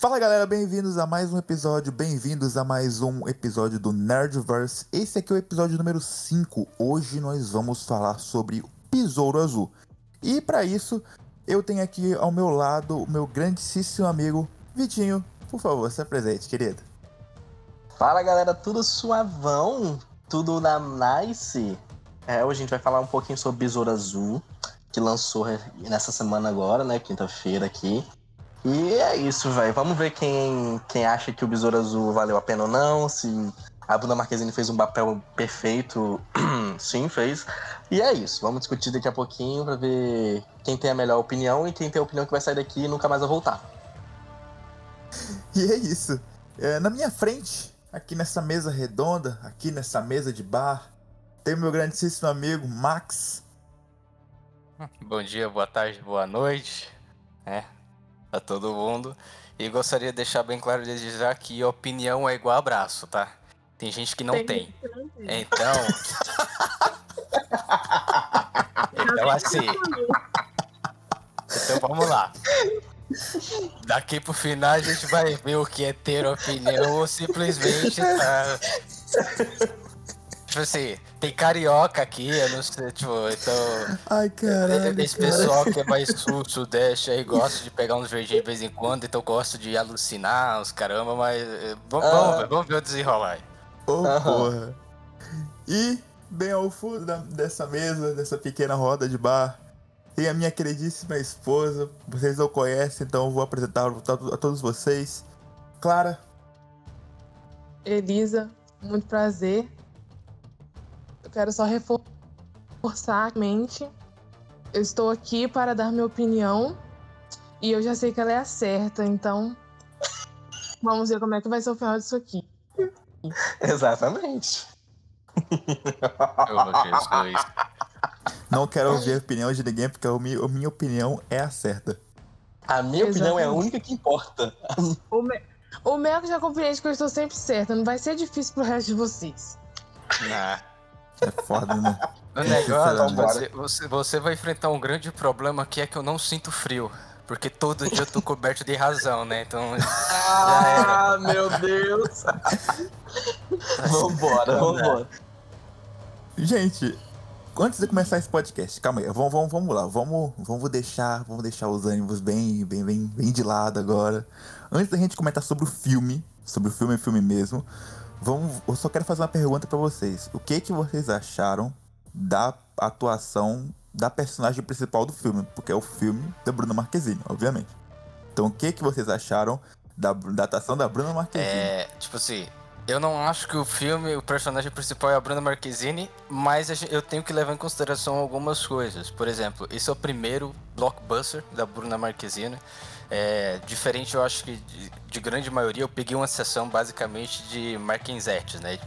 Fala galera, bem-vindos a mais um episódio, bem-vindos a mais um episódio do Nerdverse. Esse aqui é o episódio número 5. Hoje nós vamos falar sobre o Besouro Azul. E para isso, eu tenho aqui ao meu lado o meu grandíssimo amigo Vitinho. Por favor, se apresente, querido. Fala galera, tudo suavão? Tudo na nice? É, hoje a gente vai falar um pouquinho sobre Besouro Azul, que lançou nessa semana agora, né? Quinta-feira aqui. E é isso, velho. Vamos ver quem, quem acha que o Besouro Azul valeu a pena ou não. Se a Bruna Marquezine fez um papel perfeito. Sim, fez. E é isso. Vamos discutir daqui a pouquinho pra ver quem tem a melhor opinião e quem tem a opinião que vai sair daqui e nunca mais vai voltar. E é isso. É, na minha frente, aqui nessa mesa redonda, aqui nessa mesa de bar, tem o meu grandíssimo amigo Max. Bom dia, boa tarde, boa noite. É, a todo mundo. E gostaria de deixar bem claro desde já que opinião é igual abraço, tá? Tem gente que não tem. tem. Então. então assim. Então vamos lá. Daqui pro final a gente vai ver o que é ter opinião ou simplesmente tá. Tipo assim, tem carioca aqui, eu não sei, tipo, então. Ai, caralho. Esse cara. pessoal que é mais sul, sudeste aí gosta de pegar uns verdinhos de vez em quando, então gosta de alucinar, os caramba, mas. Eh, vamos, ah. vamos, ver, vamos ver o desenrolar aí. Oh, porra. E, bem ao fundo da, dessa mesa, dessa pequena roda de bar, tem a minha queridíssima esposa. Vocês não conhecem, então eu vou apresentar a todos vocês. Clara. Elisa, muito prazer. Eu quero só reforçar a mente. Eu estou aqui para dar minha opinião e eu já sei que ela é a certa, então vamos ver como é que vai ser o final disso aqui. Exatamente. Não quero ouvir a opinião de ninguém, porque a minha, a minha opinião é a certa. A minha Exatamente. opinião é a única que importa. O, me... o Melco já compreende que eu estou sempre certa. Não vai ser difícil pro resto de vocês. Nah. É foda, né? O negócio, você, você, você vai enfrentar um grande problema que é que eu não sinto frio. Porque todo dia eu tô coberto de razão, né? Então. Ah, meu Deus! vambora, vambora. Gente, antes de começar esse podcast, calma aí, vamos, vamos, vamos lá, vamos, vamos deixar, vamos deixar os ânimos bem, bem, bem, bem de lado agora. Antes da gente comentar sobre o filme, sobre o filme, filme mesmo, vamos, eu só quero fazer uma pergunta para vocês. O que que vocês acharam da atuação da personagem principal do filme, porque é o filme da Bruna Marquezine, obviamente. Então, o que que vocês acharam da, da atuação da Bruna Marquezine? É, tipo assim, eu não acho que o filme, o personagem principal é a Bruna Marquezine, mas eu tenho que levar em consideração algumas coisas. Por exemplo, esse é o primeiro blockbuster da Bruna Marquezine. É, diferente, eu acho que de, de, grande maioria, eu peguei uma sessão basicamente de Marquenzetti, né?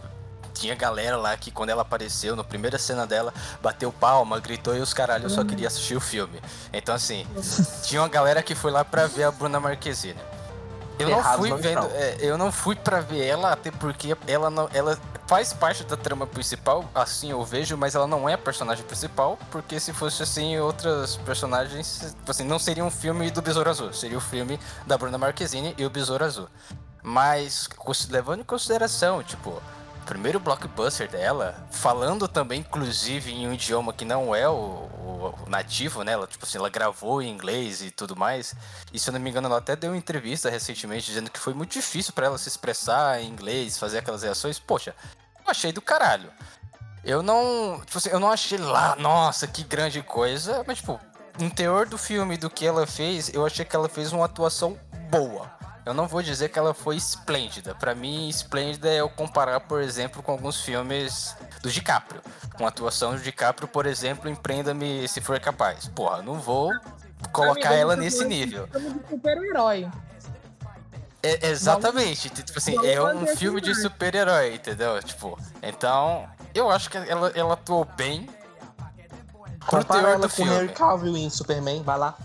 tinha galera lá que quando ela apareceu, na primeira cena dela, bateu palma, gritou e os caralho, eu só queria assistir o filme. Então assim, tinha uma galera que foi lá pra ver a Bruna Marquezine. Eu não fui vendo, é, eu não fui para ver ela, até porque ela não, ela faz parte da trama principal, assim eu vejo, mas ela não é a personagem principal, porque se fosse assim, outras personagens, assim, não seria um filme do Besouro Azul, seria o filme da Bruna Marquezine e o Besouro Azul. Mas levando em consideração, tipo, primeiro blockbuster dela, falando também, inclusive, em um idioma que não é o, o, nativo, né? Ela, tipo assim, ela gravou em inglês e tudo mais. E se eu não me engano, ela até deu uma entrevista recentemente dizendo que foi muito difícil para ela se expressar em inglês, fazer aquelas reações. Poxa, eu achei do caralho. Eu não. Tipo assim, eu não achei lá, nossa, que grande coisa, mas, tipo, no teor do filme, do que ela fez, eu achei que ela fez uma atuação boa. Eu não vou dizer que ela foi esplêndida. Para mim, esplêndida é eu comparar, por exemplo, com alguns filmes do DiCaprio. Com a atuação do DiCaprio, por exemplo, Empreenda-me se for capaz. Porra, não vou colocar Amigo, ela nesse nível. super-herói. É, exatamente. Não, tipo assim, é um filme de super-herói, entendeu? Tipo, então, eu acho que ela, ela atuou bem. Compara ela com Harry Cavill em Superman, vai lá.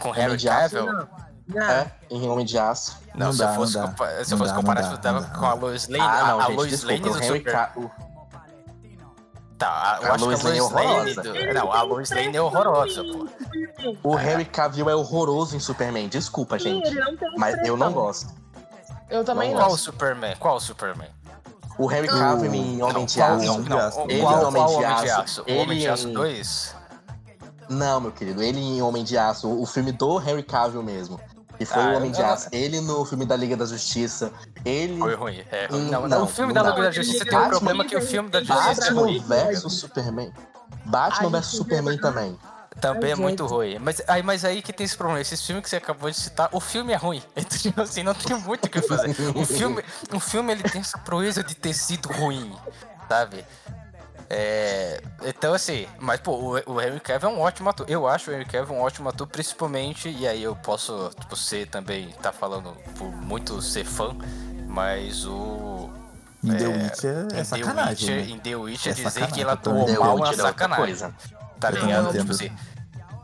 Com Harry Cavill? É, em Homem de Aço. Não, não se, dá, eu fosse não compa se eu fosse comparar, eu dava com a Lois Lane. Ah, não, a, gente, Lois desculpa, Lane o Henry, Ca... o... Tá, eu A acho Lois que a Lane é Lois Lane. horrorosa. do- Não, a Lois Lane é horrorosa, pô. O Henry Cavill é horroroso em Superman. Desculpa, gente. Mas eu não gosto. Eu também Não. Qual o Superman? Qual o Superman? O Henry Cavill em Homem de Aço. Homem de Aço. não, Ele qual, em Homem de Aço. O Homem de Aço em- 2? Não, meu querido. Ele em Homem de Aço. O filme do Henry Cavill mesmo. Que foi Ah, o Homem de Aço. Ele no filme da Liga da Justiça. Ele. Foi ruim. É, Hum, não, não, não, o filme não da. Liga da Justiça tem um problema que o filme da Justiça é Batman ruim. vs Superman. Batman vs Superman também. Também é muito ruim. Mas aí, mas aí que tem esse problema. Esses filmes que você acabou de citar, o filme é ruim. Então, tipo assim, não tem muito o que fazer. O filme, o filme ele tem essa proeza de ter sido ruim, sabe? É, então, assim, mas pô, o, o Henry Cavill é um ótimo ator. Eu acho o Henry Cavill um ótimo ator, principalmente, e aí eu posso, tipo, ser também, tá falando por muito ser fã, mas o. Em The É, Witcher é em The sacanagem. Witcher, né? em The Witcher É dizer que também. atuou The mal é é sacanagem. coisa. Tá Eu ligado? Tipo assim,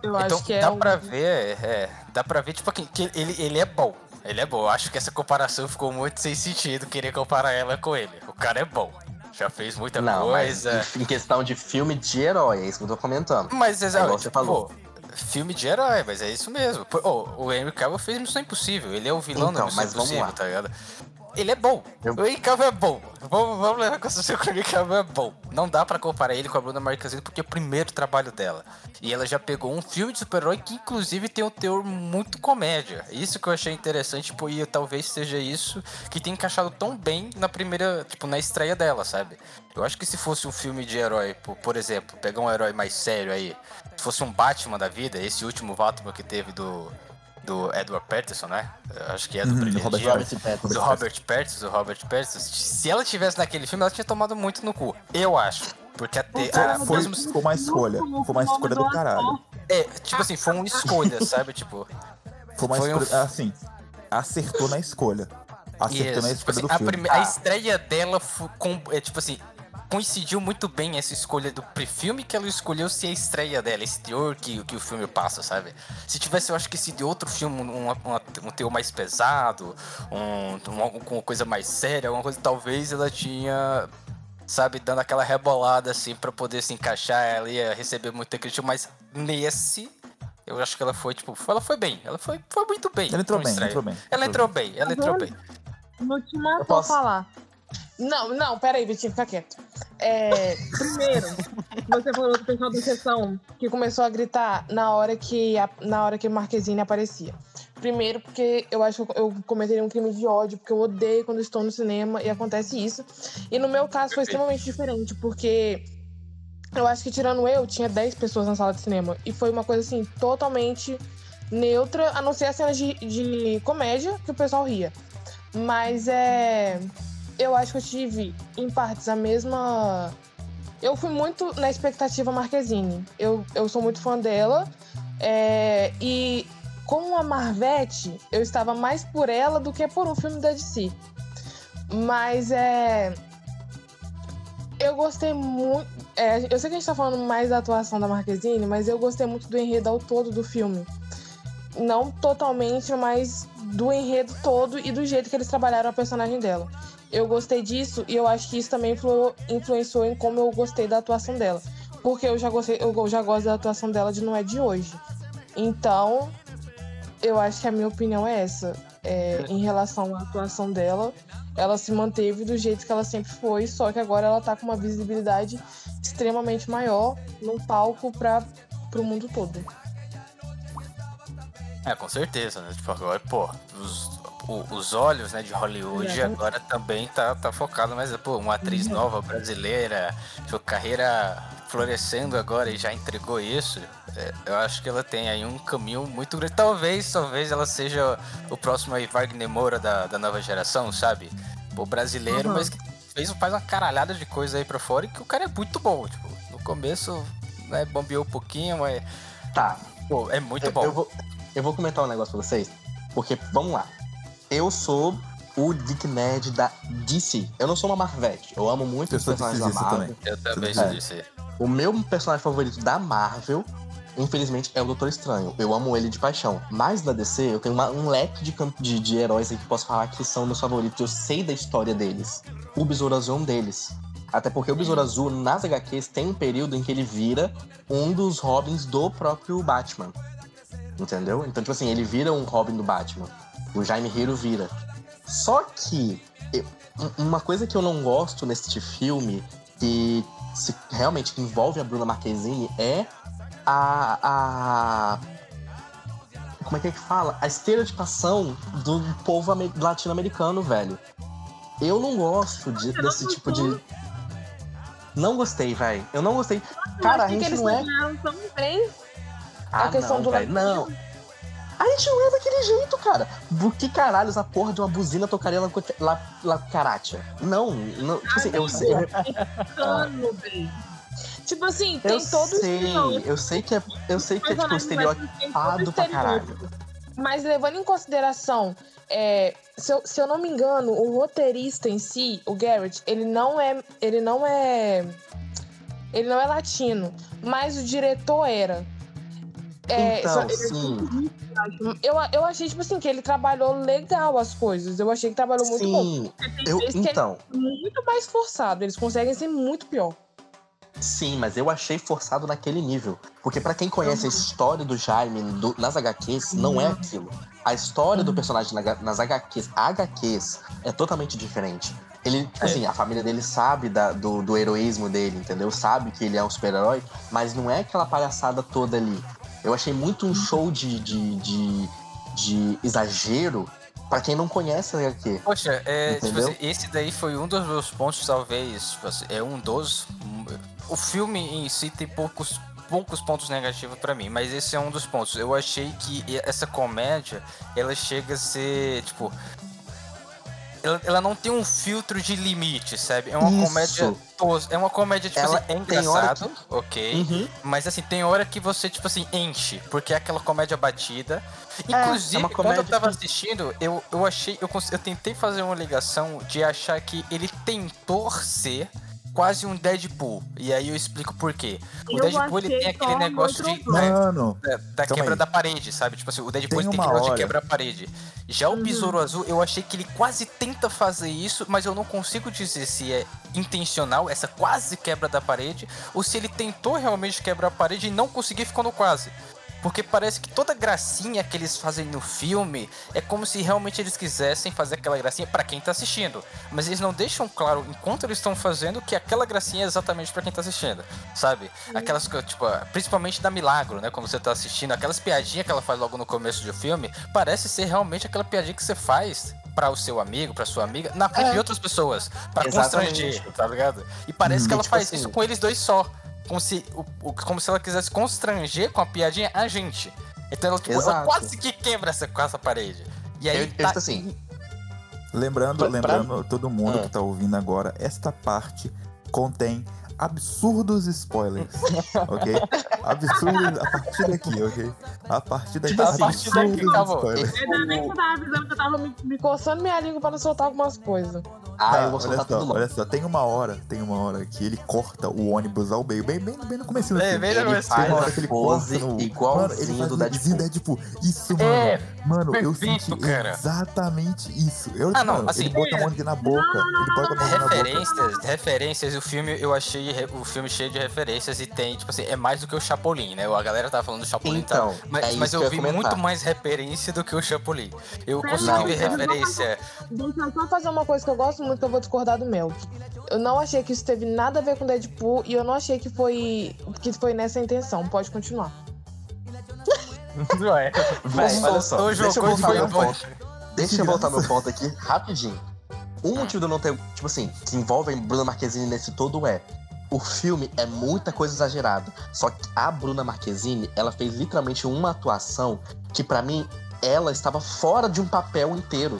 Eu então acho que é. dá um- pra ver, é, dá pra ver, tipo, que que ele, ele é bom. Ele é bom. Eu acho que essa comparação ficou muito sem sentido, querer comparar ela com ele. O cara é bom. Já fez muita Não, mas coisa. em questão de filme de herói, é isso que eu tô comentando. Mas, É igual você falou. pô, filme de herói, mas é isso mesmo. Pô, ô, o Henry Cavill fez Missão Impossível. Ele é o vilão Então, da Missão mas vamos Impossível, lá. tá ligado? Ele é bom. Eu- O Cavill é bom. Vamos, vamos levar em consideração que o Cavill é bom. Não dá pra comparar ele com a Bruna Marquezine porque é o primeiro trabalho dela. E ela já pegou um filme de super-herói que inclusive tem um teor muito comédia. Isso que eu achei interessante, tipo, e talvez seja isso que tem encaixado tão bem na primeira, tipo, na estreia dela, sabe? Eu acho que se fosse um filme de herói, por, por exemplo, pegar um herói mais sério aí, se fosse um Batman da vida, esse último Batman que teve do, do Edward Pattinson, né? Acho que é do Uhum, do Brilhante Robert Pattinson. Do Robert Pattinson, do Robert Pattinson. Se ela tivesse naquele filme, ela tinha tomado muito no cu. Eu acho. Porque até. a- Foi, mesmo- foi uma escolha. Foi uma escolha do caralho. é, tipo assim, foi uma escolha, sabe? Tipo. Foi uma Foi um- escolha. Assim, acertou na escolha. Acertou na Isso, tipo escolha assim, do a, filme. a estreia dela fu- com, é, tipo assim, coincidiu muito bem essa escolha do filme que ela escolheu ser a estreia dela, esse teor que, que o filme passa, sabe? Se tivesse, eu acho que esse de outro filme, um, um, um teor mais pesado, um, uma, com uma coisa mais séria, alguma coisa, talvez ela tinha. Sabe, dando aquela rebolada assim pra poder se encaixar, ela ia receber muita crítica, mas nesse, eu acho que ela foi, tipo, ela foi bem, ela foi, foi muito bem. Ela entrou bem, entrou bem. Ela entrou bem, ela entrou bem. Não te Eu matou. Vou posso- falar. Não, não, peraí, Vitinho, fica quieto. É, Primeiro, você falou do pessoal da sessão. que começou a gritar na hora que a, na hora que Marquezine aparecia. Primeiro, porque eu acho que eu cometeria um crime de ódio, porque eu odeio quando estou no cinema e acontece isso. E no meu caso foi extremamente diferente, porque eu acho que tirando eu, tinha 10 pessoas na sala de cinema. E foi uma coisa assim, totalmente neutra, a não ser as cenas de, de comédia que o pessoal ria. Mas é. Eu acho que eu tive, em partes, a mesma. Eu fui muito na expectativa Marquezine. Eu, eu sou muito fã dela. é, e com a Marvete, eu estava mais por ela do que por um filme da DC. Mas é. Eu gostei muito. é, eu sei que a gente tá falando mais da atuação da Marquezine, mas eu gostei muito do enredo ao todo do filme. Não totalmente, mas do enredo todo e do jeito que eles trabalharam a personagem dela. Eu gostei disso e eu acho que isso também influ- influenciou em como eu gostei da atuação dela. Porque eu já gostei, eu já gosto da atuação dela de Não É de Hoje. Então, eu acho que a minha opinião é essa. É, em relação à atuação dela, ela se manteve do jeito que ela sempre foi, só que agora ela tá com uma visibilidade extremamente maior num palco para pro mundo todo. É, com certeza, né? Tipo, agora, pô, os, o- os olhos né, de Hollywood Exatamente. agora também tá, tá focado, mas, pô, uma atriz nova brasileira, sua carreira florescendo agora e já entregou isso, é, eu acho que ela tem aí um caminho muito grande. Talvez, talvez ela seja o próximo aí Wagner Moura da, da nova geração, sabe? Pô, brasileiro, Uhum. mas que fez, faz uma caralhada de coisa aí pra fora e que o cara é muito bom, tipo, no começo, né, bombeou um pouquinho, mas, Tá, pô, é muito eu, bom. eu vou, eu vou comentar um negócio pra vocês. Porque, vamos lá. Eu sou o Dick Nerd da DC. Eu não sou uma Marvete. Eu amo muito os personagens da DC Marvel. também. Eu também É. sou disso. O meu personagem favorito da Marvel, infelizmente, é o Doutor Estranho. Eu amo ele de paixão. Mas da DC, eu tenho uma- um leque de, de, de heróis aí que posso falar que são meus favoritos. Eu sei da história deles. O Besouro Azul é um deles. Até porque o Besouro Azul, nas HQs, tem um período em que ele vira um dos Robins do próprio Batman. Entendeu? Então, tipo assim, ele vira um Robin do Batman. O Jaime Hiro vira. Só que eu- um- uma coisa que eu não gosto neste filme, que se realmente envolve a Bruna Marquezine, é a. a como é que é que fala? A estereotipação do povo ame- latino-americano, velho. Eu não gosto de- não desse tipo de. Não gostei, velho. Eu não gostei. Cara, a gente eles não é. trabalharam tão bem. Ah, A questão não, do velho, Não. A gente não é daquele jeito, cara. Por que caralhos a porra de uma buzina tocaria La, la, la Caracha? Não, não. Tipo assim, eu sei. Eu, Cano, velho. Tipo assim, eu tem todo sei, eu sei que é. Eu sei que é tipo estereotipado pra caralho. Mas levando em consideração, é, se, eu, se eu não me engano, o roteirista em si, o Garrett, ele não é. Ele não é. Ele não é latino, mas o diretor era. É, Então, só- ele- sim. eu, eu achei, tipo assim, que ele trabalhou legal as coisas. Eu achei que trabalhou muito bom. Sim. Eu, vezes que é então, Muito mais forçado. Eles conseguem ser muito pior. sim, mas eu achei forçado naquele nível. Porque pra quem conhece a história do Jaime do- nas HQs, não é aquilo. A história do personagem na- nas HQs, HQs, é totalmente diferente. Ele, tipo É. assim, a família dele sabe da- do, do heroísmo dele, entendeu? Sabe que ele é um super-herói, mas não é aquela palhaçada toda ali. Eu achei muito um show de, de, de, de exagero pra quem não conhece a HQ. Poxa, é, tipo assim, esse daí foi um dos meus pontos, talvez, tipo assim, é um dos. O filme em si tem poucos, poucos pontos negativos pra mim, mas esse é um dos pontos. Eu achei que essa comédia, ela chega a ser, tipo. Ela, ela não tem um filtro de limite, sabe? É uma Isso. comédia. É uma comédia, tipo Ela assim, é tem hora engraçado, ok. Uhum. Mas assim, tem hora que você, tipo assim, enche, porque é aquela comédia batida. Inclusive, é uma quando eu tava que- assistindo, eu, eu achei. Eu, eu tentei fazer uma ligação de achar que ele tentou ser quase um Deadpool. E aí eu explico por quê. O Eu Deadpool ele tem aquele negócio de. né, Mano, da, da Calma quebra aí. da parede, sabe? Tipo assim, o Deadpool Tem tem aquele negócio de quebrar a parede. Já o Besouro Azul, eu achei que ele quase tenta fazer isso, mas eu não consigo dizer se é intencional, essa quase quebra da parede, ou se ele tentou realmente quebrar a parede e não conseguiu ficou no quase. Porque parece que toda gracinha que eles fazem no filme é como se realmente eles quisessem fazer aquela gracinha pra quem tá assistindo. Mas eles não deixam claro, enquanto eles estão fazendo, que aquela gracinha é exatamente pra quem tá assistindo. Sabe? Aquelas coisas, tipo, principalmente da Milagro, né? Quando você tá assistindo, aquelas piadinhas que ela faz logo no começo do filme, parece ser realmente aquela piadinha que você faz para o seu amigo, pra sua amiga, na frente de outras pessoas, pra Exatamente. constranger, tá ligado? E parece Hum. que ela E, tipo faz assim- isso com eles dois só. Como se, o- o- como se ela quisesse constranger com a piadinha a gente. Então ela, tipo, ela quase que quebra essa, com essa parede. E aí Eu, eu, tá- tipo assim, lembrando, Pra- lembrando todo mundo Ah. que tá ouvindo agora, esta parte contém absurdos spoilers, ok? Absurdos a partir daqui, ok? A partir daqui, Tipo assim, a partir daqui, acabou. Ainda eu tava avisando que eu tava me. Me coçando minha língua pra não soltar algumas coisas. Ah, eu Tá, vou soltar olha tudo só, logo. olha só, tem uma hora, tem uma hora que ele corta o ônibus ao meio, bem, bem, bem no começo do É, filme. bem no Ele começo. Tem uma hora que ele pose corta no... igualzinho mano, ele faz do igualzinho Deadpool. Isso, mano. É, mano, eu perfeito, senti cara. exatamente isso. Eu, Ah, não, mano, assim- ele bota a mão na boca. ele bota a mão na boca. Referências, referências, o filme, eu achei o filme cheio de referências e tem, tipo assim, é mais do que o Chapolin, né? A galera tava falando do Chapolin, tá? Então, Mas, é mas eu eu vi muito mais referência do que o Chapolin. Eu Não, consegui ver cara. referência. Deixa eu só fazer uma coisa que eu gosto muito, que eu vou discordar do Melk. Eu não achei que isso teve nada a ver com Deadpool e eu não achei que foi, que foi nessa intenção. Pode continuar. Não é. Véi, olha só, deixa eu voltar meu ponto. Deixa eu voltar meu ponto aqui rapidinho. Um motivo de eu não ter, tipo assim, que envolve a Bruna Marquezine nesse todo é. O filme é muita coisa exagerada. Só que a Bruna Marquezine, ela fez literalmente uma atuação que pra mim ela estava fora de um papel inteiro.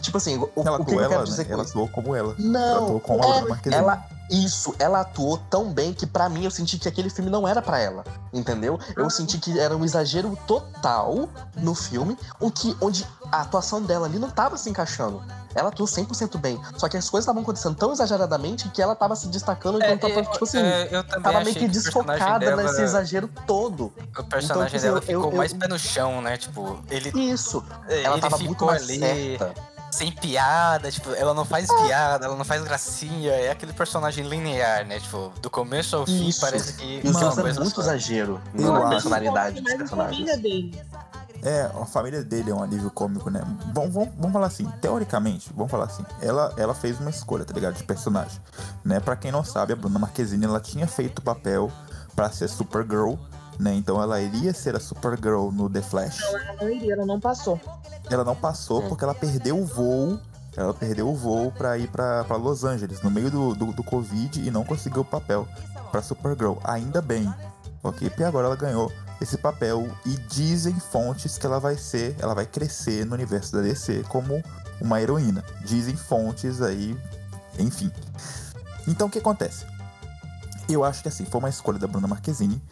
Tipo assim, o, Ela o que eu quero ela, dizer né? com Ela atuou como ela. Ela Não, atuou como a é, Bruna Marquezine. ela, isso, ela atuou tão bem que pra mim eu senti que aquele filme não era pra ela, entendeu? Eu senti que era um exagero total no filme, o que, onde a atuação dela ali não tava se encaixando. Ela atuou 100% bem, só que as coisas estavam acontecendo tão exageradamente que ela tava se destacando É, enquanto tava, eu, tipo assim, é, eu tava meio que desfocada dela- nesse exagero todo. O personagem tipo assim, dela eu- ficou eu- mais pé no chão, né? Tipo, ele, Isso, ela ele tava ficou muito mais ali. certa. Sem piada, tipo, ela não faz piada, ela não faz gracinha, é aquele personagem linear, né? Tipo, do começo ao fim Isso. parece que é uma usa coisa muito só. exagero Eu na personalidade dos personagens. É, a família dele é um alívio cômico, né? Vamos, vamos, vamos falar assim, teoricamente, vamos falar assim, ela, ela fez uma escolha, tá ligado? De personagem. Né? Pra quem não sabe, a Bruna Marquezine, ela tinha feito o papel pra ser Supergirl, né? Então ela iria ser a Supergirl no The Flash. Ela não iria, ela não passou. Ela não passou Hum. porque ela perdeu o voo. Ela perdeu o voo pra ir pra, pra Los Angeles no meio do, do, do Covid e não conseguiu o papel pra Supergirl. Ainda bem, ok? Porque agora ela ganhou esse papel e dizem fontes que ela vai ser, ela vai crescer no universo da DC como uma heroína. Dizem fontes aí, enfim. Então o que acontece? Eu acho que assim, foi uma escolha da Bruna Marquezine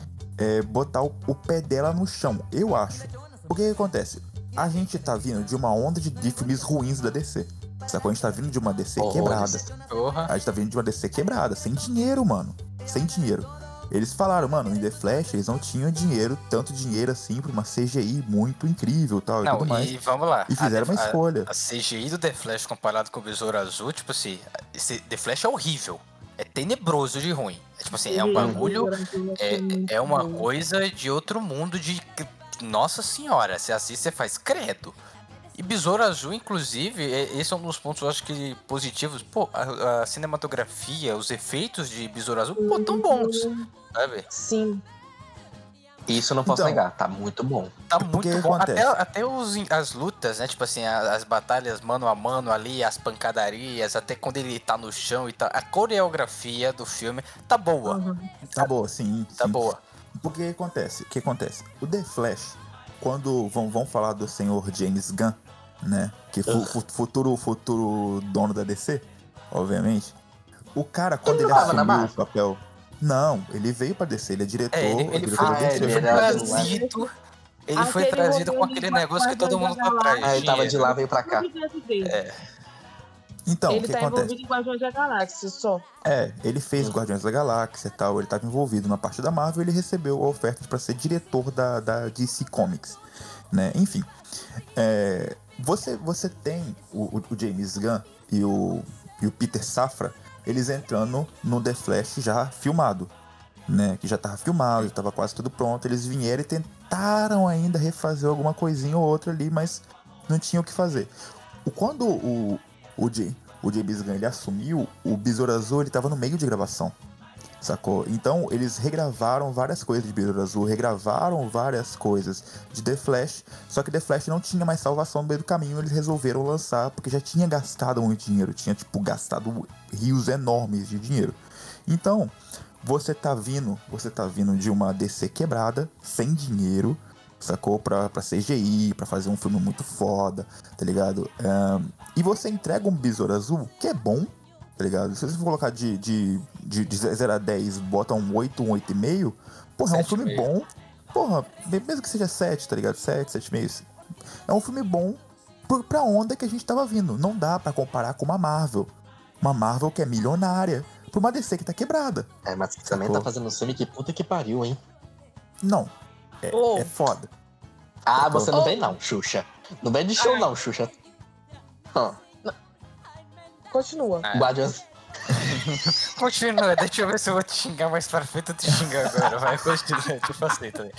é, botar o, o pé dela no chão. Eu acho. O que, que acontece? A gente tá vindo de uma onda de, de filmes ruins da DC. Sacou? A gente tá vindo de uma DC quebrada. Porra. A gente tá vindo de uma DC quebrada, sem dinheiro, mano. Sem dinheiro. Eles falaram, mano, em The Flash eles não tinham dinheiro, tanto dinheiro assim, pra uma CGI muito incrível e tal e Não, tudo mais. e vamos lá. E fizeram a, uma a- escolha. A CGI do The Flash comparado com o Besouro Azul, tipo assim, esse The Flash é horrível. É tenebroso de ruim. É tipo assim, é um Ele- bagulho. É, é uma coisa de outro mundo de. Nossa senhora, você assiste, você faz credo. E Besouro Azul, inclusive, é- esse é um dos pontos, eu acho que positivos. Pô, a, a cinematografia, os efeitos de Besouro Azul, pô, tão bons, sabe? Sim. Isso eu não posso Então. negar, tá muito bom. Tá porque muito bom. Até, até os, as lutas, né? Tipo assim, a- as batalhas mano a mano ali, as pancadarias, até quando ele tá no chão e tal. A coreografia do filme tá boa. Uhum. Tá boa, sim. Tá sim. boa. Porque o que acontece? O que acontece? O The Flash, quando vão, vão falar do senhor James Gunn, né? Que fu, fu- futuro, futuro dono da DC, obviamente. O cara, quando Ele ele, assumiu o papel. Não, ele veio pra DC, ele é diretor. É, ele, ele foi, Ah, ele foi era- trazido. Ele foi trazido com aquele negócio que todo Guardiões mundo da tá atrás. Galáxia. Aí ele tava de lá, veio pra O cá. É, Então, o ele que tá acontece? envolvido em Guardiões da Galáxia só. É, ele fez Guardiões da Galáxia e tal, ele estava envolvido na parte da Marvel, ele recebeu a oferta para ser diretor da, da DC Comics, né? Enfim, é, você, você tem o, o- o James Gunn e o, e o Peter Safra, eles entrando no The Flash já filmado, né? Que já tava filmado, já tava quase tudo pronto, eles vieram e tentaram ainda refazer alguma coisinha ou outra ali, mas não tinha o que fazer. Quando o, o, J- o James Gunn ele assumiu, o Besouro Azul ele tava no meio de gravação. Sacou? Então eles regravaram várias coisas de Besouro Azul, regravaram várias coisas de The Flash, só que The Flash não tinha mais salvação no meio do caminho, eles resolveram lançar porque já tinha gastado muito dinheiro, tinha tipo gastado rios enormes de dinheiro. Então, você tá vindo, você tá vindo de uma DC quebrada, sem dinheiro, sacou? Pra, pra CGI, pra fazer um filme muito foda, tá ligado? Ahn, e você entrega um Besouro Azul, que é bom, tá ligado? Se você for colocar de, de, de, de 0 a 10, bota um 8, um 8,5, porra, é um filme 7,5. bom. Porra, mesmo que seja 7, tá ligado? 7, 7,5. É um filme bom por, pra onda que a gente tava vindo. Não dá pra comparar com uma Marvel. Uma Marvel que é milionária. Pra uma DC que tá quebrada. É, mas você também tá fazendo um filme que puta que pariu, hein? Não. É, Oh. é foda. Ah, Sacou? você não vem não, Xuxa. Não vem de show não, Xuxa. Ó, Continua. É. Guardiões... Continua, deixa eu ver se eu vou te xingar mais pra frente ou te xingar agora. Vai, continua, eu te passei também.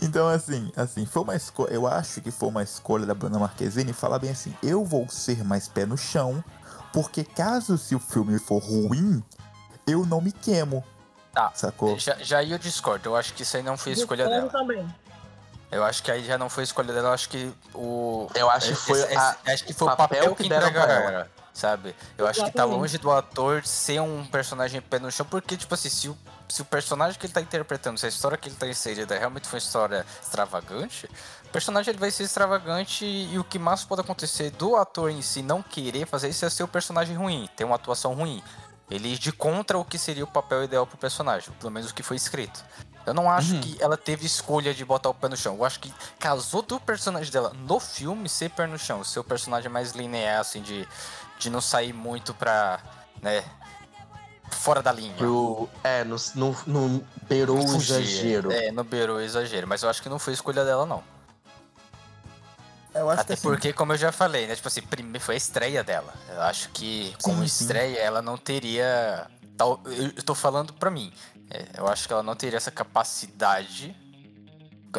Então, assim, assim, foi uma escolha. Eu acho que foi uma escolha da Bruna Marquezine falar bem assim: eu vou ser mais pé no chão, porque caso se o filme for ruim, eu não me queimo. Tá. Sacou? Já, já aí eu discordo, eu acho que isso aí não foi escolha Discordo dela. também. Eu acho que aí já não foi escolha dela, eu acho que o. Eu acho que foi esse- a- esse- acho que foi o papel papel que que deram pra ela. ela, sabe? Eu acho que tá Exatamente. longe do ator ser um personagem pé no chão, porque, tipo assim, se o, se o personagem que ele tá interpretando, se a história que ele tá inserida realmente foi uma história extravagante, o personagem ele vai ser extravagante e o que mais pode acontecer do ator em si não querer fazer isso é ser o personagem ruim, ter uma atuação ruim. Ele ir de contra o que seria o papel ideal pro personagem, pelo menos o que foi escrito. Eu não acho Uhum. que ela teve escolha de botar o pé no chão. Eu acho que casou do personagem dela no filme ser pé no chão. Ser o personagem mais linear, assim, de, de não sair muito pra. né? Fora da linha. Pro... É, no, no, no beirou o exagero. É, no beirou o exagero. Mas eu acho que não foi escolha dela, não. Eu acho Até que assim, porque, como eu já falei, né? Tipo assim, primeiro foi a estreia dela. Eu acho que como Sim, sim. estreia ela não teria. Tal, eu, eu tô falando pra mim. É, eu acho que ela não teria essa capacidade.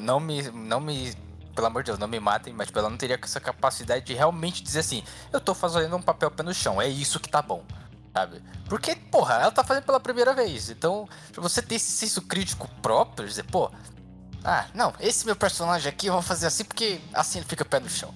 Não me. Não me. Pelo amor de Deus, não me matem, mas tipo, ela não teria essa capacidade de realmente dizer assim: eu tô fazendo um papel pé no chão, é isso que tá bom. Sabe? Porque, porra, ela tá fazendo pela primeira vez. Então, pra você ter esse senso crítico próprio, dizer, pô, ah, não, esse meu personagem aqui eu vou fazer assim porque assim ele fica pé no chão.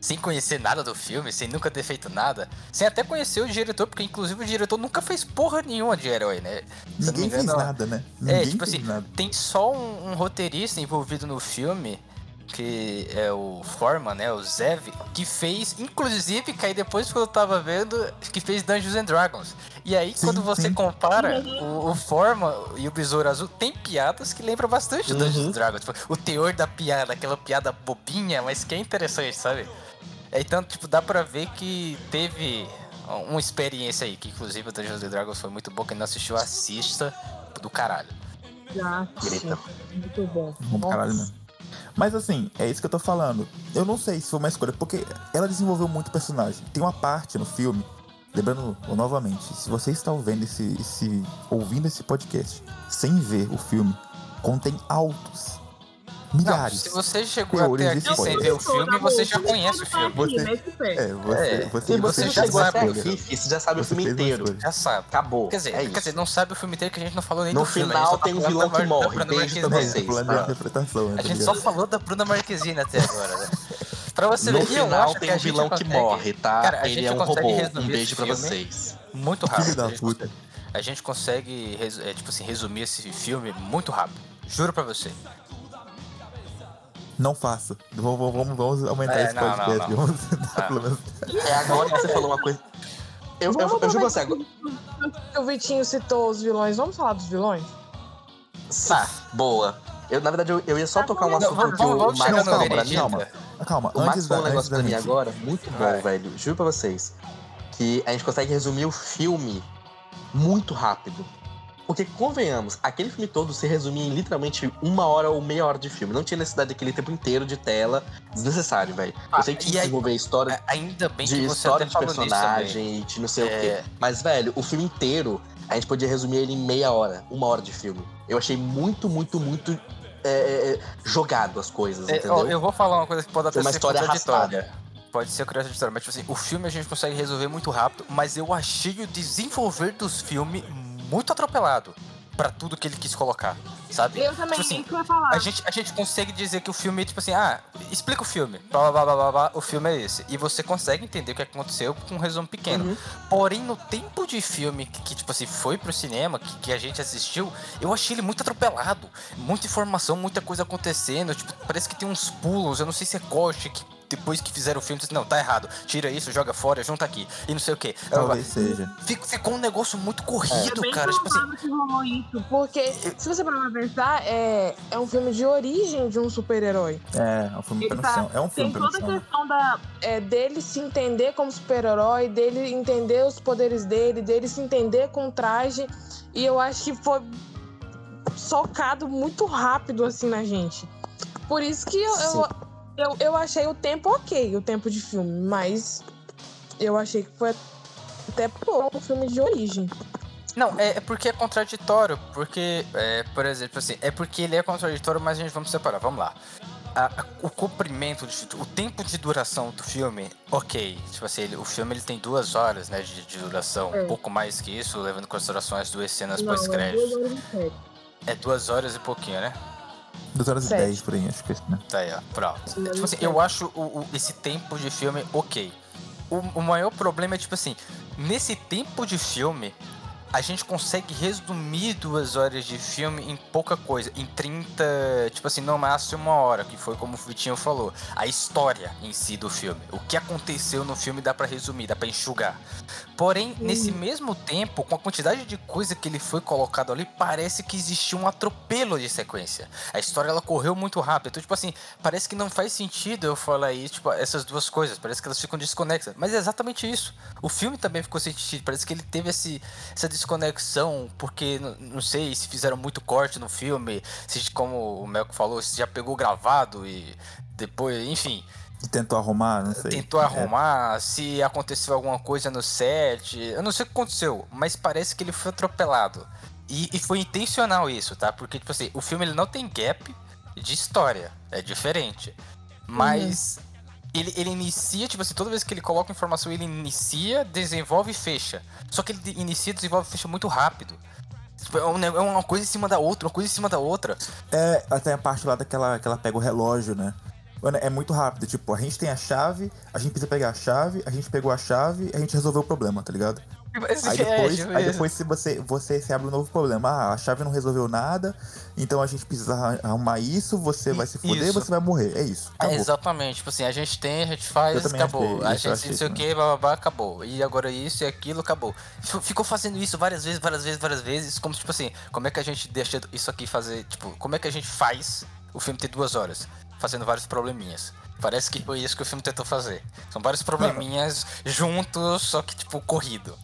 Sem conhecer nada do filme, sem nunca ter feito nada, sem até conhecer o diretor, porque inclusive o diretor nunca fez porra nenhuma de herói, né? Se ninguém fez engano, nada, né? Ninguém É, tipo fez assim, nada. tem só um, um roteirista envolvido no filme, que é o Forman, né? O Zev, que fez, inclusive, que aí depois que eu tava vendo, que fez Dungeons and Dragons. E aí, Sim, quando você sim. compara o, o Forman e o Besouro Azul, tem piadas que lembram bastante Dungeons Uhum. and Dragons. Tipo, o teor da piada, aquela piada bobinha, mas que é interessante, sabe? Então, tipo, dá pra ver que teve uma experiência aí, que inclusive o Dungeons and Dragons foi muito bom, quem não assistiu, assista do caralho. Já. Grita. Muito bom. Bom caralho mesmo. Mas assim, é isso que eu tô falando. Eu não sei se foi uma escolha, porque ela desenvolveu muito personagem. Tem uma parte no filme, lembrando novamente, se você está ouvindo esse, esse, ouvindo esse podcast sem ver o filme, contém altos, Não, milhares. se você chegou até aqui sem ver o filme, você já conhece o filme. Você- o. É, você, É, você, Se você, já sabe, até spoiler. aqui, fi, você já sabe o filme inteiro. Já sabe. Acabou. Quer dizer, é quer dizer, não sabe o filme inteiro que a gente não falou nem No do filme. final gente só tá tem um vilão que morre. Beijo Ah. interpretação, né, A tá gente só falou da Bruna Marquezine até agora, né? Pra você No ver, eu final acho tem um vilão que morre, tá? Cara, a Ele gente é um robô. Um beijo pra filme vocês. Muito rápido. Filho da a, gente puta. consegue, a gente consegue, é, tipo assim, resumir esse filme muito rápido. Juro pra você. Não faça. Vamos, vamos, vamos aumentar É, esse não, não, podcast. não. Vamos Ah. pelo menos. É agora que você falou uma coisa. Eu, eu, eu, juro pra você agora. O Vitinho citou os vilões. Vamos falar dos vilões? Tá, boa. Eu, na verdade, eu, eu ia só tocar um Não, assunto vamos, que o vamos, vamos Max no falou pra mim. calma. Calma, O Max falou um negócio da pra mim agora, muito bom, Vai. velho. Juro pra vocês. Que a gente consegue resumir o filme muito rápido. Porque, convenhamos, aquele filme todo se resumia em literalmente uma hora ou meia hora de filme. Não tinha necessidade daquele tempo inteiro de tela. Desnecessário, velho. Eu sei que tinha que aí- desenvolver história A- Ainda bem de que você história de personagem e de não sei o É. quê. Mas, velho, o filme inteiro, a gente podia resumir ele em meia hora, uma hora de filme. Eu achei muito, muito, muito é, é, é, jogado as coisas, É, entendeu? ó, eu vou falar uma coisa que pode até Foi uma ser história contraditória. Pode ser contraditória, mas tipo assim, o filme a gente consegue resolver muito rápido, mas eu achei o desenvolver dos filmes muito atropelado pra tudo que ele quis colocar, sabe? Eu também, Tipo assim, que eu falar. A gente, a gente consegue dizer que o filme, tipo assim, ah, explica o filme, blá blá blá blá blá, o filme é esse. E você consegue entender o que aconteceu com um resumo pequeno. Uhum. Porém, no tempo de filme que, que, tipo assim, foi pro cinema, que, que a gente assistiu, eu achei ele muito atropelado. Muita informação, muita coisa acontecendo. Tipo, parece que tem uns pulos, eu não sei se é corte que depois que fizeram o filme, disse, não, tá errado. Tira isso, joga fora, junta aqui. E não sei o quê. Talvez seja. Fico- ficou um negócio muito é corrido, bem cara. Tipo assim, que rolou isso. Porque, se você parar pra pensar, é, é um filme de origem de um super-herói. É, é um filme pé tá-. É um filme Tem toda a chão. questão da. É dele se entender como super-herói, dele entender os poderes dele, dele se entender com o traje. E eu acho que foi socado muito rápido assim na gente. Por isso que eu, eu, eu, eu achei o tempo ok, o tempo de filme, mas eu achei que foi até bom um filme de origem. Não, é, é porque é contraditório. Porque, é, por exemplo, assim, é porque ele é contraditório, mas a gente vamos separar. Vamos lá. A- a- o comprimento, de, o tempo de duração do filme, ok. Tipo assim, ele- o filme ele tem duas horas, né, de, de duração. É. Um pouco mais que isso, levando em consideração as duas cenas é sete. É duas horas e pouquinho, né? 2 horas e Sete. 10 por aí, acho que é isso, né? Tá aí, ó. Pronto. Tipo assim, eu acho o, o- esse tempo de filme ok. O, o maior problema é, tipo assim, nesse tempo de filme, a gente consegue resumir duas horas de filme em pouca coisa. Em 30, tipo assim, no máximo uma hora, que foi como o Vitinho falou. A história em si do filme. O que aconteceu no filme dá pra resumir, dá pra enxugar. Porém, nesse mesmo tempo, com a quantidade de coisa que ele foi colocado ali, parece que existiu um atropelo de sequência. A história ela correu muito rápido. Então, tipo assim, parece que não faz sentido eu falar isso, tipo, essas duas coisas. Parece que elas ficam desconexas. Mas é exatamente isso. O filme também ficou sem sentido. Parece que ele teve esse, essa desconexão, porque não sei se fizeram muito corte no filme, se como o Melco falou, se já pegou gravado e depois, enfim. Tentou arrumar, não sei. tentou É, arrumar, se aconteceu alguma coisa no set. Eu não sei o que aconteceu, mas parece que ele foi atropelado. E, e foi intencional isso, tá? Porque, tipo assim, o filme ele não tem gap de história. É diferente. Mas ele, ele inicia, tipo assim, toda vez que ele coloca informação, ele inicia, desenvolve e fecha. Só que ele inicia, desenvolve e fecha muito rápido. Tipo, É é uma coisa em cima da outra, uma coisa em cima da outra. É, até a parte lá daquela que ela pega o relógio, né? Mano, é muito rápido, tipo, a gente tem a chave, a gente precisa pegar a chave, a gente pegou a chave, a gente resolveu o problema, tá ligado? Aí é, depois, tipo aí depois se você, você se abre um novo problema. Ah, a chave não resolveu nada, então a gente precisa arrumar isso, você vai se fuder, Isso. você vai morrer. É isso. É, exatamente, tipo assim, a gente tem, a gente faz, acabou. achei- a gente achei não sei o que, bababá, acabou. E agora isso e aquilo, acabou. Ficou fazendo isso várias vezes, várias vezes, várias vezes, como tipo assim, como é que a gente deixa isso aqui fazer, tipo, como é que a gente faz o filme ter duas horas? Fazendo vários probleminhas. Parece que foi isso que o filme tentou fazer. São vários probleminhas juntos, só que, tipo, corrido.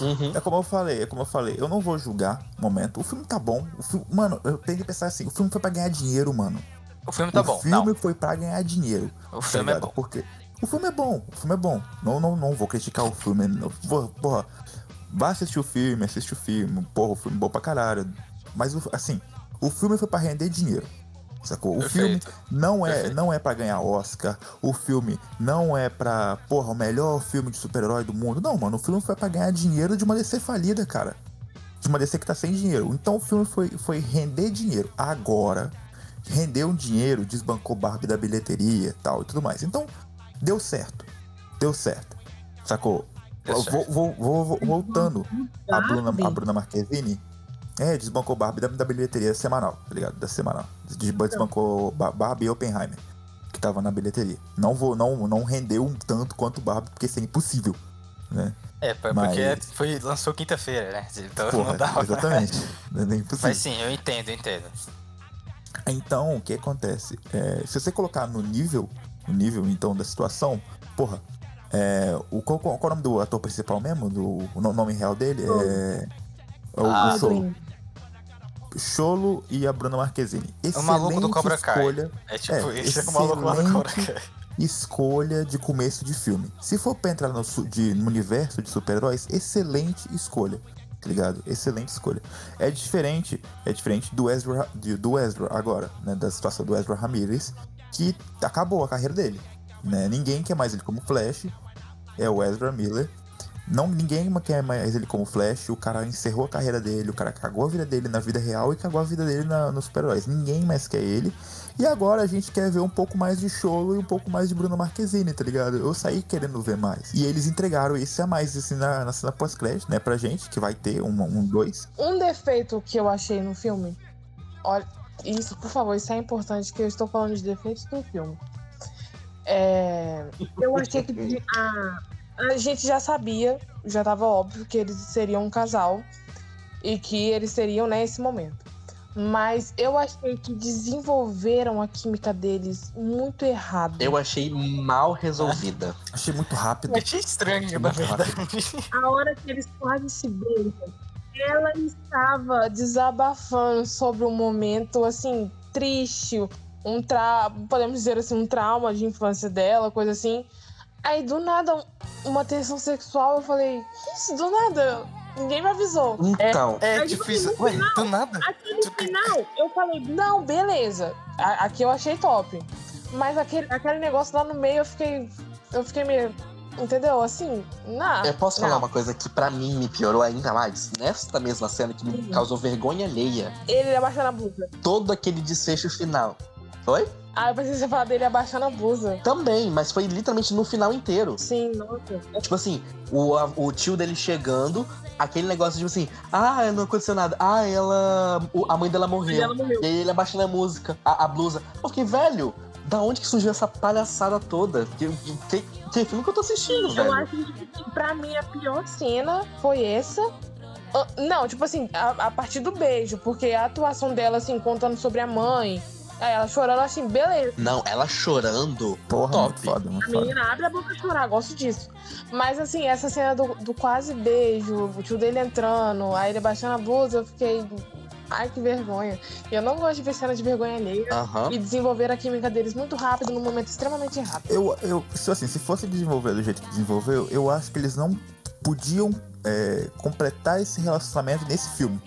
Uhum. É como eu falei, é como eu falei, eu não vou julgar o momento. O filme tá bom. O filme, mano, eu tenho que pensar assim, o filme foi pra ganhar dinheiro, mano. O filme tá o bom, filme não. foi pra ganhar dinheiro. O tá filme é bom. Porque o filme é bom, o filme é bom. Não, não, não vou criticar o filme. não. Porra, porra, vá assistir o filme, assiste o filme. Porra, o filme é bom pra caralho. Mas, o- assim, o filme foi pra render dinheiro. Sacou? O filme Perfeito. não é, Perfeito. não é para ganhar Oscar. O filme não é pra, porra, o melhor filme de super-herói do mundo. Não, mano, o filme foi pra ganhar dinheiro de uma DC falida, cara. De uma DC que tá sem dinheiro. Então o filme foi, foi render dinheiro. Agora, rendeu um dinheiro, desbancou Barbie da bilheteria e tal e tudo mais. Então, deu certo. Deu certo. Sacou? Deu Eu certo. Vou, vou- vou- voltando a Bruna, a? Bruna Marquezine. É, desbancou Barbie da, da bilheteria semanal, tá ligado? Da semanal. Des- Desbancou Ba- Barbie e Oppenheimer, que tava na bilheteria. Não vou, não, não rendeu um tanto quanto Barbie, porque isso é impossível, né? É, p- Mas- porque foi, lançou quinta-feira, né? Então Porra, não dava pra- exatamente. É impossível. Mas sim, eu entendo, eu entendo. Então, o que acontece? É, se você colocar no nível, no nível então da situação, porra, é, o, qual, qual- qual é o nome do ator principal mesmo? Do, o no- nome real dele? É. é o, Ah, o Cholo. Cholo e a Bruna Marquezine. O maluco do Excelente Cobra Kai. escolha, É tipo, É, isso é o maluco lá do Cobra excelente. Kai. escolha de começo de filme. Se for pra entrar no, de- no universo de super-heróis, excelente escolha. Tá ligado? Excelente escolha. É diferente, é diferente do Ezra, de- do Ezra agora, né? Da situação do Ezra Ramirez, que acabou a carreira dele. Né? Ninguém quer mais ele como Flash. É o Ezra Miller. Não, ninguém quer mais ele como Flash. O cara encerrou a carreira dele, o cara cagou a vida dele na vida real e cagou a vida dele na, nos super-heróis. Ninguém mais quer ele. E agora a gente quer ver um pouco mais de Cholo e um pouco mais de Bruno Marquezine, tá ligado? Eu saí querendo ver mais. E eles entregaram esse a mais, assim, na, na cena pós-crédito, né, pra gente, que vai ter um, um dois. Um defeito que eu achei no filme. Olha, isso, por favor, isso é importante, que eu estou falando de defeitos do filme. É, eu achei que a, a gente já sabia, já estava óbvio que eles seriam um casal e que eles seriam, né, esse momento. Mas eu achei que desenvolveram a química deles muito errado. Eu achei mal resolvida. Achei muito rápido. Achei estranho, na verdade. A hora que eles quase se beijam, ela estava desabafando sobre um momento assim triste, um tra... podemos dizer assim, um trauma de infância dela, coisa assim. Aí do nada um- uma tensão sexual, eu falei, isso do nada? Ninguém me avisou. Então, É, tipo tipo, isso. no Ué, do nada? Aqui no final, eu falei, não, beleza. A- Aqui eu achei top. Mas aquele, aquele negócio lá no meio eu fiquei. Eu fiquei meio. Entendeu? Assim, não. eu posso não. falar uma coisa que pra mim me piorou ainda mais? Nesta mesma cena que me Uhum. causou vergonha alheia. Ele abaixando a blusa. Todo aquele desfecho final. Oi? Ah, eu pensei que você falar dele abaixando a blusa. Também, mas foi literalmente no final inteiro. Sim, nossa. Tipo assim, o, a- o tio dele chegando, aquele negócio de tipo assim, ah, não aconteceu nada. Ah, ela. o- a mãe dela morreu. ela morreu. E aí ele abaixando a música, a, a blusa. Eu fiquei, velho, da onde que surgiu essa palhaçada toda? Que, que, que filme que eu tô assistindo, Eu velho? acho que pra mim a pior cena foi essa. Ah, Não, tipo assim, a, a partir do beijo, porque a atuação dela, assim, contando sobre a mãe, aí ela chorando, assim, beleza. Não, ela chorando. Porra, Top. muito foda, muito A foda. menina abre a boca pra chorar, gosto disso. Mas assim, essa cena do, do quase beijo, o tio dele entrando, aí ele baixando a blusa, eu fiquei. Ai, que vergonha. E eu não gosto de ver cena de vergonha alheia. Aham. E desenvolver a química deles muito rápido, num momento extremamente rápido. Eu, eu, se assim, se fosse desenvolver do jeito que desenvolveu, eu acho que eles não podiam é, completar esse relacionamento nesse filme.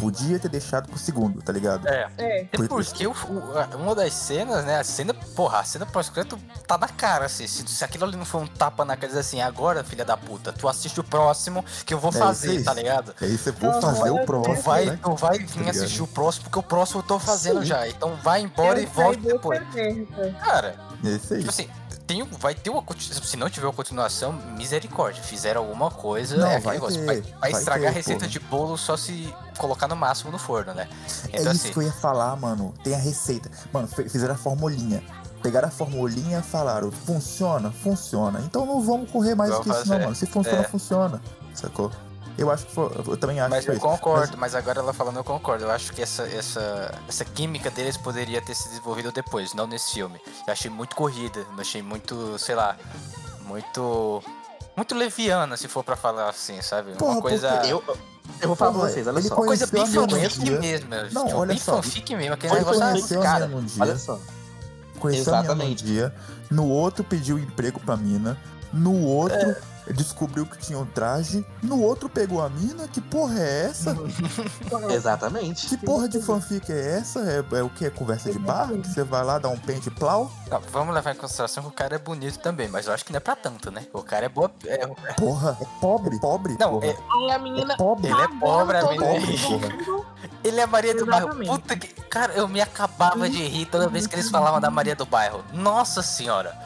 Podia ter deixado pro segundo, tá ligado? É. É. É porque o- o- uma das cenas, né? A cena, porra, a cena pós-crédito tá na cara, assim. Se, se aquilo ali não foi um tapa na cara, assim, agora, filha da puta, tu assiste o próximo que eu vou É fazer, isso tá ligado? Aí você vou Não, fazer não, o Tu próximo. vai, né? tu vai vir Tá ligado? assistir o próximo, porque o próximo eu tô fazendo Sim. já. Então vai embora e Eu saí volta depois. Cara, É isso aí. tipo assim, tem, vai ter uma. Se não tiver uma continuação, misericórdia. Fizeram alguma coisa, Não, é aquele vai negócio. ter, vai, vai vai estragar a ter, receita porra. de bolo só se colocar no máximo no forno, né? É Então isso assim. que eu ia falar, mano. Tem a receita. Mano, fizeram a formulinha. Pegaram a formulinha e falaram, funciona? Funciona. Então não vamos correr mais que isso, não, mano. Se funciona, É. funciona. Sacou? Eu acho que foi. Eu também acho Mas que foi eu concordo, mas agora ela falando eu concordo. Eu acho que essa, essa, essa química deles poderia ter se desenvolvido depois, não nesse filme. Eu achei muito corrida, eu achei muito, sei lá, muito. Muito leviana, se for pra falar assim, sabe? Porra, Uma coisa. porque Eu, eu vou falar pra vocês, olha só. conhe- Coisa bem fanfic mesmo. Não, tipo, olha bem só. fanfic mesmo. Aquele Ele negócio. A cara, num dia. Olha só. Conheceu a minha num Exatamente. dia. No outro pediu emprego pra mina. No outro descobriu que tinha um traje. No outro pegou a mina. Que porra é essa? Exatamente. Que porra de fanfic é essa? É, é o que? É conversa de bar? Que você vai lá dar um pente plau? não, vamos levar em consideração que o cara é bonito também, mas eu acho que não é pra tanto, né? O cara é boa. é- Porra, é pobre? Pobre? Não, porra. é- Aí a menina. É pobre. ele é pobre, a menina. mundo. Ele é Maria do Bairro. Exatamente. Puta que. Cara, eu me acabava de rir toda vez que eles falavam da Maria do Bairro. Nossa senhora.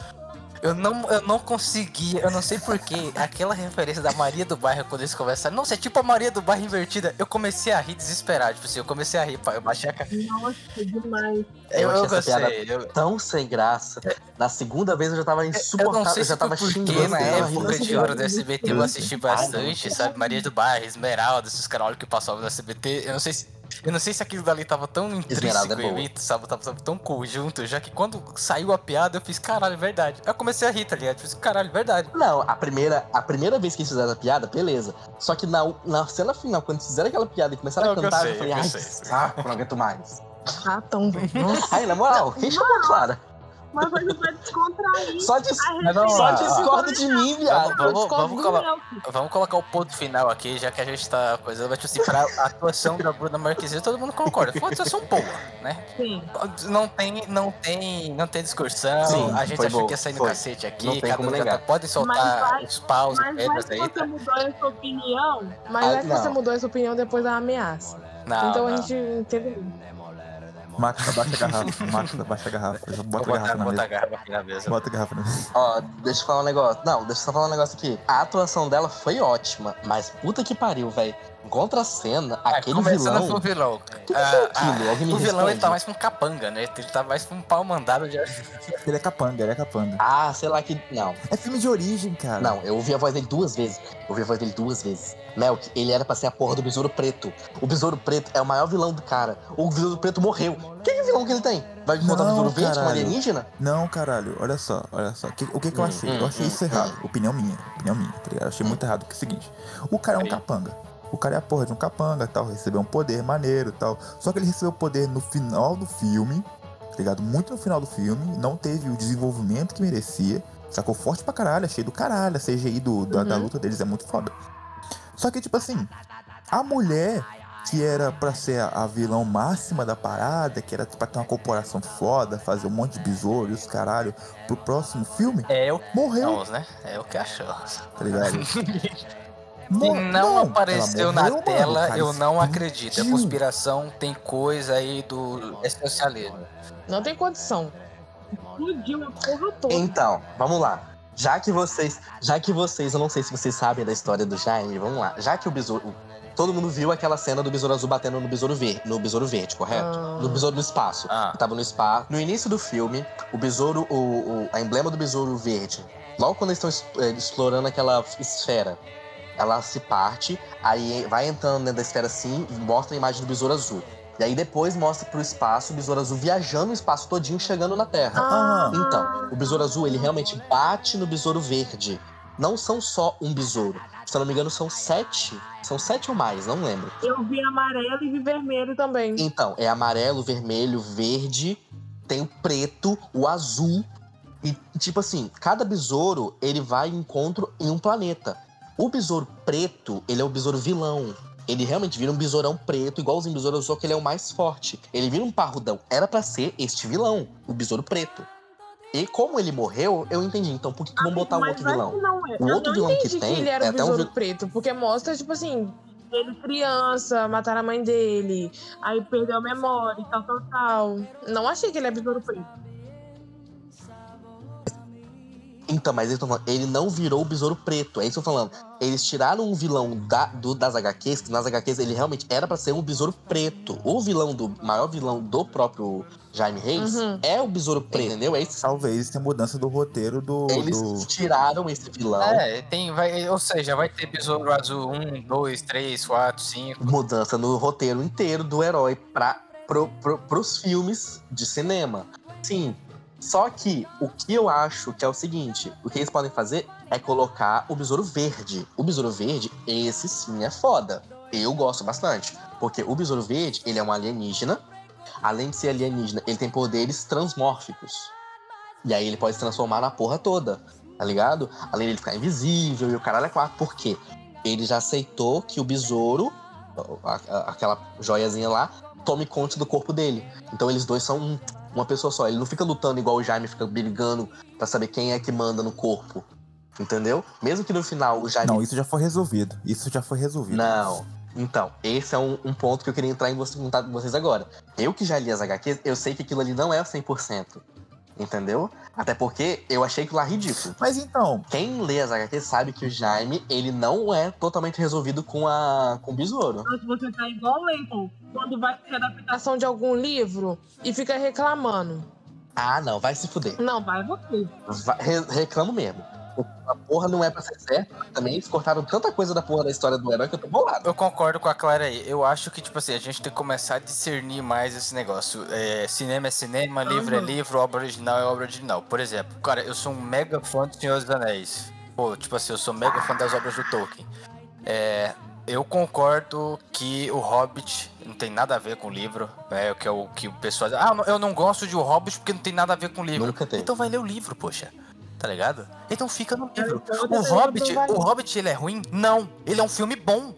Eu não, eu não conseguia, eu não sei porquê, aquela referência da Maria do Bairro quando eles conversaram. Nossa, é tipo a Maria do Bairro invertida. Eu comecei a rir desesperado. Tipo assim, eu comecei a rir, pá, eu baixei a cara. Nossa, demais. Eu, Eu eu, achei essa piada gostei. Eu, Tão sem graça. Na segunda vez eu já tava eu insuportável. não sei eu já se tava xingando. na eu época de ouro do SBT eu assisti bastante, sabe? Maria do Bairro, Esmeralda, esses caras que passavam no SBT. Eu não sei se. Eu não sei se aquilo dali tava tão Esmeralda intrínseco é boa. mim, sabe? Tava, tava tão conjunto, já que quando saiu a piada eu fiz, caralho, é verdade. Aí eu comecei a rir, tá ligado? Eu fiz, caralho, é verdade. Não, a primeira, a primeira vez que eles fizeram a piada, beleza. Só que na, na cena final, quando eles fizeram aquela piada e começaram Eu a cantar, sei, eu falei, eu ai, sei. saco, não aguento mais. Ratão, velho. Ai, na moral, quem chamou a Clara? Uma coisa pra descontrair. Só, dis A Mas só discorda de mim, viado. Vamos- vamos colo- Vamos colocar o ponto final aqui, já que a gente tá coisando. Mas, tipo assim, pra atuação da Bruna Marquezine, todo mundo concorda. Foi uma atuação boa, né? sim. Não tem, não tem, não tem discussão. Sim, a gente achou boa, que ia sair no foi. cacete aqui. Não tem cada como negar. Pode Mas soltar vai- os paus e Mas vai pedras que aí. você Tá? mudou essa opinião. Mas Ah, é que você mudou essa opinião depois da ameaça. Não, então não. a gente entendeu. Max, abaixa a garrafa. Max, abaixa a garrafa. Bota a botar, garrafa na botar a mesa. garrafa aqui na mesa. Bota a garrafa na mesa. Ó, deixa eu falar um negócio. Não, deixa eu só falar um negócio aqui. A atuação dela foi ótima, mas puta que pariu, velho. Contra a cena, Ah, aquele vilão. com o vilão. que Ah, foi aquilo? ah, Alguém me o vilão ele tá mais com capanga, né? Ele tá mais com um pau mandado de. Ele é capanga, ele é capanga. Ah, sei lá que. Não, É filme de origem, cara. não, eu ouvi a voz dele duas vezes. Eu ouvi a voz dele duas vezes. Melk, ele era pra ser a porra do Besouro Preto. O Besouro Preto é o maior vilão do cara. O Besouro Preto morreu. Que vilão que ele tem? Vai encontrar o Não, Besouro Verde, um caralho. alienígena? Não, caralho, olha só, olha só. Que- o que que eu Hum, achei? hum, eu achei hum, isso errado. Opinião minha, opinião minha, tá ligado? Eu achei muito errado, porque é o seguinte: o cara é um capanga. O cara é a porra de um capanga tal, recebeu um poder maneiro tal. Só que ele recebeu o poder no final do filme, tá ligado? Muito no final do filme, não teve o desenvolvimento que merecia. Sacou forte pra caralho, achei do caralho. A CGI do, da, da Uhum. luta deles é muito foda. Só que, tipo assim, a mulher que era pra ser a, a vilão máxima da parada, que era pra ter uma corporação foda, fazer um monte de besouro e os caralho pro próximo filme, É o que morreu, achamos, né? É o que achamos. tá ligado? Se Mo- não, apareceu na morreu, tela, mano, cara, eu não acredito. É explodiu. conspiração, tem coisa aí do essencialismo. Não tem condição. Explodiu a porra toda. Então, vamos lá. Já que vocês, já que vocês, eu não sei se vocês sabem da história do Jaime, vamos lá. Já que o besouro, todo mundo viu aquela cena do besouro azul batendo no besouro verde, no besouro verde, correto? Ah. No besouro no espaço. Ah. Que tava no espaço. No início do filme, o besouro, o, o a emblema do besouro verde, logo quando eles estão es- eh, explorando aquela esfera, ela se parte, aí vai entrando dentro da esfera assim e mostra a imagem do besouro azul. E aí depois mostra pro espaço o besouro azul viajando o espaço todinho, chegando na Terra. Ah, Então, o besouro azul, ele realmente bate no besouro verde. Não são só um besouro. Se eu não me engano, são sete. São sete ou mais, não lembro. Eu vi amarelo e vi vermelho também. Então, é amarelo, vermelho, verde, tem o preto, o azul. E, tipo assim, cada besouro, ele vai em encontro em um planeta. O besouro preto, ele é o besouro vilão. Ele realmente vira um besourão preto, igualzinho o besouro, só que ele é o mais forte. Ele vira um parrudão. Era pra ser este vilão, o besouro preto. E como ele morreu, eu entendi. Então, por que, que vão botar um outro vilão? é. O Eu outro vilão que entendi que, tem ele era é o um besouro vilão. preto, porque mostra, tipo assim, ele criança, mataram a mãe dele, aí perdeu a memória e tal, tal, tal. Não achei que ele é besouro preto. Então, mas eles tão falando, ele não virou o besouro preto. É isso que eu tô falando. Eles tiraram um vilão da, do, das HQs, que nas HQs ele realmente era pra ser um besouro preto. O vilão do maior vilão do próprio Jaime Reis Uhum. é o besouro preto, entendeu? É isso. Talvez tenha mudança do roteiro do. Eles do- tiraram esse vilão. É, tem, vai, ou seja, vai ter Besouro Azul 1, 2, 3, 4, 5. mudança no roteiro inteiro do herói para pro, pro, pros filmes de cinema. Sim. Só que o que eu acho que é o seguinte: o que eles podem fazer é colocar o Besouro Verde. O Besouro Verde, esse sim é foda. Eu gosto bastante. Porque o Besouro Verde, ele é um alienígena. Além de ser alienígena, ele tem poderes transmórficos. E aí ele pode se transformar na porra toda. Tá ligado? Além dele ficar invisível e o caralho é quatro. Por quê? Ele já aceitou que o besouro, aquela joiazinha lá, tome conta do corpo dele. Então eles dois são um- uma pessoa só. Ele não fica lutando igual o Jaime fica brigando pra saber quem é que manda no corpo. Entendeu? Mesmo que no final o Jaime. Não, isso já foi resolvido. Isso já foi resolvido. Não. Então, esse é um, um ponto que eu queria entrar em você, contato com vocês agora. Eu que já li as HQs, eu sei que aquilo ali não é 100%. Entendeu? Até porque eu achei aquilo lá ridículo. Mas então, Quem lê as HQs sabe que o Jaime, ele não é totalmente resolvido com, a, com o besouro. Então, se você tá igual o quando vai ser adaptação, Ação de algum livro e fica reclamando. Ah, não, vai se fuder. Não, vai você. Vai- re- reclamo mesmo. A porra não é pra ser certa. Também eles cortaram tanta coisa da porra da história do herói que eu tô bolado. Eu concordo com a Clara aí. Eu acho que, tipo assim, a gente tem que começar a discernir mais esse negócio. É, cinema é cinema, livro é Uhum. livro, obra original é obra original. Por exemplo, cara, eu sou um mega fã do Senhor dos Anéis. Pô, tipo assim, eu sou mega fã das obras do Tolkien. É, eu concordo que o Hobbit não tem nada a ver com o livro. É o que, é o que o pessoal diz. Ah, eu não gosto de O Hobbit porque não tem nada a ver com o livro. Então vai ler o livro, poxa. Tá ligado? Então fica no livro. então O também Hobbit, o Hobbit, ele é ruim? Não. Ele é um filme bom.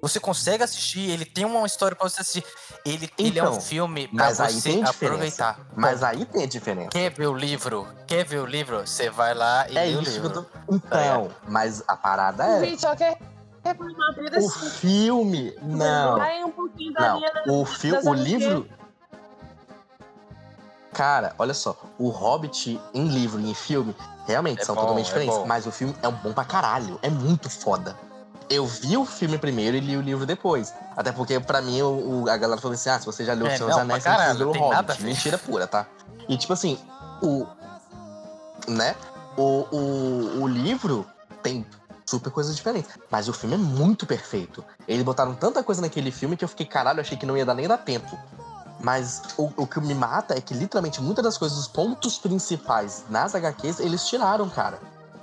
Você consegue assistir, ele tem uma história pra você assistir. Ele, ele é um Então, filme pra Mas aí você tem diferença. aproveitar. Mas aí tem a diferença. quer ver o livro? Quer ver o livro? Você vai lá e É lê o livro. tô. Então, mas a parada O é. vídeo só quer Uma vida O assim, filme. Não. Vai um pouquinho da Não. da- O, fi das o livro. Cara, olha só. O Hobbit em livro e em filme realmente É são bom, totalmente é diferentes. bom. mas o filme é um bom pra caralho. É muito foda. Eu vi o filme primeiro e li o livro depois. Até porque, pra mim, o, o- a galera falou assim: ah, se você já leu É, O Senhor dos não, Anéis, você precisa ler o nada Hobbit. ver. Mentira pura, tá? E tipo assim, o. Né? O, o, o livro tem super coisas diferentes. Mas o filme é muito perfeito. Eles botaram tanta coisa naquele filme que eu fiquei, caralho, achei que não ia dar nem dar tempo. Mas o, o que me mata é que literalmente muitas das coisas, os pontos principais nas HQs, eles tiraram, cara.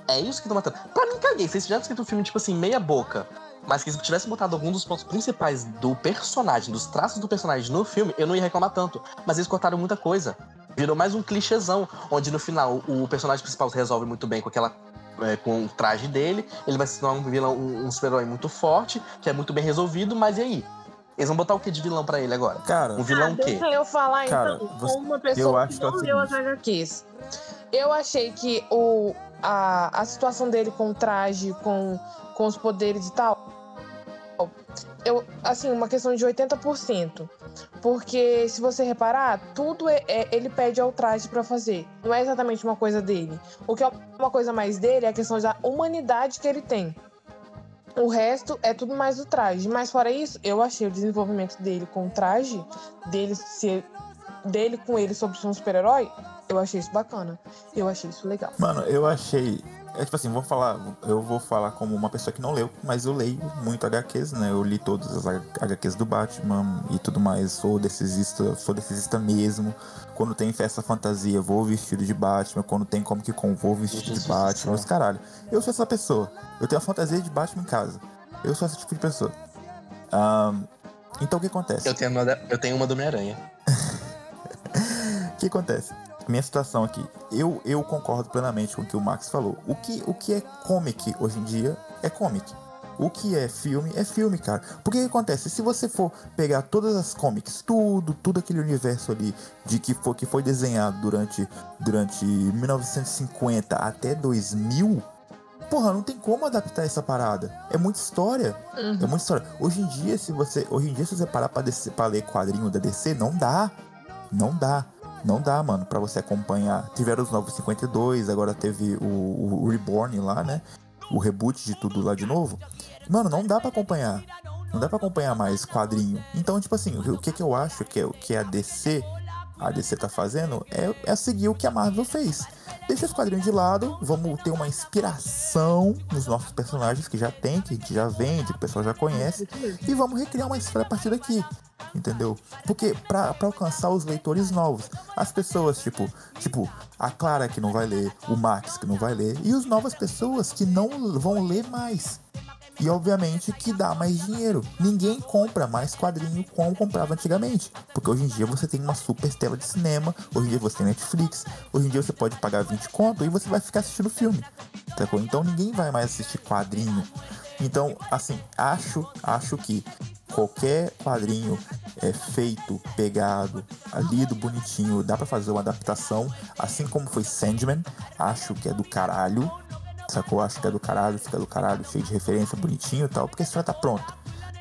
É isso que tô matando. Pra mim, caguei. Se eles tivessem escrito um filme, tipo assim, meia boca, mas que se tivesse botado algum dos pontos principais do personagem, dos traços do personagem no filme, eu não ia reclamar tanto. Mas eles cortaram muita coisa. Virou mais um clichêzão, onde no final o personagem principal se resolve muito bem com aquela. é, com o traje dele, ele vai se tornar um vilão, um, um super-herói muito forte, que é muito bem resolvido, mas e aí? Eles vão botar o que de vilão pra ele agora? cara, Um vilão Ah, o quê? Deixa eu falar Cara, então você- com uma eu pessoa acho que que é não leu as. HQs. Eu achei que o, a, a situação dele com o traje, com, com os poderes e tal, eu, assim, uma questão de 80%. Porque se você reparar, tudo é, é- ele pede ao traje pra fazer. Não é exatamente uma coisa dele. O que é uma coisa mais dele é a questão da humanidade que ele tem. O resto é tudo mais do traje. Mas fora isso, eu achei o desenvolvimento dele com o traje, dele ser dele com ele sobre ser um super-herói, eu achei isso bacana. Eu achei isso legal. Mano, eu achei. É tipo assim, vou falar. Eu vou falar como uma pessoa que não leu, mas eu leio muito HQs, né? Eu li todas as HQs do Batman e tudo mais. Sou decisista, sou decisista mesmo. Quando tem festa fantasia, vou vestido de Batman. Quando tem Comic Con, vou vestido de Batman. Os caralho. Eu sou essa pessoa. Eu tenho a fantasia de Batman em casa. Eu sou esse tipo de pessoa. Ahn, então o que acontece? Eu tenho uma, da- eu tenho uma do Homem-Aranha. O que acontece? Minha situação aqui, eu, eu concordo plenamente com o que o Max falou. O que, o que é comic hoje em dia é comic. O que é filme é filme, cara. Porque o que acontece? Se você for pegar todas as comics, tudo, tudo aquele universo ali de que foi, que foi desenhado durante, durante 1950 até 2000, porra, não tem como adaptar essa parada. É muita história. É muita história. Hoje em dia, se você, hoje em dia, se você parar pra ler quadrinho da DC, não dá. Não dá. Não dá, mano, pra você acompanhar. Tiveram os Novos 52, agora teve o, o- o Reborn lá, né? O reboot de tudo lá de novo. Mano, não dá pra acompanhar. Não dá pra acompanhar mais quadrinho. Então, tipo assim, o que que eu acho que é que a DC, a DC tá fazendo é, é seguir o que a Marvel fez. Deixa os quadrinhos de lado, vamos ter uma inspiração nos nossos personagens que já tem, que a gente já vende, que o pessoal já conhece, e vamos recriar uma história a partir daqui. Entendeu? Porque pra alcançar os leitores novos, as pessoas, tipo, tipo, a Clara que não vai ler, o Max que não vai ler, e as novas pessoas que não vão ler mais. E obviamente que dá mais dinheiro. Ninguém compra mais quadrinho como comprava antigamente. Porque hoje em dia você tem uma super tela de cinema, hoje em dia você tem Netflix, hoje em dia você pode pagar 20 conto e você vai ficar assistindo filme. Sacou? Então ninguém vai mais assistir quadrinho. Então, assim, acho, acho que qualquer quadrinho é feito, pegado, lido bonitinho, dá pra fazer uma adaptação, assim como foi Sandman, acho que é do caralho. Sacou? Acho que é do caralho, fica do caralho, cheio de referência, bonitinho e tal, porque a história tá pronta.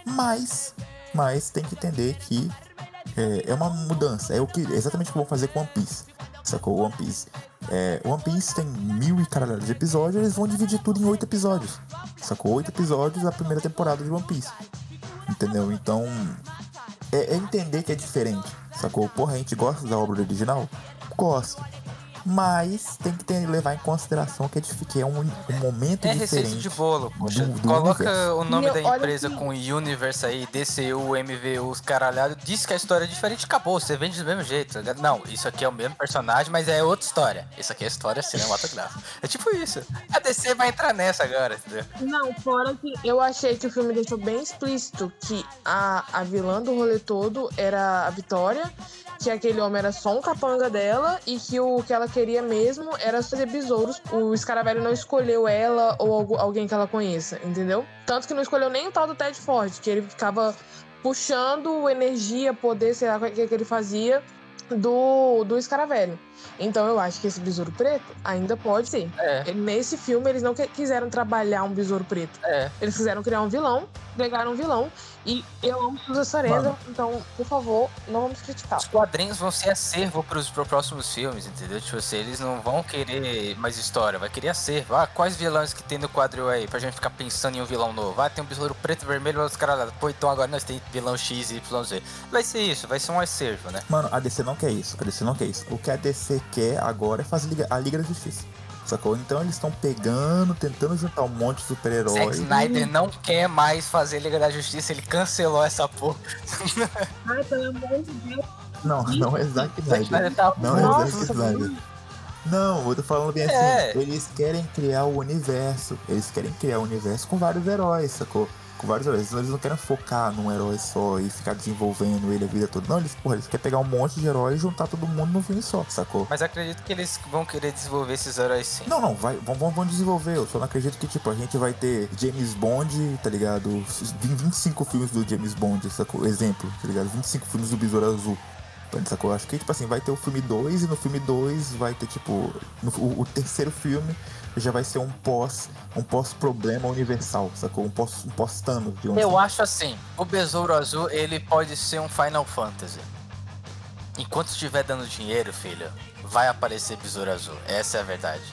Mas, mas tem que entender que é, é uma mudança. É o que exatamente o que eu vou fazer com One Piece. Sacou? One Piece. É, One Piece tem mil e caralho de episódios, eles vão dividir tudo em oito episódios. Sacou? Oito episódios da primeira temporada de One Piece. Entendeu? Então, é, é entender que é diferente. Sacou? Porra, a gente gosta da obra original? Gosta. Mas tem que ter, levar em consideração que é, que é um, um momento É diferente. receita de bolo, poxa. do- do Coloca universo. o nome Meu, da empresa aqui. com Universe aí, DCU, MVU, os caralhados, diz que a história é diferente, acabou, você vende do mesmo jeito. tá ligado? Não, isso aqui é o mesmo personagem, mas é outra história. Isso aqui é história cinematográfica. É tipo isso. A DC vai entrar nessa agora, entendeu? Não, fora que Eu achei que o filme deixou bem explícito que a, a vilã do rolê todo era a Vitória, que aquele homem era só um capanga dela e que o que ela queria mesmo era fazer besouros. O Escaravelho não escolheu ela ou algu- alguém que ela conheça, entendeu? Tanto que não escolheu nem o tal do Ted Ford, que ele ficava puxando energia, poder, sei lá o que, que ele fazia do, do Escaravelho. Então eu acho que esse besouro preto ainda pode ser. É, Nesse filme, eles não quiseram trabalhar um besouro preto. é. Eles quiseram criar um vilão, pegaram um vilão. E eu amo Suza Sarenda, Mano. então, por favor, não vamos criticar. Os quadrinhos vão ser acervo pros, pros próximos filmes, entendeu? Tipo assim, eles não vão querer mais história, vai querer acervo. Ah, quais vilões que tem no quadril aí pra gente ficar pensando em um vilão novo? Ah, tem um besouro preto, vermelho, os caras. Pô, então agora nós tem vilão X, Y, Z. Vai ser isso, vai ser um acervo, né? Mano, a DC não quer isso. A DC não quer isso. O que a DC quer agora é fazer liga- a Liga da Justiça. Sacou? Então eles estão pegando, tentando juntar um monte de Zack super-heróis. Snyder não quer mais fazer Liga da Justiça, ele cancelou essa porra. Ai, pelo amor de Deus. Não, não é Zack Zack Snyder. Tá Não é Zack Snyder. Não, eu tô falando bem É. assim. Eles querem criar o universo. Eles querem criar o universo com vários heróis, sacou? Com vários heróis. Eles não querem focar num herói só e ficar desenvolvendo ele a vida toda. Não, eles, porra, eles querem pegar um monte de heróis e juntar todo mundo num filme só, sacou? Mas acredito que eles vão querer desenvolver esses heróis sim. Não, não, vai, vão, vão, vão desenvolver. Eu só não acredito que, tipo, a gente vai ter James Bond, tá ligado? Vim 25 filmes do James Bond, sacou? Exemplo, tá ligado? 25 filmes do Besouro Azul. Sacou? Acho que, tipo assim, vai ter o filme 2 e no filme 2 vai ter, tipo, no- o, o terceiro filme já vai ser um pós, um pós-problema universal, sacou? Um pós, um pós-Thanos, digamos Eu assim. acho assim, o Besouro Azul, ele pode ser um Final Fantasy. Enquanto estiver dando dinheiro, filho, vai aparecer Besouro Azul. Essa é a verdade.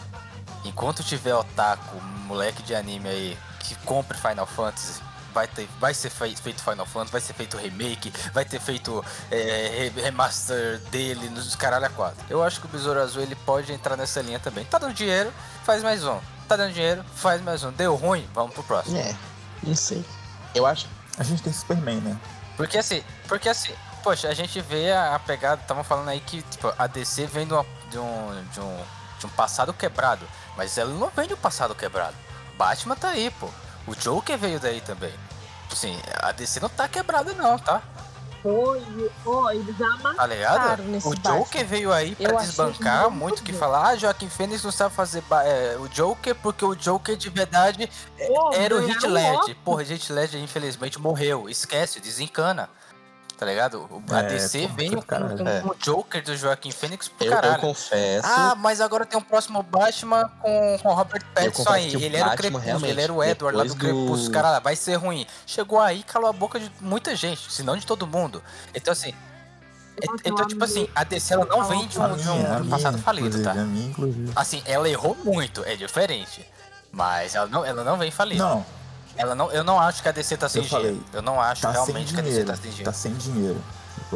Enquanto tiver otaku, moleque de anime aí, que compre Final Fantasy, vai, ter, vai ser fei- feito Final Fantasy, vai ser feito remake, vai ter feito é, re- remaster dele nos caralho a quatro. Eu acho que o Besouro Azul ele pode entrar nessa linha também. Tá dando dinheiro, faz mais um. Tá dando dinheiro, faz mais um. Deu ruim, vamos pro próximo. É, não sei. Eu acho. A gente tem Superman, né? Porque assim, porque assim, poxa, a gente vê a, a pegada, estavam falando aí que tipo, a DC vem de, uma- de um, de, um, de um passado quebrado, mas ela não vem de um passado quebrado. Batman tá aí, pô. O Joker veio daí também. Assim, a DC não tá quebrada não, tá? Foi, foi, eles amassaram. Tá ligado? Claro, nesse o Joker Batman. veio aí pra Eu desbancar muito que falar, ah, Joaquim Fênix não sabe fazer é, o Joker porque o Joker de verdade Pô, era o um Ledger. Oscar. Porra, Heath Ledger infelizmente morreu. Esquece, desencana. Tá ligado? O- A É, DC vem com, É. o Joker do Joaquim Fênix pro Eu, eu caralho. confesso. Ah, mas agora tem um próximo Batman com, com o Robert Pattinson aí. Ele era o Crepúsculo, ele era o Edward lá do do- Crepúsculo. Cara, vai ser ruim. Chegou aí, calou a boca de muita gente, se não de todo mundo. Então, assim. é- Então, eu tipo assim, a DC ela não vem de um, de um- de um passado falido, tá? Assim, ela errou muito, é diferente. Mas ela não, ela não vem falida. Não, Ela não, eu não acho que a DC tá sem Eu falei, dinheiro. Eu não acho tá realmente que a DC tá sem dinheiro. Tá sem dinheiro.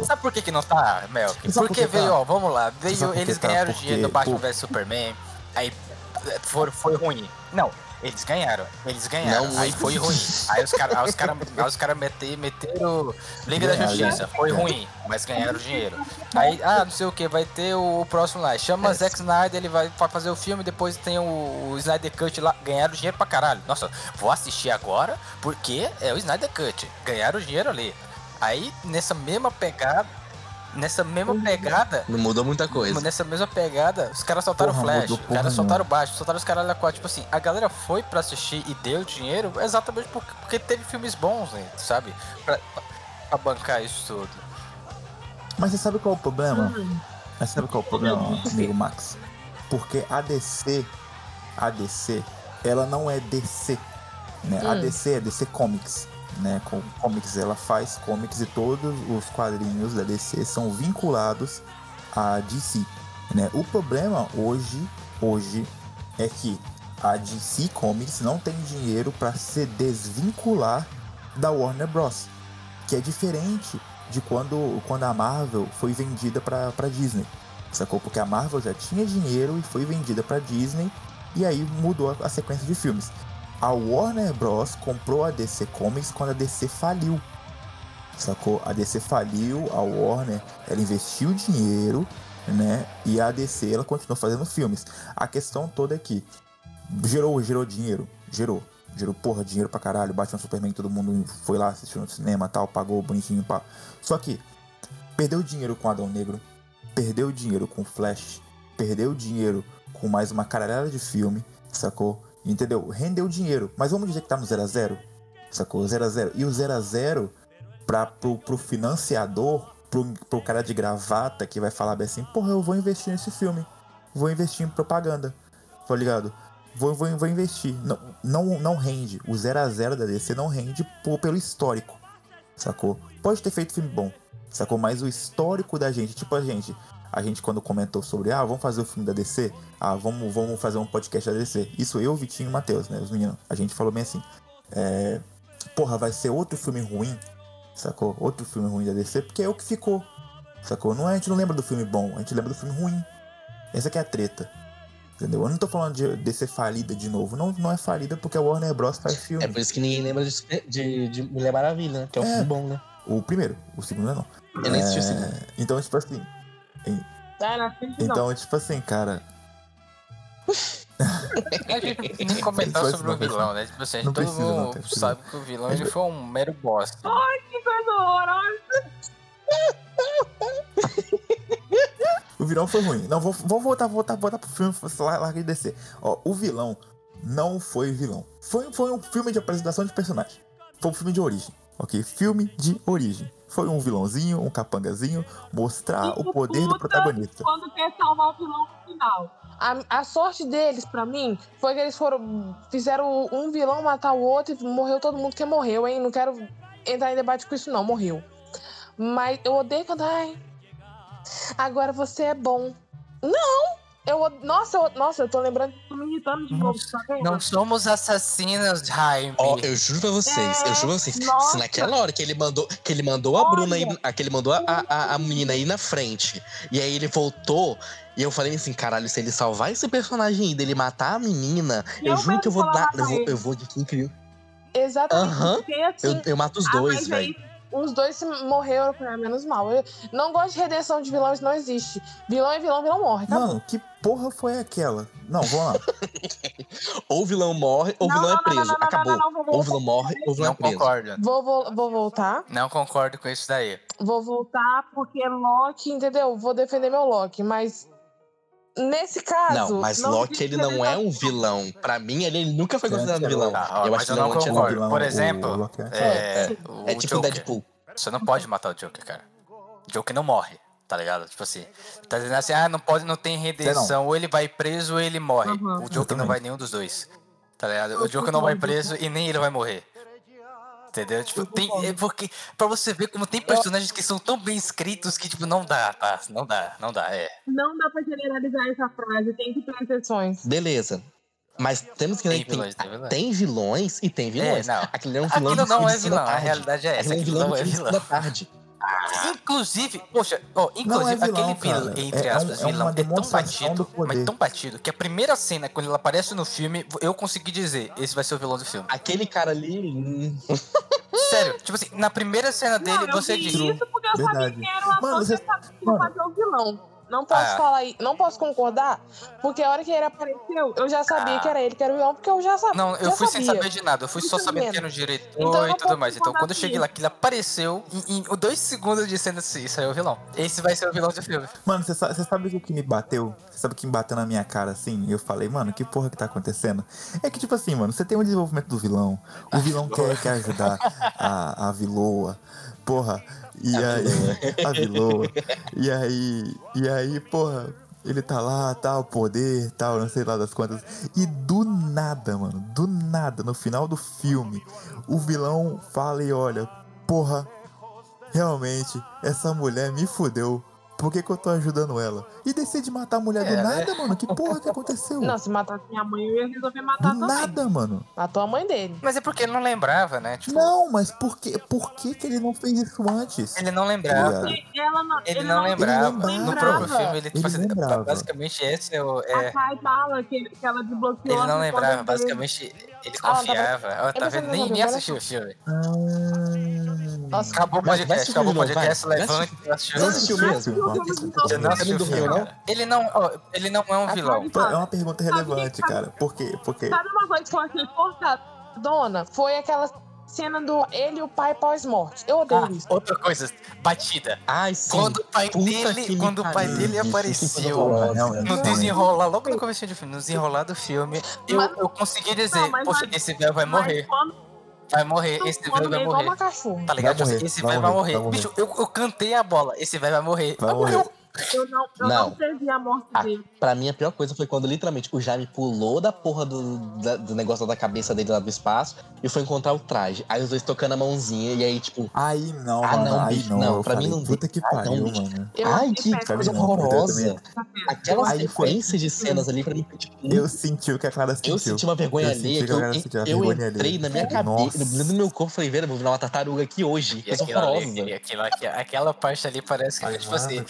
Sabe por que, que não tá, Melk? Sabe por Porque que veio, tá? ó, vamos lá, veio, eles tá? ganharam Porque, dinheiro do Batman vs Superman, aí é, foi, foi ruim. Não, eles ganharam, eles ganharam, Não aí muito. foi ruim. Aí os caras os cara, os cara meter, meteram Liga da Ganharam, Justiça, foi ganharam. ruim, mas ganharam dinheiro. Aí, ah, não sei o que, vai ter o, o próximo lá, chama É. Zack Snyder, ele vai fazer o filme, depois tem o, o Snyder Cut lá, ganharam dinheiro pra caralho. Nossa, vou assistir agora, porque é o Snyder Cut, ganharam dinheiro ali. Aí, nessa mesma pegada, nessa mesma pegada, Não mudou muita coisa. nessa mesma pegada, os caras soltaram o Porra, Flash, mudou os caras soltaram baixo, soltaram os caras lá quatro. Tipo assim, a galera foi pra assistir e deu dinheiro exatamente porque, porque teve filmes bons, né, sabe? Pra, pra bancar isso tudo. Mas você sabe qual é o problema? Hum. Mas sabe qual é o problema, amigo Max? Porque a DC, a DC, ela não é DC, né? A Hum. DC é DC Comics, né? Com comics, ela faz comics e todos os quadrinhos da DC são vinculados à DC, né? O problema hoje, hoje é que a DC Comics não tem dinheiro para se desvincular da Warner Bros, que é diferente de quando, quando a Marvel foi vendida pra Disney. Sacou? Porque a Marvel já tinha dinheiro e foi vendida pra Disney e aí mudou a, a sequência de filmes. A Warner Bros. comprou a DC Comics quando a DC faliu. Sacou? A DC faliu, a Warner, ela investiu dinheiro, né? E a DC, ela continuou fazendo filmes. A questão toda é que gerou, gerou dinheiro, gerou. Gerou, porra, dinheiro pra caralho. Batman Superman, todo mundo foi lá, assistiu no cinema tal, pagou bonitinho, pá. Só que perdeu dinheiro com Adão Negro, perdeu dinheiro com Flash, perdeu dinheiro com mais uma caralhada de filme, sacou? Entendeu? Rendeu dinheiro, mas vamos dizer que tá no 0 a 0 sacou? 0 a 0 E o 0 a 0 pra, pro, pro financiador, pro, pro cara de gravata que vai falar assim, porra, eu vou investir nesse filme, vou investir em propaganda, tá ligado? Vou, vou, vou investir. Não, não, não rende. O 0 a 0 da DC não rende por, pelo histórico, sacou? Pode ter feito filme bom, sacou? Mas o histórico da gente, tipo a gente, a gente quando comentou sobre, ah, vamos fazer o filme da DC, ah, vamos, vamos fazer um podcast da DC. Isso eu, Vitinho e Matheus, né, os meninos. A gente falou bem assim, é, porra, vai ser outro filme ruim, sacou? Outro filme ruim da DC, porque é o que ficou, sacou? Não, é- a gente não lembra do filme bom, a gente lembra do filme ruim. Essa que é a treta. Entendeu? Eu não tô falando de, de ser falida de novo. Não, não é falida porque a Warner Bros. faz filme. É por isso que ninguém lembra de, de, de Mulher Maravilha, né? Que é um É. filme bom, né? O primeiro, o segundo não. Eu nem assisti o É, segundo. Então, tipo assim. Tá não. Então, tipo assim, cara. A gente nem comentar sobre o não, vilão, né? Tipo assim, Não todo precisa, não, mundo precisa. sabe que o vilão ele foi um mero bosta. Que coisa horrorosa. O vilão foi ruim. Não, vou, vou voltar, voltar, voltar pro filme, lá, larga de descer. Ó, o vilão não foi vilão. Foi, foi um filme de apresentação de personagem. Foi um filme de origem, ok? Filme de origem. Foi um vilãozinho, um capangazinho, mostrar o poder do protagonista. Quando quer salvar o vilão no final. A, a sorte deles, pra mim, foi que eles foram. Fizeram um vilão matar o outro e morreu todo mundo que morreu, hein? Não quero entrar em debate com isso, não. Morreu. Mas eu odeio quando. Ai. Agora você é bom. Não! Eu, nossa, eu, nossa, eu tô lembrando. Tô me irritando de novo, tá? Não somos assassinos, Jaime. Ó, eu juro pra vocês, eu juro pra vocês, nossa. se naquela hora que ele mandou, que ele mandou a Bruna aí, Olha. que ele mandou a, a, a menina aí na frente, e aí ele voltou, e eu falei assim, caralho, se ele salvar esse personagem aí, dele matar a menina, eu, Eu juro que eu vou dar, eu vou, eu vou de quem criou. Exatamente. Aham, assim, eu, eu mato os ah, dois, velho. Os dois se morreram, pra menos mal. Eu não gosto de redenção de vilão, isso não existe. Vilão é vilão, vilão morre. Acabou. Mano, que porra foi aquela? Não, vamos lá. Ou o vilão morre, ou o Não, vilão não, é não, preso. não, não, Acabou. não, não, não, vou Ou o vilão morre, ou o vilão Não é preso. concordo. Vou, vou, vou voltar. Não concordo com isso daí. Vou voltar porque Loki, entendeu? Vou defender meu Loki, mas nesse caso. Não, mas não Loki ele não é um vilão. Pra mim, ele nunca foi considerado é vilão. Tá, eu mas acho que não não é concordo. vilão, Por exemplo, é- É, o É tipo o Joker. Deadpool. Você não pode matar o Joker, cara. O Joker não morre, tá ligado? Tipo assim, tá dizendo assim, ah, não pode, não tem redenção, ou ele vai preso ou ele morre. Uhum. O Joker não vai nenhum dos dois. Tá ligado? O Joker não vai preso e nem ele vai morrer. Entendeu? Tipo, tem, é porque pra você ver como tem personagens que são tão bem escritos que tipo não dá, tá? Não dá, não dá, é. não dá pra generalizar essa frase, tem que ter Exceções. Beleza. Mas temos que Tem tem, vilões, tem vilões. tem vilões e tem vilões. É, não. Aquele é um vilão Aquilo não é vilão, a realidade é essa, Aquele é um aquilo vilão é vilão. da tarde. Inclusive, poxa, ó, Não é inclusive vilão, aquele vilão, cara. entre É- é um- aspas, é uma vilão, é tão batido, mas tão batido, que a primeira cena, quando ele aparece no filme, eu consegui dizer, esse vai ser o vilão do filme. Aquele cara ali. Sério, tipo assim, na primeira cena dele, não, eu você diz. isso porque eu sabia Verdade. que era uma Mano, você- sabia mano. fazer o vilão. Não posso Ah. falar aí, não posso concordar, porque a hora que ele apareceu, eu já sabia Ah. que era ele que era o vilão, porque eu já sabia. Não, eu fui sem sabia. saber de nada, eu fui só Muito sabendo menos. que era o diretor Então eu e tudo mais. Então quando eu cheguei lá, que ele apareceu, em, em dois segundos de cena assim, isso aí é o vilão. Esse vai ser o vilão do filme. Mano, você sabe, sabe o que me bateu? Você sabe o que me bateu na minha cara assim? Eu falei, mano, que porra que tá acontecendo? É que, tipo assim, mano, você tem um desenvolvimento do vilão. O vilão quer, quer ajudar a, a vilõa. Porra. E A aí. A vilõa. E aí. E aí, porra. Ele tá lá, tal, poder, tal, não sei lá das quantas. E do nada, mano, do nada, no final do filme, o vilão fala e olha, porra, realmente, essa mulher me fudeu. Por que, que eu tô ajudando ela? E decide matar a mulher do É, né? nada, mano. Que porra que aconteceu? Não, se matasse Minha mãe eu ia resolver matar do também. nada, mano. matou a mãe dele. Mas é porque ele não lembrava, né? Tipo, Não, mas por que, por que, que ele não fez isso antes? ele não lembrava. Ligado? Ela não, Ele não lembrava. lembrava. No próprio filme, ele, tipo, Ele assim, lembrava. basicamente esse é o. é- A Kai fala que, que ela desbloqueou ele não lembrava, basicamente ele Ah, tá confiava. Ó, tá vendo? não Nem, nem assistiu o filme. Ah, Nossa, Acabou o podcast, acabou o podcast, vai. levante e assistiu. Você assistiu mesmo? Assistiu o filme de novo. Você não assistiu o filme. Ele não, ó, ele não é um A vilão. é uma pergunta relevante, cara. Por quê? Porque. Sabe uma coisa que eu achei cortada? dona, foi aquela cena do ele e o pai pós-morte. Eu odeio Ah, isso. outra coisa, batida. Ai, sim. Quando o pai Puta dele, quando o pai dele apareceu no desenrolar, logo no começo do filme, no desenrolar do filme, eu, Mas- eu consegui dizer, Não, mas poxa, esse velho vai morrer, quando vai morrer, esse velho vai morrer. Tá ligado? Vai morrer, esse vai velho vai morrer, Bicho, eu, eu cantei a bola, esse velho vai morrer. Vai Vai morrer. morrer. Eu não, eu Não. não a morte Ah, dele. Pra mim, a pior coisa foi quando literalmente o Jaime pulou da porra do, da- do negócio da cabeça dele lá do espaço e foi encontrar o traje. Aí os dois tocando a mãozinha e aí, tipo, Aí não, Ah, mano. não, aí bicho, não. não, pra mim falei, não Puta que Ah, não, pariu, bicho. mano. Eu ai, que coisa mim não, horrorosa. Aquela Aí foi- sequência de cenas ali pra mim foi tipo. Eu senti o que a Clara sentiu. Eu senti uma vergonha Eu que Eu, eu, eu entrei alheia. na minha Nossa. cabeça, no meu corpo, falei, velho, vou virar uma tartaruga aqui hoje. E Coisa ali, horrorosa. aquela parte ali parece que, tipo assim,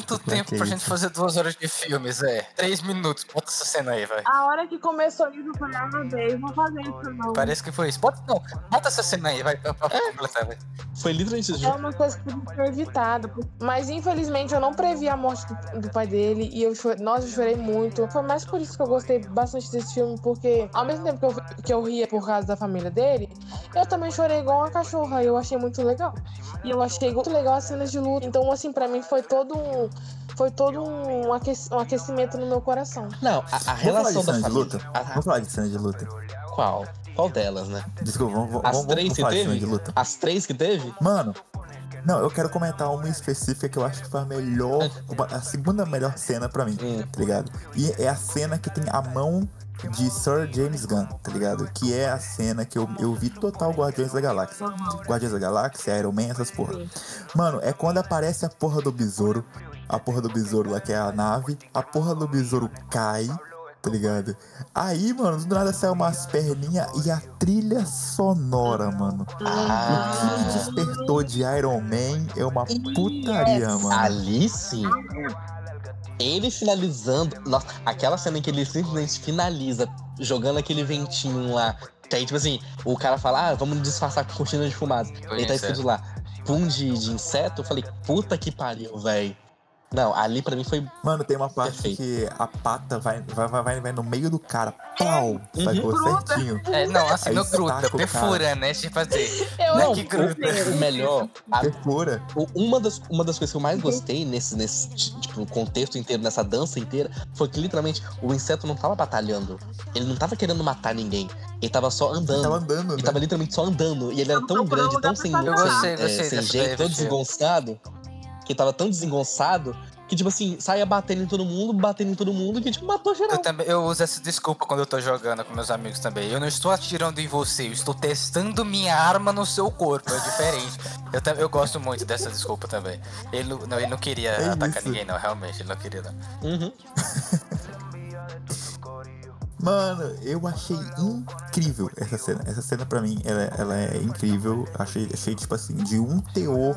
quanto isso? Pra tempo que pra gente fazer duas horas de filmes, é? Três minutos, bota essa cena aí, vai. A hora que começou isso, eu falei, ah, meu Deus, vou fazer isso não. Parece que foi isso. Bota, não, bota essa cena aí, vai, pra, pra completar, vai. Foi literalmente isso. É uma coisa que podia ser evitada. Mas infelizmente eu não previ a morte do, do pai dele. E eu chorei, nossa, eu chorei muito. Foi mais por isso que eu gostei bastante desse filme. Porque ao mesmo tempo que eu, que eu ria por causa da família dele, eu também chorei igual uma cachorra. E eu achei muito legal. E eu achei muito legal as cenas de luta. Então, assim, pra mim foi todo um. Foi todo um, aquec- um aquecimento no meu coração. Não, a, a relação da família. luta? A- Vamos falar de cena de luta. qual? Qual delas, né? Desculpa, vamos, vamos, As vamos, três vamos que falar de cena teve? de luta. As três que teve? Mano, não, eu quero comentar uma específica que eu acho que foi a melhor, uma- a segunda melhor cena pra mim, Hum. tá ligado? E é a cena que tem a mão de Sir James Gunn, tá ligado? Que é a cena que eu, eu vi total Guardiões da Galáxia. Guardiões da Galáxia, Iron Man, essas porra. Mano, é quando aparece a porra do besouro. A porra do besouro lá, que é a nave. A porra do besouro cai, tá ligado? Aí, mano, do nada sai umas perninhas e a trilha sonora, mano. O que me Ah, despertou de Iron Man é uma putaria, mano. ali sim. Ele finalizando. Nossa, aquela cena em que ele simplesmente finaliza jogando aquele ventinho lá. Que aí, tipo assim, o cara fala, ah, vamos disfarçar com cortina de fumaça. Ele tá escrito lá, pum de, de inseto. Eu falei, puta que pariu, velho. Não, ali pra mim foi. Mano, tem uma parte Perfeito. que a pata vai, vai, vai, vai, no meio do cara. Pau! Sacou Gruda. certinho. É, não, assim, Aí não gruda, perfura, né? Tipo assim. Eu Não, Não, que gruda. o, melhor. a- Perfura. uma, das, uma das coisas que eu mais gostei nesse, nesse tipo, no contexto inteiro, nessa dança inteira, foi que literalmente o inseto não tava batalhando. Ele não tava querendo matar ninguém. Ele tava só Ele andando. tava andando, Ele né? tava literalmente só andando. E ele era tão grande, tão sem, pra sem, Eu é, sem jeito, tão Vitinho. Que tava tão desengonçado que, tipo assim, saia batendo em todo mundo, batendo em todo mundo, que, tipo, matou geral. Eu também eu uso essa desculpa quando eu tô jogando com meus amigos também. Eu não estou atirando em você, eu estou testando minha arma no seu corpo. É diferente. Eu, eu gosto muito dessa desculpa também. Ele não, não, ele não queria É atacar isso. ninguém, não, realmente. Ele não queria, não. Uhum. Mano, eu achei incrível essa cena. Essa cena pra mim, ela, ela é incrível. Achei, achei, tipo assim, de um teor,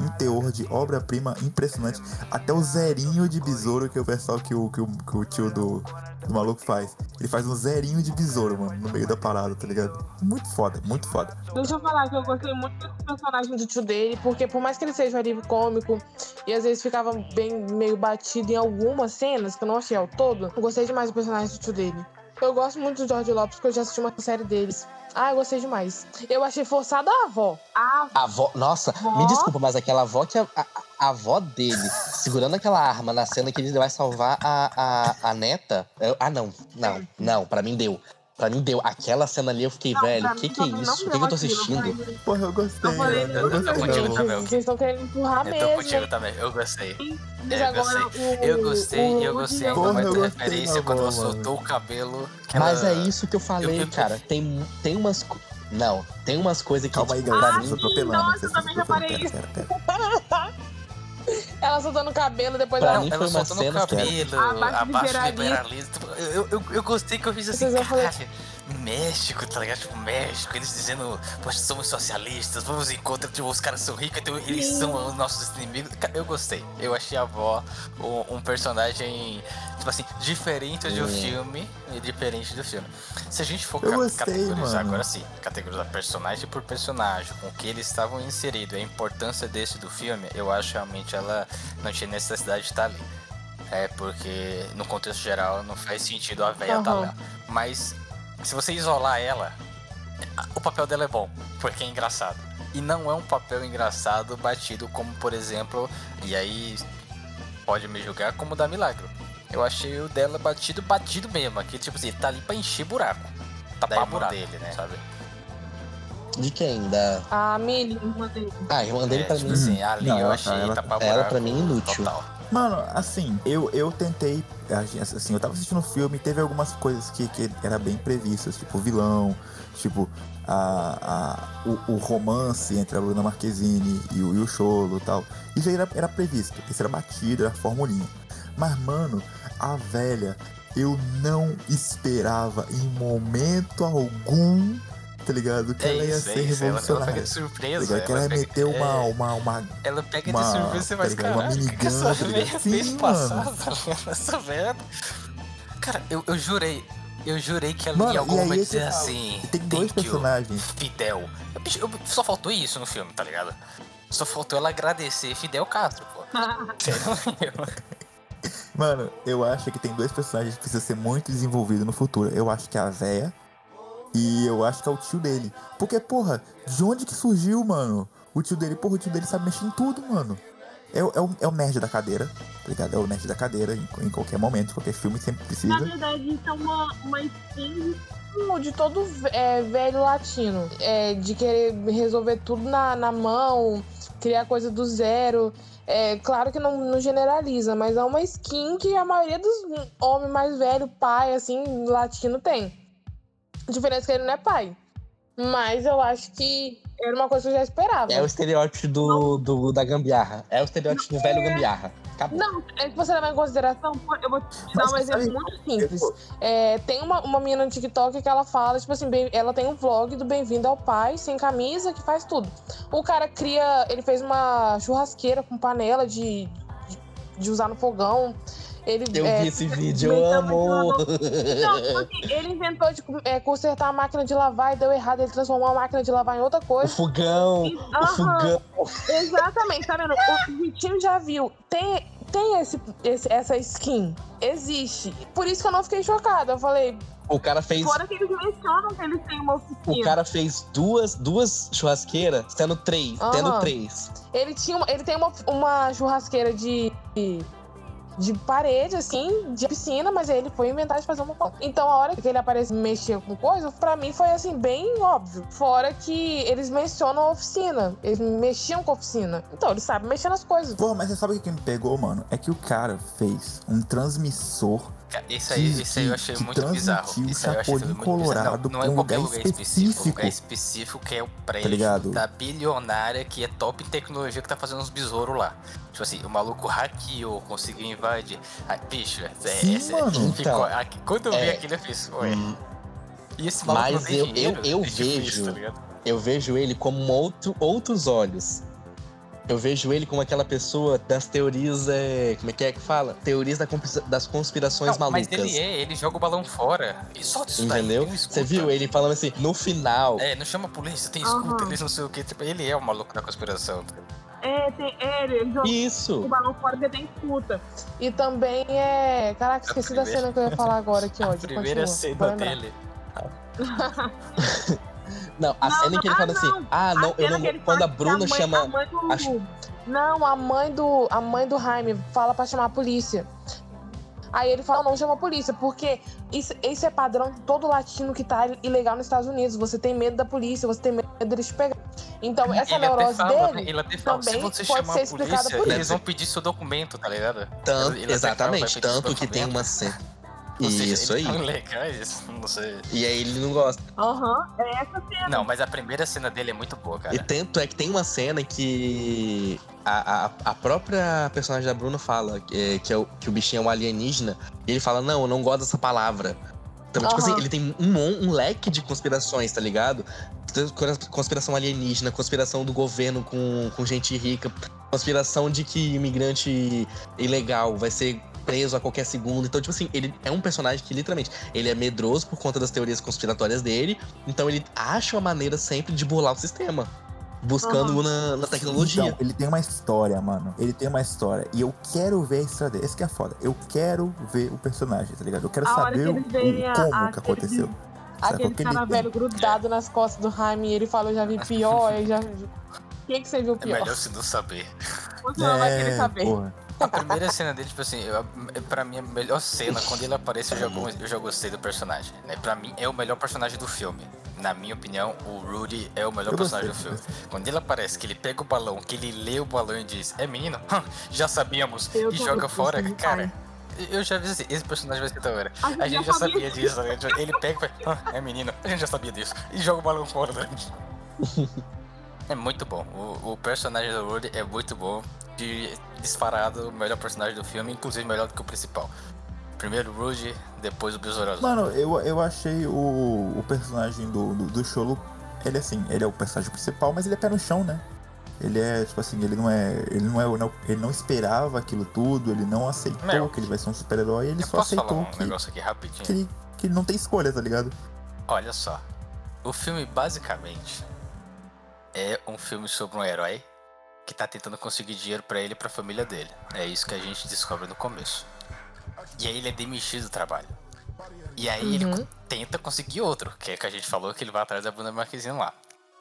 um teor de obra-prima impressionante. Até o zerinho de besouro que o pessoal, que o, que o, que o tio do, do maluco faz. Ele faz um zerinho de besouro, mano, no meio da parada, tá ligado? Muito foda, muito foda. Deixa eu falar que eu gostei muito desse personagem do tio dele, porque por mais que ele seja um alívio cômico e às vezes ficava bem meio batido em algumas cenas, que eu não achei ao todo, eu gostei demais do personagem do tio dele. Eu gosto muito do George Lopes, porque eu já assisti uma série deles. Ah, eu gostei demais. Eu achei forçada a avó. A avó. Nossa, Avó? me desculpa, mas aquela avó que. A, a- a avó dele segurando aquela arma na cena que ele vai salvar a, a, a neta. eu- ah, não. Não, não, pra mim deu. Pra mim deu. Aquela cena ali eu fiquei, não, velho, o que que é isso? O que, que eu tô assistindo? Porra, eu gostei, Eu falei. Eu eu tô gostei, contigo não. também. Vocês estão querendo empurrar Eu mesmo. tô contigo também, eu gostei. Mas Eu agora gostei. o- Eu gostei, o eu gostei ainda Porra, mais eu da gostei referência da quando ela soltou o cabelo. que Mas ela- é isso que eu falei, Eu- eu- cara. Tem, tem umas. Não, tem umas coisas que. Calma aí, tipo, galera. pra mim, nossa, eu também já atropelando. Ela soltando o cabelo, depois Pra ela. mim ela soltando o cabelo, Abaixo abaixo liberalismo. liberalismo. Eu, eu, eu gostei que eu fiz assim, Vocês México, tá ligado? Tipo, México, eles dizendo, poxa, somos socialistas, vamos em contra, tipo, os caras são ricos, então eles são os nossos inimigos. Eu gostei. Eu achei a avó um, um personagem, tipo assim, diferente do É. filme e diferente do filme. Se a gente for ca- gostei, categorizar mano. agora sim, categorizar personagem por personagem, com que eles estavam inseridos, a importância desse do filme, eu acho realmente ela não tinha necessidade de estar ali. É porque no contexto geral não faz sentido a velha estar Aham. lá. Mas se você isolar ela, o papel dela é bom, porque é engraçado. E não é um papel engraçado batido como, por exemplo, e aí pode me julgar como da Milagro. Eu achei o dela batido, batido mesmo. Aqui, tipo assim, tá ali pra encher buraco. Tapar buraco dele, né? Sabe? De quem? Da. A Millie. Irmã dele. Ah, a irmã dele É, pra tipo mim. assim, ali Não, eu ela- achei ela- tapar ela buraco pra mim inútil. Total. Mano, assim, eu, eu tentei. Assim, eu tava assistindo o filme e teve algumas coisas que, que era bem previstas, tipo vilão, tipo a, a, o, o romance entre a Luna Marquezine e o, e o Cholo e tal. Isso aí era, era previsto, isso era batido, era formulinha. Mas, mano, a velha, eu não esperava em momento algum, tá ligado? Que É ela ia isso, é ser isso. Ela, ela pega revolucionária. de Tá surpresa. Que ela ia pega- meter uma, é, uma, uma Ela pega uma- de surpresa, tá mas ligado? Uma que minigun, essa tá ligado? Sim, mano. tá? Essa velha... Cara, eu, eu jurei, eu jurei que ela Mano, em algum e momento dizer fala, assim... E tem dois "Thank you, personagens. Fidel. Eu- eu- só faltou isso no filme, tá ligado? Só faltou ela agradecer Fidel Castro, pô. Mano, eu acho que tem dois personagens que precisam ser muito desenvolvidos no futuro. Eu acho que é a véia e eu acho que é o tio dele. Porque, porra, de onde que surgiu, mano? O tio dele, porra, o tio dele sabe mexer em tudo, mano. É, é, o, é o nerd da cadeira, tá ligado? É o nerd da cadeira em, em qualquer momento, em qualquer filme, sempre Na precisa. verdade, isso é uma, uma skin de todo é, velho latino. É, de querer resolver tudo na, na mão, criar coisa do zero. É, claro que não, não generaliza, mas é uma skin que a maioria dos homens mais velhos, pai, assim, latino tem. A diferença é que ele não é pai. Mas eu acho que era uma coisa que eu já esperava. É o estereótipo do, do, da gambiarra. É o estereótipo do velho gambiarra. Acabou. Não, é que você levar em consideração, eu vou te dar Mas um exemplo muito simples. É, tem uma, uma menina no TikTok que ela fala, tipo assim, bem- ela tem um vlog do Bem-vindo ao Pai, sem camisa, que faz tudo. O cara cria, ele fez uma churrasqueira com panela de, de, de usar no fogão. Ele, Eu é, vi esse vídeo, eu amo. Não, tipo assim, ele inventou de é, consertar a máquina de lavar e deu errado. Ele transformou a máquina de lavar em outra O coisa. fogão, o Aham. fogão. Exatamente, tá vendo? O Vitinho já viu. Tem, tem esse, esse- essa skin. Existe. Por isso que eu não fiquei chocada. Eu falei, O cara fez. Fora que eles mencionam que eles têm uma O oficina. cara fez duas, duas churrasqueiras, tendo três. Aham. Tendo três. ele tinha ele tem uma, uma churrasqueira de. De parede, assim, de piscina, mas ele foi inventar de fazer uma pão. Então, a hora que ele apareceu e mexia com coisa, pra mim foi assim, bem óbvio. Fora que eles mencionam a oficina. Eles mexiam com a oficina. Então, eles sabem mexer nas coisas. Porra, mas você sabe o que me pegou, mano? É que o cara fez um transmissor Isso aí, Que- isso aí eu achei muito bizarro. Isso aí eu achei muito bizarro. Colorado Não, não é um qualquer lugar específico. específico. lugar específico que é o prédio ligado? da bilionária que é top em tecnologia que tá fazendo uns besouros lá. Tipo assim, o maluco hackeou, conseguiu invadir. Ah, bicho, é, Sim, esse- mano. ficou- Então, aqui- quando eu vi é, aquilo, eu fiz, ué. Hum, E esse maluco Mas eu- dinheiro? eu- eu É difícil, vejo- tá? Eu vejo ele como outro, outros olhos. Eu vejo ele como aquela pessoa das teorias. É, como é que é que fala? Teorias da das conspirações Não, mas malucas. ele é, ele joga o balão fora. E solta isso Entendeu? Você viu ele falando assim, no final. É, não chama a polícia, tem escuta, eles não sei o que. Tipo, ele é o maluco da conspiração. É, tem, é, ele jogou Isso! o balão fora porque tem escuta. E também é. Caraca, esqueci da primeira- cena que eu ia falar agora, que A ódio. primeira Continua, cena dele. Não, a Não, cena em que ele não, fala ah, assim, não. ah, não, A eu não. Quando fala a Bruna mãe- chama. A mãe do... acho- Não, a mãe do. A mãe do Jaime fala pra chamar a polícia. Aí ele fala, não chama a polícia, porque isso, isso é padrão de todo latino que tá ilegal nos Estados Unidos. Você tem medo da polícia, você tem medo deles te pegar. Então, essa ele neurose fala, dele. Ele até fala, se também você pode chamar ser a explicada polícia, por eles isso. vão pedir seu documento, tá ligado? Tanto, Ele fala, exatamente, seu tanto que tem uma cena. Ou seja, Isso eles aí. legais, não sei. E aí ele não gosta. Aham, é essa cena. Não, mas a primeira cena dele é muito boa, cara. E tanto é que tem uma cena que a, a, a própria personagem da Bruna fala que, que, é o, que o bichinho é um alienígena. E ele fala, não, eu não gosto dessa palavra. Então, tipo Aham. assim, ele tem um, um leque de conspirações, tá ligado? Conspiração alienígena, conspiração do governo com, com gente rica, conspiração de que imigrante ilegal vai ser preso a qualquer segundo. Então, tipo assim, ele é um personagem que literalmente ele é medroso por conta das teorias conspiratórias dele. Então ele acha uma maneira sempre de burlar o sistema. Buscando na, na tecnologia. Então, ele tem uma história, mano. Ele tem uma história. E eu quero ver a história dele. Esse que é foda. Eu quero ver o personagem, tá ligado? Eu quero A saber que o, a- como a- que aconteceu. Sabe? Aquele Porque ele cara tem- velho grudado nas costas do Jaime e ele falou, eu já vi pior, eu já vi. O que, que você viu É pior? melhor se não saber. Você não vai querer saber. É, porra. A primeira cena dele, tipo assim, eu, pra mim, a melhor cena, quando ele aparece, eu já, eu já gostei do personagem. Né? Pra mim, é o melhor personagem do filme. Na minha opinião, o Rudy é o melhor Eu personagem gostei, do filme. Quando ele aparece, que ele pega o balão, que ele lê o balão e diz, é menino? Já sabíamos. Eu e joga fora. gostei Cara, eu já vi assim, esse personagem vai ser da hora. A gente A gente já já sabia sabia disso, né? Ele pega e fala, "Hã, é menino, a gente já sabia disso. E joga o balão fora. Né? É muito bom. O, o personagem do Rudy é muito bom. De disparado, o melhor personagem do filme, inclusive melhor do que o principal. Primeiro o Rudy, depois o Besouro Azul. Mano, eu, eu achei o, o personagem do, do, do Cholo. Ele assim, ele é o personagem principal, mas ele é pé no chão, né? Ele é, tipo assim, ele não é. Ele não é. não- ele não esperava aquilo tudo, ele não aceitou Meu, que ele vai ser um super-herói, ele só aceitou um que, negócio aqui rapidinho? que, ele, que ele não tem escolha, tá ligado? Olha só. O filme basicamente é um filme sobre um herói que tá tentando conseguir dinheiro pra ele e pra família dele. É isso que a gente descobre no começo. E aí ele é demitido do trabalho. E aí ele Uhum. co- tenta conseguir outro, que é que a gente falou que ele vai atrás da Bruna Marquezine lá.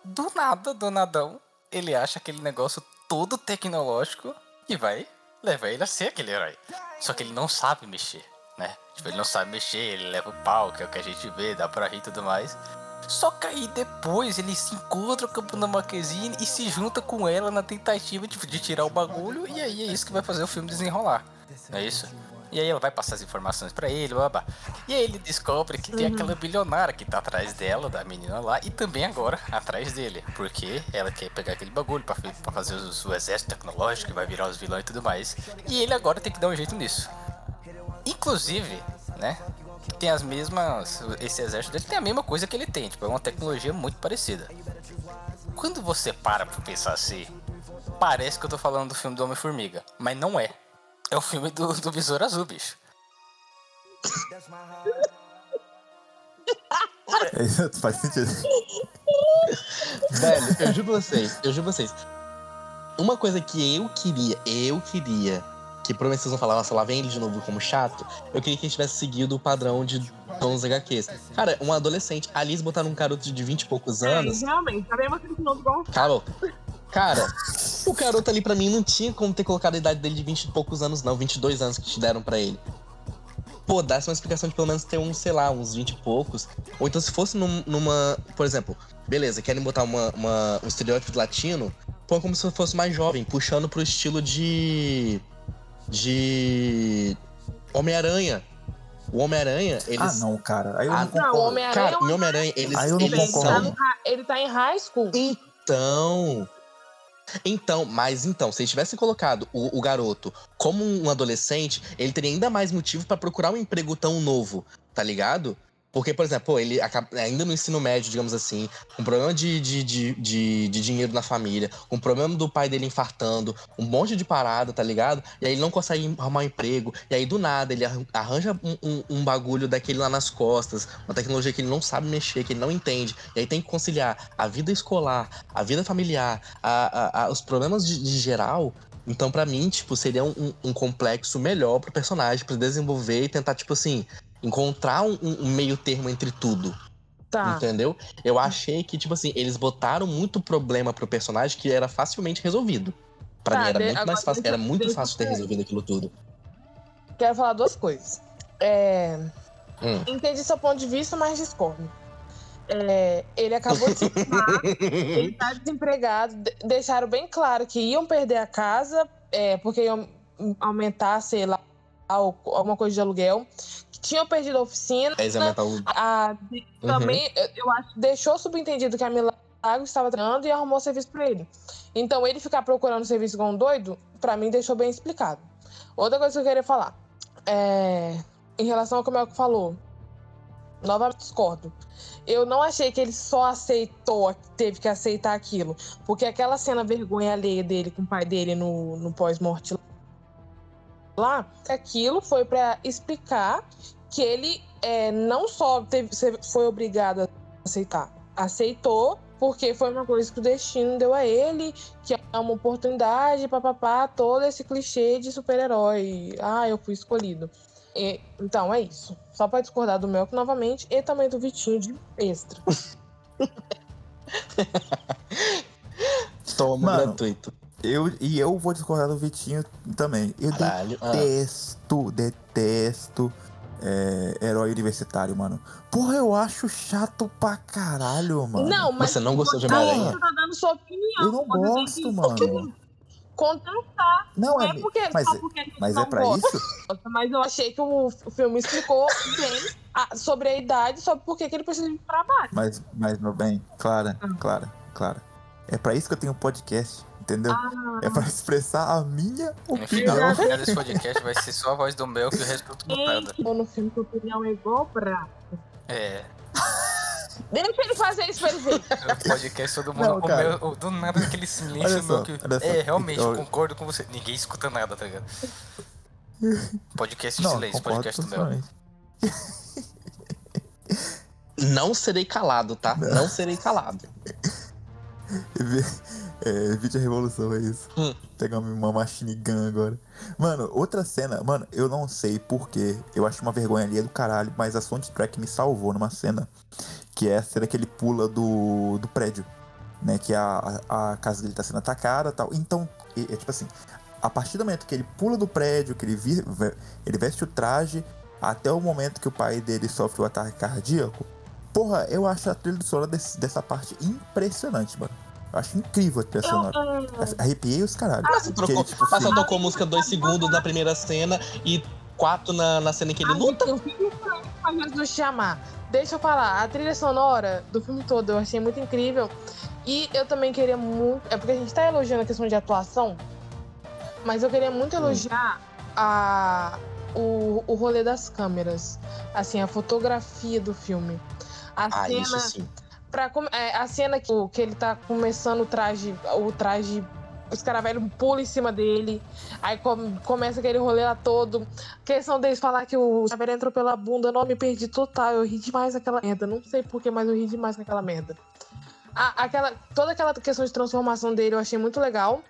Do nada, do nadão, ele acha aquele negócio todo tecnológico e vai levar ele a ser aquele herói. Só que ele não sabe mexer, né? Tipo, ele não sabe mexer, ele leva o pau, que é o que a gente vê, dá pra rir e tudo mais. Só que aí depois ele se encontra com a Bruna Marquezine e se junta com ela na tentativa de, de tirar o bagulho, e aí é isso que vai fazer o filme desenrolar. Não é isso? E aí ela vai passar as informações pra ele, blá. E aí ele descobre que tem aquela bilionária que tá atrás dela, da menina lá, e também agora atrás dele. Porque ela quer pegar aquele bagulho pra, fa- pra fazer o, o exército tecnológico, que vai virar os vilões e tudo mais. E ele agora tem que dar um jeito nisso. Inclusive, né? Tem as mesmas. Esse exército dele tem a mesma coisa que ele tem, tipo, é uma tecnologia muito parecida. Quando você para pra pensar assim, parece que eu tô falando do filme do Homem-Formiga, mas não é. É o filme do, do Besouro Azul, bicho. É, Faz sentido. Velho, eu juro pra vocês, eu juro pra vocês. Uma coisa que eu queria, eu queria, que provavelmente vocês vão falar, nossa, lá vem ele de novo como chato. Eu queria que ele tivesse seguido o padrão de Tons HQs. Cara, um adolescente, a Alice botar um garoto de 20 e poucos É, anos. realmente, tá aquele novo igual Cara, cara, o garoto ali pra mim não tinha como ter colocado a idade dele de 20 e poucos anos, não, 22 anos que te deram pra ele. Pô, dá-se uma explicação de pelo menos ter uns, sei lá, uns 20 e poucos. Ou então se fosse num- numa. Por exemplo, beleza, querem botar uma, uma- um estereótipo latino, põe como se fosse mais jovem, puxando pro estilo de. De. Homem-Aranha. O Homem-Aranha, eles. Ah, não, cara. Aí eu Ah, não não. Homem-Aranha Cara, é em Homem-Aranha, eles, Aí eu não eles ele, tá concordo. são. hi- ele tá em high school. Então. Então, mas então, se eles tivessem colocado o, o garoto como um adolescente, ele teria ainda mais motivo pra procurar um emprego tão novo, tá ligado? Porque, por exemplo, ele acaba, ainda no ensino médio, digamos assim, com problema de, de, de, de, de dinheiro na família, com problema do pai dele infartando, um monte de parada, tá ligado? E aí ele não consegue arrumar um emprego, e aí do nada ele arran- arranja um, um, um bagulho daquele lá nas costas, uma tecnologia que ele não sabe mexer, que ele não entende, e aí tem que conciliar a vida escolar, a vida familiar, a, a- a- os problemas de, de geral. Então, pra mim, tipo, seria um, um- um complexo melhor pro personagem, pra desenvolver e tentar, tipo assim, encontrar um, um- meio termo entre tudo. Tá. Entendeu? Eu achei que, tipo assim, eles botaram muito problema pro personagem que era facilmente resolvido. Pra Tá, mim era de- muito mais fácil, era muito fácil ter resolvido aquilo tudo. Quero falar duas coisas. É, Hum. Entendi seu ponto de vista, mas discordo. É, ele acabou de se formar, ele tá desempregado. de- deixaram bem claro que iam perder a casa, é, porque iam aumentar, sei lá, al- alguma coisa de aluguel. Tinham perdido a oficina. O. A- Uhum. Também, eu- eu acho, deixou subentendido que a Milagro estava treinando e arrumou serviço para ele. Então, ele ficar procurando serviço igual um doido, para mim, deixou bem explicado. Outra coisa que eu queria falar, é, em relação ao que o Melco falou, novamente discordo. Eu não achei que ele só aceitou, teve que aceitar aquilo. Porque aquela cena vergonha alheia dele com o pai dele no, no pós-morte lá, aquilo foi para explicar que ele é, não só teve, se- foi obrigado a aceitar, aceitou porque foi uma coisa que o destino deu a ele, que é uma oportunidade, papapá, todo esse clichê de super-herói. Ah, eu fui escolhido. E- então é isso. Só para discordar do Melk novamente e também do Vitinho de extra. Toma Mano, gratuito. Eu, e eu vou discordar do Vitinho também. Eu Caralho. Ah, detesto, detesto é, herói universitário, mano. Porra, eu acho chato pra caralho, mano. Não, mas você não gostou de. Homem-Aranha? Você tá dando sua opinião. Eu não gosto, que mano. Contestar. Não, Não é, é porque, mas, só é- porque mas não é pra gosta, isso? Mas eu achei que o, filme explicou bem a- sobre a idade, sobre por que que ele precisa de trabalho. Mas, mas, meu bem, Clara, Ah. Clara, Clara. É pra isso que eu tenho um podcast, entendeu? Ah. É pra expressar a minha opinião. final, no final desse podcast vai ser só a voz do Mel que o resto tudo. Ou no filme, sua opinião é igual pra. É, Deixa ele fazer isso pra ele ver. o podcast todo mundo Não, cara. Do nada aquele silêncio Olha só, meu que. olha só. É, realmente, Eu- concordo com você. Ninguém escuta nada, tá ligado? Podcast de Não, silêncio, podcast do Mel. totalmente. Não serei calado, tá? Não serei calado. É, vídeo a revolução, é isso. Hum. Pegar uma machine gun agora. Mano, outra cena, mano, eu não sei porquê. Eu acho uma vergonha ali do caralho, mas a soundtrack me salvou numa cena. Que é a cena que ele pula do, do prédio. Né? Que a, a, a casa dele tá sendo atacada e tal. Então, é, é tipo assim. A partir do momento que ele pula do prédio, que ele, vi, ele veste o traje, até o momento que o pai dele sofre o ataque cardíaco. Porra, eu acho a trilha sonora desse- dessa parte impressionante, mano. Eu acho incrível a trilha sonora. Eu, Arrepiei os caralho. Mas você trocou, tipo, mas só tocou música dois segundos na primeira cena e quatro na, na cena em que ele luta. Eu fico esperando pra Jesus chamar. Deixa eu falar, a trilha sonora do filme todo eu achei muito incrível. E eu também queria muito. É porque a gente tá elogiando a questão de atuação, mas eu queria muito elogiar a, o, o rolê das câmeras. Assim, a fotografia do filme. A Ah, cena. isso sim. Pra, come- é, a cena que, que ele tá começando o traje, o traje, os caravelhos pulam em cima dele, aí com- começa aquele rolê lá todo. Questão deles falar que o caravelho entrou pela bunda, não me perdi total, eu ri demais daquela merda, não sei porquê, mas eu ri demais daquela merda. A- aquela, toda aquela questão de transformação dele eu achei muito legal.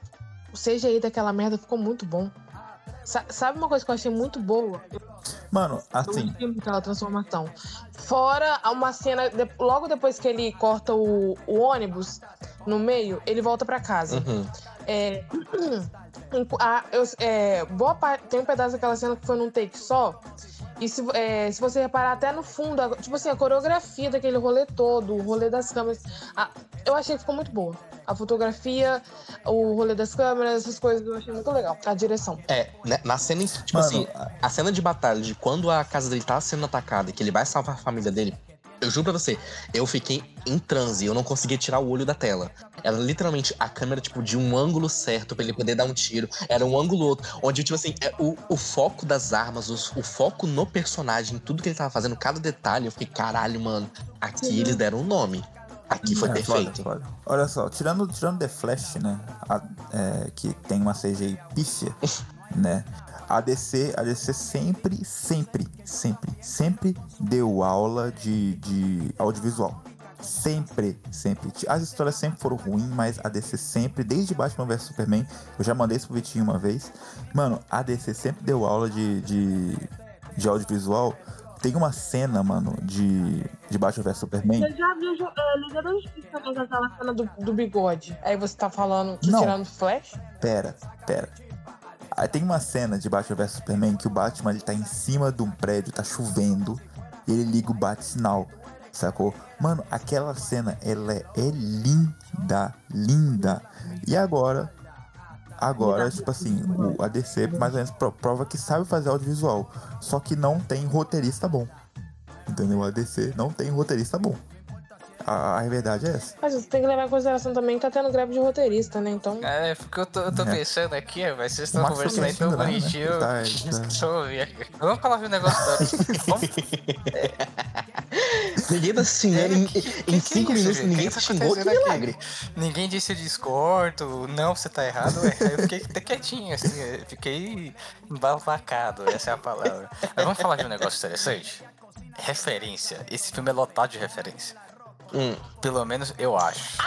O CGI daquela merda ficou muito bom. Sa- sabe uma coisa que eu achei muito boa? Mano, Eu assim, gostei muito daquela transformação. Fora uma cena, de- logo depois que ele corta o, o ônibus no meio, ele volta pra casa. Uhum. É, a- eu- é, boa parte, tem um pedaço daquela cena que foi num take só. E se, é, se você reparar até no fundo, a- tipo assim, a coreografia daquele rolê todo, o rolê das câmeras, a- eu achei que ficou muito boa. A fotografia, o rolê das câmeras, essas coisas, eu achei muito legal. A direção. É, né, na cena, em- tipo mano, assim, a cena de batalha de quando a casa dele tá sendo atacada e que ele vai salvar a família dele, eu juro pra você, eu fiquei em transe, eu não conseguia tirar o olho da tela. Era literalmente a câmera, tipo, de um ângulo certo pra ele poder dar um tiro. Era um ângulo outro, onde, tipo assim, é, o, o foco das armas, os- o, foco no personagem, tudo que ele tava fazendo, cada detalhe, eu fiquei, caralho, mano, aqui eles deram um nome. Aqui foi é, perfeito. foda, foda. Olha só, tirando, tirando The Flash, né? a- é, que tem uma CGI pífia, né? A DC, a DC sempre, sempre, sempre, sempre deu aula de, de audiovisual. Sempre, sempre. As histórias sempre foram ruins, mas a DC sempre, desde Batman vs Superman, eu já mandei isso pro Vitinho uma vez. Mano, a DC sempre deu aula de, de, de audiovisual. Tem uma cena, mano, de, de Batman vs Superman. Eu já vi é, Liga da Justiça também com aquela A cena do, do bigode. Aí você tá falando Não. tirando flash? Pera, pera. Tem uma cena de Batman vs Superman que o Batman ele tá em cima de um prédio, tá chovendo, e ele liga o bate-sinal, sacou? Mano, aquela cena, ela é, é linda, linda. E agora, agora, tipo assim, o, a DC mais ou menos pro- prova que sabe fazer audiovisual, só que não tem roteirista bom. Entendeu? A DC não tem roteirista bom. A, a verdade é essa. Mas você tem que levar em consideração também que tá tendo greve de roteirista, né? Então. É, porque eu tô, eu tô É. pensando aqui, mas vocês estão Max conversando aí tá tão mentindo, né? bonitinho. Tá, tá. Deixa eu ouvir aqui. Vamos falar de um negócio da Vamos- Ninguém tá xingando em, Que- em que cinco é minutos, gente? ninguém que tá xingou, que milagre. Ninguém disse eu discordo, não, você tá errado. eu fiquei até quietinho, assim, eu fiquei embasbacado, essa é a palavra. Mas vamos falar de um negócio interessante? Referência. Esse filme é lotado de referência. Hum, Pelo menos eu acho.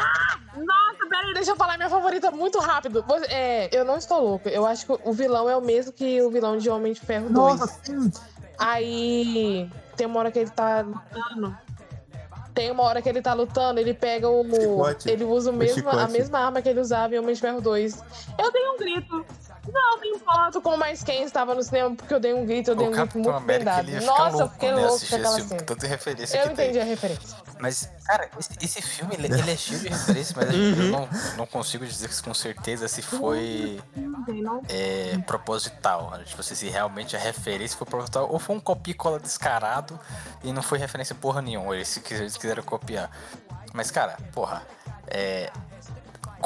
Nossa, peraí, deixa eu falar minha favorita muito rápido. É, eu não estou louca. Eu acho que o vilão é o mesmo que o vilão de Homem de Ferro 2. sim! Aí tem uma hora que ele tá lutando. Tem uma hora que ele tá lutando, ele pega o. Chicote. Ele usa o O mesmo, a mesma arma que ele usava em Homem de Ferro 2. Eu dei um grito. Não, tem foto com mais quem estava no cinema, porque eu dei um grito, eu dei O um grito Capitão muito bem América ele Nossa, eu louco fiquei louco com aquela esse filme, cena. tanta referência Eu que tem. entendi a referência. Mas, cara, esse, esse filme, ele, ele é cheio de referências, mas eu não, não consigo dizer com certeza se foi Não é, proposital. Tipo assim, se realmente a referência foi proposital ou foi um copia e cola descarado e não foi referência porra nenhuma. Eles, eles quiseram copiar. Mas, cara, porra, é,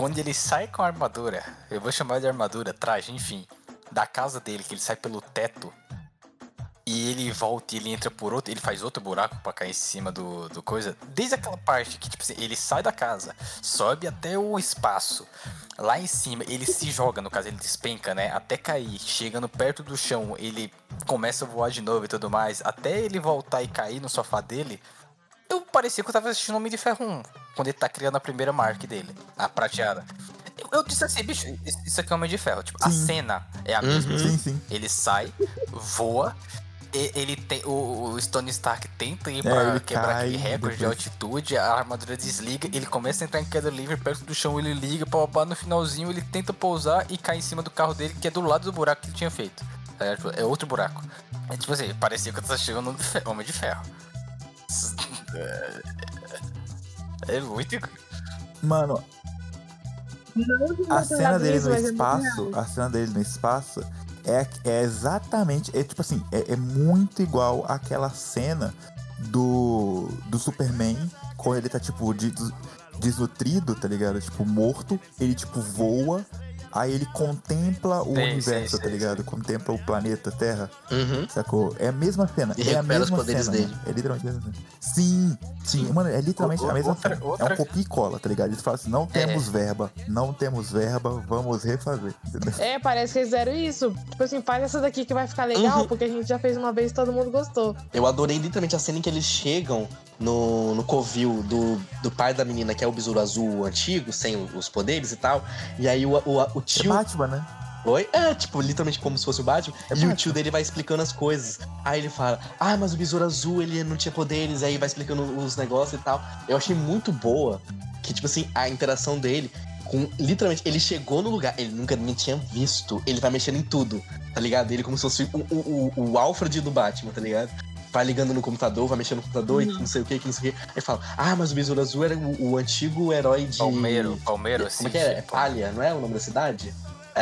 quando ele sai com a armadura, eu vou chamar de armadura, traje, enfim, da casa dele, que ele sai pelo teto e ele volta e ele entra por outro, ele faz outro buraco pra cair em cima do, do coisa. Desde aquela parte que, tipo assim, ele sai da casa, sobe até o espaço. Lá em cima, ele se joga, no caso, ele despenca, né? Até cair. Chegando perto do chão, ele começa a voar de novo e tudo mais. Até ele voltar e cair no sofá dele. Eu parecia que eu tava assistindo Homem de Ferro 1, quando ele tá criando a primeira marca dele, a prateada. Eu, eu disse assim, bicho, isso aqui é Homem de Ferro. Tipo, a Sim. cena é a Uhum. mesma. Sim, sim. Ele sai, voa. e- Ele tem. O, o Stone Stark tenta ir É, pra ele quebrar cai aquele recorde de depois. altitude, a armadura desliga, ele começa a entrar em queda livre perto do chão, ele liga, pá, no finalzinho ele tenta pousar e cai em cima do carro dele, que é do lado do buraco que ele tinha feito. É, tipo, é outro buraco. É tipo assim, parecia que eu tava chegando no Homem de Ferro. É, é muito. Mano, Não a cena dele no mas é espaço, a cena dele no espaço É, é exatamente. É tipo assim, é, é muito igual àquela cena do, do Superman, quando ele tá, tipo, de- desnutrido, tá ligado? Tipo, morto. Ele, tipo, voa. Aí ele contempla o Sim, universo, sim, tá sim, ligado? Contempla o planeta Terra, Uhum. sacou? É a mesma cena. E é a recupera os mesma poderes cena, dele. mano. É literalmente a mesma cena. Sim, sim. Mano, é literalmente a mesma Outra- cena. outra- É um copia e cola, tá ligado? Eles falam assim, não temos verba, não temos verba, vamos refazer. Entendeu? É, parece que eles fizeram isso. Tipo assim, faz essa daqui que vai ficar legal, Uhum. porque a gente já fez uma vez e todo mundo gostou. Eu adorei literalmente a cena em que eles chegam no, no covil do, do pai da menina, que é o besouro azul antigo, sem o- os poderes e tal. E aí o, o, o É tio. Batman, né? Oi? É, tipo, literalmente como se fosse o Batman. É e o Batman. tio dele vai explicando as coisas. Aí ele fala, ah, mas o besouro azul, ele não tinha poderes. Aí vai explicando os negócios e tal. Eu achei muito boa que, tipo assim, a interação dele com. Literalmente, ele chegou no lugar, ele nunca nem tinha visto. Ele vai mexendo em tudo, tá ligado? Ele como se fosse o, o, o, o Alfred do Batman, tá ligado? Vai ligando no computador, vai mexendo no computador e Uhum. não sei o que, que não sei o que. Aí fala, ah, mas o Besouro Azul era o, o antigo herói de. Palmeiro, Palmeiro, Como é que é? É Palha, não é o nome da cidade?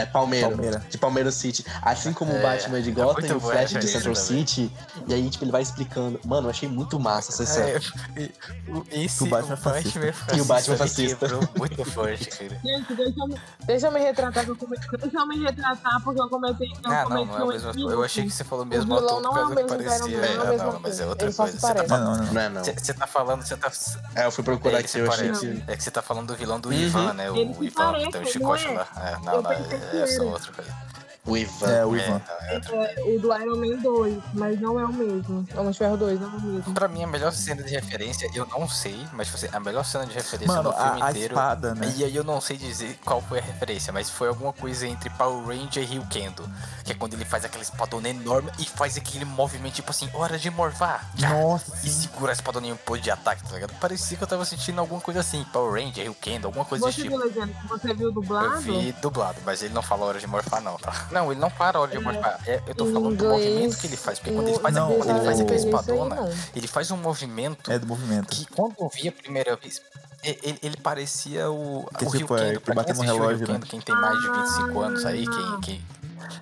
É Palmeiro. Palmeira. De Palmeiro City. Assim como o É, Batman de é Gotham muito e o Flash de referência Central também. City. E aí, tipo, ele vai explicando. Mano, eu achei muito massa essa cena. É, e- o- esse, O Batman o fascista. Batman E o Batman ele fascista. muito forte, cara. Gente, deixa eu, me- Deixa eu me retratar que eu cometi. deixa eu me retratar porque eu comecei. Eu Ah, não, não é o mesmo ator. equívoco. Eu achei que você falou o mesmo vilão ator não é o mesmo Venom, parecia. não é a É, mesma não, mas é outra coisa. Você tá parece. Não, não, não. Não é, não. Você tá falando, você tá. É, eu fui procurar aqui, se eu achei parece. que. É que você tá falando do vilão do Uhum. Ivan, né? O Ivan, que tem o não chicote é? lá. É, não, não, pensei que é, é O Ivan. É, o Ivan. é outro. É, o do Iron Man 2, mas não é o mesmo. Homem de Ferro 2, não. É o mesmo. Pra mim, a melhor cena de referência, eu não sei, mas assim, a melhor cena de referência Mano, do filme a, a inteiro. espada, né? E aí eu não sei dizer qual foi a referência, mas foi alguma coisa entre Power Ranger e Rio Kendo. Que é quando ele faz aquela espadona enorme e faz aquele movimento tipo assim, hora de morfar. Já. Nossa, E segura a espadona em um ponto de ataque, tá ligado? Parecia que eu tava sentindo alguma coisa assim, Power Ranger, Rio Kendo, alguma coisa Você desse viu tipo. legenda? Você viu Eu dublado? vi dublado, mas ele não fala hora de morfar não, tá? Não, ele não para a hora de morfar. É, eu tô falando do movimento que ele faz, porque quando ele faz, a- Não, quando ele faz o- aquela espadona, ele faz um movimento é do movimento. que quando eu vi a primeira vez, e- ele, ele parecia o, Que o tipo, Rio é, Kendo. bateu o relógio, né? Kendo, quem tem mais de 25 anos aí, quem... quem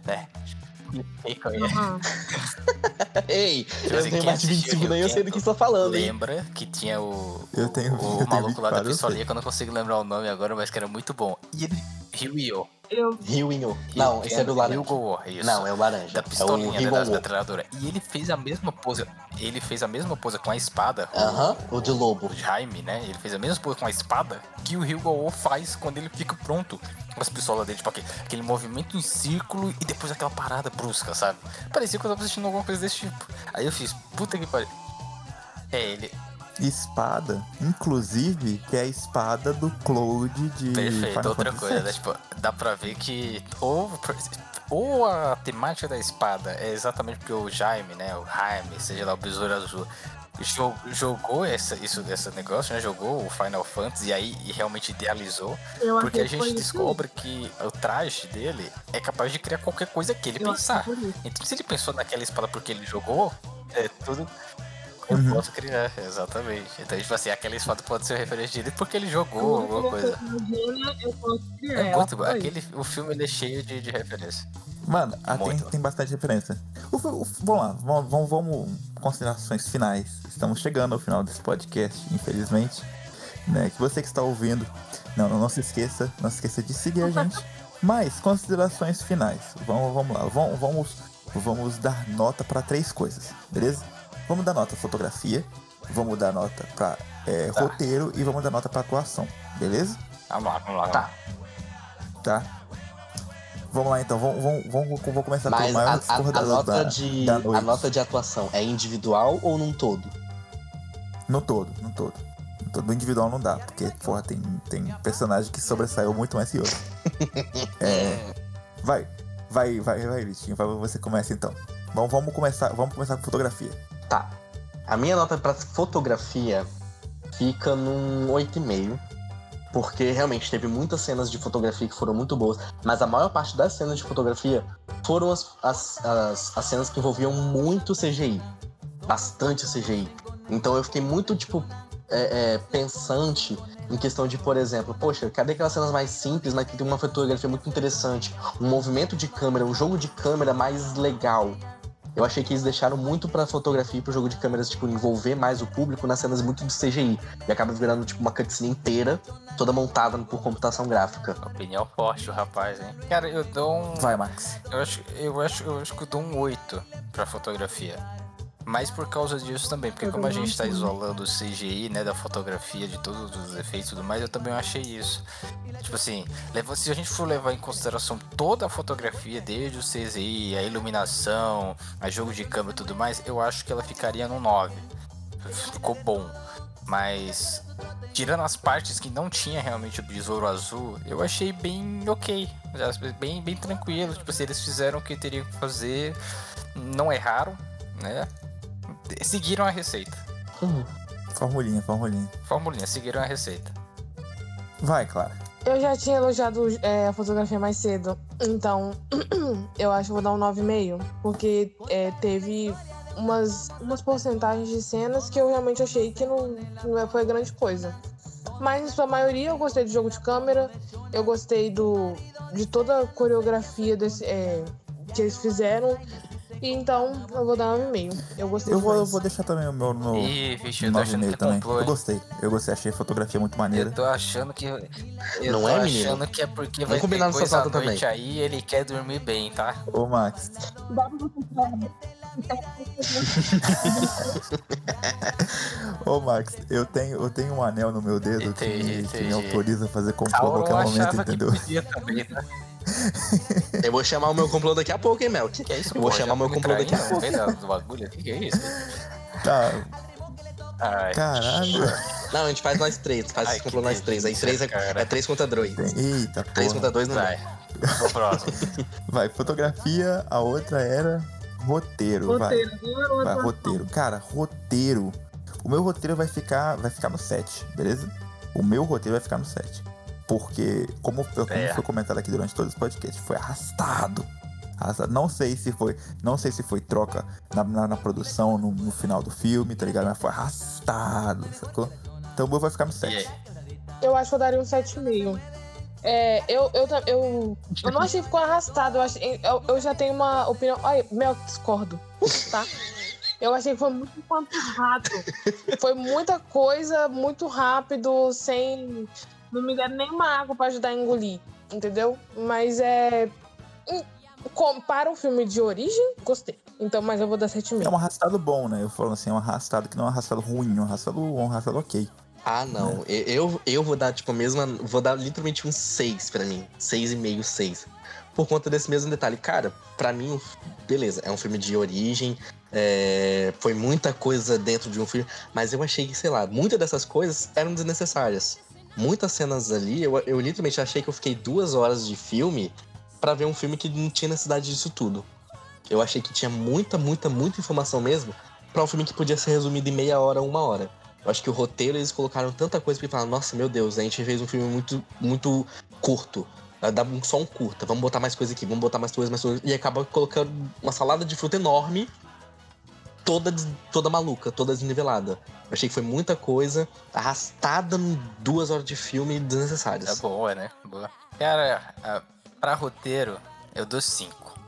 né? Aham. Ei, eu assim, tenho quem mais de assistiu 25 nem eu sei do que você tá falando, hein? Lembra que tinha o, Eu tenho- o, eu tenho maluco lá da 24, eu sei. pistolinha, que eu não consigo lembrar o nome agora, mas que era muito bom. E ele... Ryu-Yo. Eu, Rio Inho. Não, esse é do laranja. Ryugo, isso. Não, é o laranja. Da É o pistolinha né, Rio da, da metralhadora. E ele fez a mesma pose. Ele fez a mesma pose com a espada. Aham, o de lobo. O Jaime, né? Ele fez a mesma pose com a espada que o Ryugo faz quando ele fica pronto. Com as pistolas dele, tipo aquele, aquele movimento em círculo e depois aquela parada brusca, sabe? Parecia que eu tava assistindo alguma coisa desse tipo. Aí eu fiz, puta que pariu. É ele. Espada, inclusive, que é a espada do Cloud de Perfeito, Final outra Fantasy coisa, né? Tipo, dá pra ver que ou, ou a temática da espada é exatamente porque o Jaime, né? O Jaime, seja lá o Besouro Azul, jo- jogou essa, isso, esse negócio, né? Jogou o Final Fantasy e aí e realmente idealizou. eu Porque a gente isso descobre que o traje dele é capaz de criar qualquer coisa que ele. Eu pensar. Então, se ele pensou naquela espada porque ele jogou, é tudo. Eu Uhum. posso criar, exatamente. Então, tipo assim, aquela espada pode ser referência dele porque ele jogou alguma coisa. imagina, eu posso criar. É Ela muito. Aquele, o filme ele é cheio de, de referência. Mano, ah, tem, tem bastante referência. O, o, vamos lá, vamos, vamos, vamos. Considerações finais. Estamos chegando ao final desse podcast, infelizmente. Né? Que você que está ouvindo, não, não, não se esqueça, não se esqueça de seguir a gente. Mas, considerações finais. Vamos, vamos lá, vamos, vamos, vamos dar nota para três coisas, beleza? Vamos dar nota fotografia, vamos dar nota para Tá. roteiro e vamos dar nota para atuação, beleza? Vamos lá, vamos lá. Tá. Tá? Vamos lá então, vamos, vamos, vamos, vamos começar Mas pelo a, maior a- a discordador nota da, de, da a nota de atuação é individual ou num todo? No todo, no todo. No todo. Individual não dá, porque, porra, tem, tem personagem que sobressaiu muito mais que outro. é. Vai, vai, vai, vai, Vitinho. Vai, você começa então. Vamos, vamos começar, vamos começar com fotografia. Tá. A minha nota pra fotografia fica num 8,5. Porque realmente teve muitas cenas de fotografia que foram muito boas. Mas a maior parte das cenas de fotografia foram as, as, as, as cenas que envolviam muito CGI. Bastante CGI. Então eu fiquei muito, tipo, é, é, pensante em questão de, por exemplo, poxa, cadê aquelas cenas mais simples, mas que tem uma fotografia muito interessante, um movimento de câmera, um jogo de câmera mais legal. Eu achei que eles deixaram muito pra fotografia e pro jogo de câmeras, tipo, envolver mais o público nas cenas muito de CGI. E acaba virando, tipo, uma cutscene inteira, toda montada por computação gráfica. Opinião forte o rapaz, hein? Cara, eu dou um. Vai, Max. Eu acho, eu acho, eu acho que eu dou um 8 pra fotografia. Mas por causa disso também, porque como a gente tá achei. isolando o CGI, né, da fotografia, de todos os efeitos e tudo mais, eu também achei isso. Tipo assim, se a gente for levar em consideração toda a fotografia, desde o CGI, a iluminação, a jogo de câmera e tudo mais, eu acho que ela ficaria no 9. Ficou bom. Mas tirando as partes que não tinha realmente o besouro azul, eu achei bem ok. Bem, bem tranquilo. Tipo assim, eles fizeram o que teriam que fazer, não erraram, né? Seguiram a receita. Formulinha, formulinha. Formulinha, seguiram a receita. Vai, Clara. Eu já tinha elogiado é, a fotografia mais cedo, então eu acho que vou dar um 9,5, porque é, teve umas, umas porcentagens de cenas que eu realmente achei que não, não foi grande coisa. Mas em sua maioria eu gostei do jogo de câmera, eu gostei do, de toda a coreografia desse, é, que eles fizeram, então eu vou dar 9,5. Eu gostei Eu vou, eu vou deixar também o meu no Ih, bicho, eu tô achando 9,5 que também. Eu gostei. Eu gostei, achei a fotografia muito maneira. Eu tô achando que. Eu Não tô é, menino? achando que é porque vai ter combinar nessa coisa à noite também. aí e ele quer dormir bem, tá? Ô, Max. Ô, Max, eu tenho, eu tenho um anel no meu dedo que, Entendi, me- que me entendi. autoriza a fazer complô a Sauron qualquer momento, achava que entendeu? podia também, tá? Eu vou chamar o meu complô daqui a pouco, hein, Melk? Que é isso, Eu vou pô? chamar Já meu me complô daqui a pouco. do bagulho aqui? Que é isso? Tá, Ai, caralho. Não, a gente faz nós três, faz Ai, esse que complô nós três. Aí três é, é três contra dois. Eita, Três porra. contra dois não vai. vai. O próximo. Vai, fotografia, a outra era roteiro, vai. Roteiro, Vai, outra- roteiro. Cara, roteiro. O meu roteiro vai ficar, vai ficar no 7, beleza? O meu roteiro vai ficar no 7. Porque, como, como É. foi comentado aqui durante todo esse podcast, foi arrastado. Arrastado. Não sei se foi. Não sei se foi troca na, na, na produção, no, no final do filme, tá ligado? Mas foi arrastado, sacou? Então o meu vai ficar no E 7. aí? Eu acho que eu daria um 7,5. É, eu, eu, eu, eu não achei que ficou arrastado. Eu, achei, eu, eu já tenho uma opinião. Ai, Mel, discordo. Tá? Eu achei que foi muito quanto rápido. Foi muita coisa, muito rápido, sem. Não me deram nenhuma água pra ajudar a engolir. Entendeu? Mas é. hum, com- Para um filme de origem, gostei. Então, mas eu vou dar É 7,5. um arrastado bom, né? Eu falo assim, é um arrastado que não é um arrastado ruim, é um arrastado, um arrastado ok. Ah, não. Eu, eu, eu vou dar, tipo, a mesma. Vou dar literalmente um 6 pra mim. 6,5, 6. Por conta desse mesmo detalhe. Cara, pra mim, beleza, é um filme de origem. é, foi muita coisa dentro de um filme. Mas eu achei que, sei lá, muitas dessas coisas eram desnecessárias. Muitas cenas ali, eu, eu literalmente achei que eu fiquei duas horas de filme pra ver um filme que não tinha necessidade disso tudo. Eu achei que tinha muita, muita, muita informação mesmo pra um filme que podia ser resumido em meia hora, uma hora. Eu acho que o roteiro eles colocaram tanta coisa que falaram, nossa, meu Deus, a gente fez um filme muito, muito curto. Um- só um curta, vamos botar mais coisa aqui, vamos botar mais coisa, mais coisa. E acaba colocando uma salada de fruta enorme, toda, toda maluca, toda desnivelada. Eu achei que foi muita coisa, arrastada em duas horas de filme É desnecessárias. boa, né? Boa. Cara, pra roteiro, eu dou 5.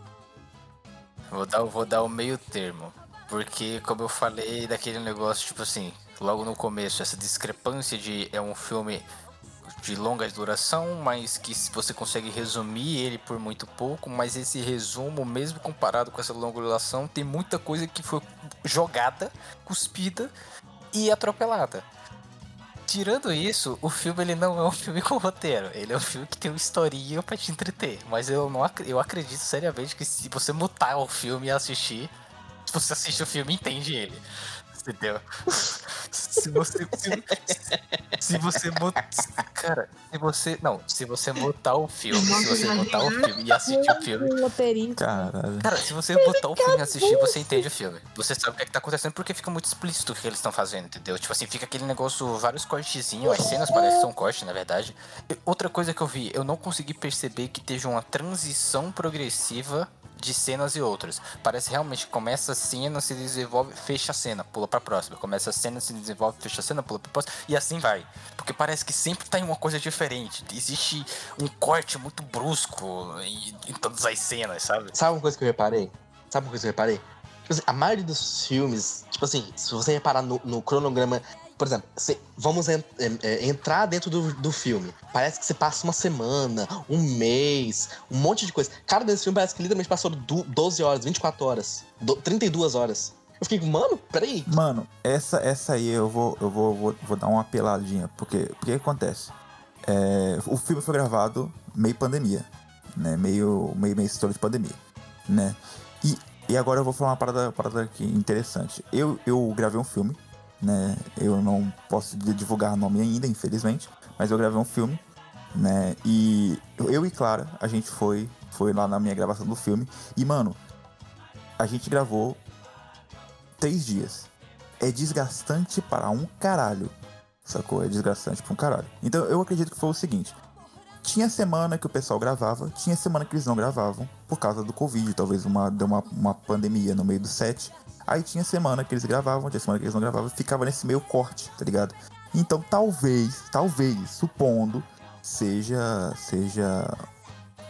Vou dar, vou dar o meio termo. Porque, como eu falei, daquele negócio, tipo assim, logo no começo, essa discrepância de é um filme de longa duração, mas que você consegue resumir ele por muito pouco, mas esse resumo, mesmo comparado com essa longa duração, tem muita coisa que foi jogada, cuspida e atropelada. Tirando isso, o filme ele não é um filme com roteiro. Ele é um filme que tem uma historinha pra te entreter. Mas eu não ac- eu acredito seriamente que se você mutar o filme e assistir, se você assiste o filme, entende ele. Entendeu? Se você. Se, se você mutar. Cara, se você. Não, se você mutar o filme, se você mutar o filme e assistir o filme. Cara, se você botar o filme e assistir, você entende o filme. Você sabe o que, é que tá acontecendo porque fica muito explícito o que eles estão fazendo, entendeu? Tipo assim, fica aquele negócio, vários cortezinhos, as cenas parecem que são cortes, na verdade. E outra coisa que eu vi, eu não consegui perceber que teve uma transição progressiva de cenas e outras. Parece realmente que começa a cena, se desenvolve, fecha a cena, pula pra próxima. Começa a cena, se desenvolve, fecha a cena, pula pra próxima. E assim vai. Porque parece que sempre tem uma coisa diferente. Existe um corte muito brusco em, em todas as cenas, sabe? Sabe uma coisa que eu reparei? Sabe uma coisa que eu reparei? Tipo assim, a maioria dos filmes, tipo assim, se você reparar no, no cronograma, por exemplo, você- vamos en- é, entrar dentro do, do filme. Parece que você passa uma semana, um mês, um monte de coisa. Cada desse filme parece que literalmente passou du- 12 horas, 24 horas, do- 32 horas. Eu fiquei, mano, peraí. Mano, essa, essa aí eu vou, eu vou, vou, vou dar uma apeladinha, porque porque o que acontece? É, o filme foi gravado meio pandemia, né? Meio, meio, meio história de pandemia, né? E, e agora eu vou falar uma parada, parada aqui interessante. Eu, eu gravei um filme, né? Eu não posso di- divulgar nome ainda, infelizmente, mas eu gravei um filme, né? E eu e Clara, a gente foi, foi lá na minha gravação do filme, e mano, a gente gravou três dias. É desgastante para um caralho. Sacou? É desgastante para um caralho. Então eu acredito que foi o seguinte. Tinha semana que o pessoal gravava, tinha semana que eles não gravavam, por causa do Covid, talvez uma, deu uma, uma pandemia no meio do set. Aí tinha semana que eles gravavam, tinha semana que eles não gravavam, ficava nesse meio corte, tá ligado? Então talvez, talvez, supondo, seja. seja.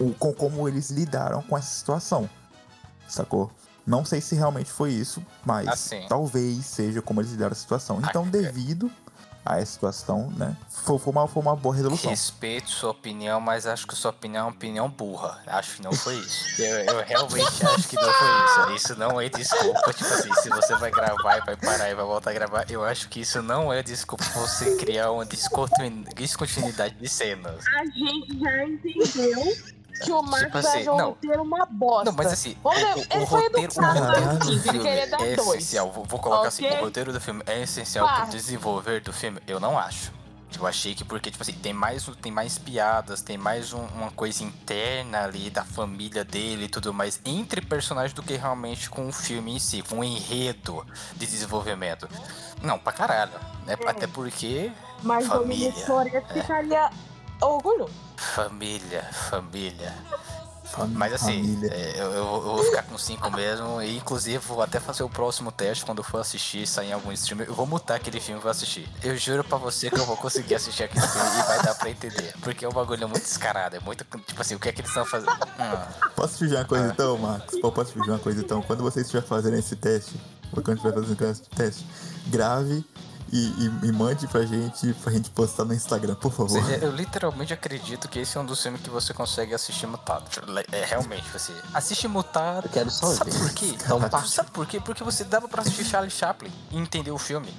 O, com como eles lidaram com essa situação. Sacou? Não sei se realmente foi isso, mas Assim. talvez seja como eles lidaram a situação. Então, Ah, devido a essa situação, né? Foi, foi uma, foi uma boa resolução. Respeito sua opinião, mas acho que sua opinião é uma opinião burra. Acho que não foi isso. Eu, eu realmente acho que não foi isso. Isso não é desculpa. Tipo assim, se você vai gravar e vai parar e vai voltar a gravar, eu acho que isso não é desculpa pra você criar uma descontinu- descontinuidade de cenas. A gente já entendeu que o Marcos Tipo assim, achou o roteiro uma bosta. Não, mas assim, Vamos ver, o, o roteiro, o roteiro do assim, ele filme é dois. essencial. Vou, vou colocar assim, Ok? o roteiro do filme é essencial pro Quatro. desenvolver do filme? Eu não acho. Eu achei que porque, tipo assim, tem mais, tem mais piadas, tem mais um- uma coisa interna ali da família dele e tudo mais entre personagens do que realmente com o filme em si, com o enredo de desenvolvimento. Não, pra caralho. Né? É. Até porque Mas o família, Dominic Toretto ficaria orgulhoso. Família, família. Fam- Mas assim, família. é, eu, eu- vou ficar com 5 mesmo. E inclusive vou até fazer o próximo teste quando eu for assistir, sair em algum stream. Eu vou mutar aquele filme e vou assistir. Eu juro pra você que eu vou conseguir assistir aquele filme e vai dar pra entender. Porque é um bagulho muito descarado. É muito. Tipo assim, o que é que eles estão fazendo? Hum, Posso te uma coisa então, Marcos? Pô, posso te uma coisa então? Quando você estiver fazendo esse teste, quando estiver fazendo esse teste, grave e, e- e mande pra gente, pra gente postar no Instagram, por favor. seja, eu literalmente acredito que esse é um dos filmes que você consegue assistir mutado. É realmente, você assiste mutado. Eu quero só Sabe ver. por quê? Então. Sabe por quê? Porque você dava pra assistir Charlie Chaplin e entender o filme.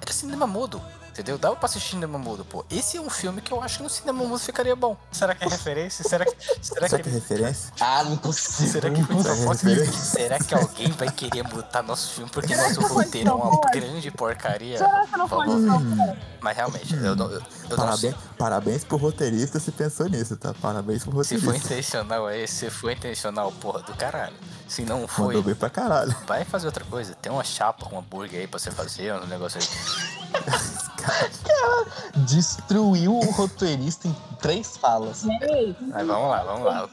Era cinema mudo. Entendeu? Dava pra assistir cinema mudo, pô. Esse é um filme que eu acho que no cinema mudo ficaria bom. Será que é referência? Será que. Será Será que, que é referência? Ah, não consigo. Será que foi é propósito? referência? Será que alguém vai querer mutar nosso filme porque nosso roteiro é uma grande porcaria? Será que não foi não? Mas realmente, eu não, eu, eu não sei. Parabéns, parabéns pro roteirista se pensou nisso, tá? Parabéns pro Se roteirista. foi intencional aí, se foi intencional, porra do caralho. Se não foi, Mandou bem pra caralho. vai fazer outra coisa. Tem uma chapa com hambúrguer aí pra você fazer, um negócio aí. Destruiu o roteirista em três falas. Mas vamos lá, vamos lá.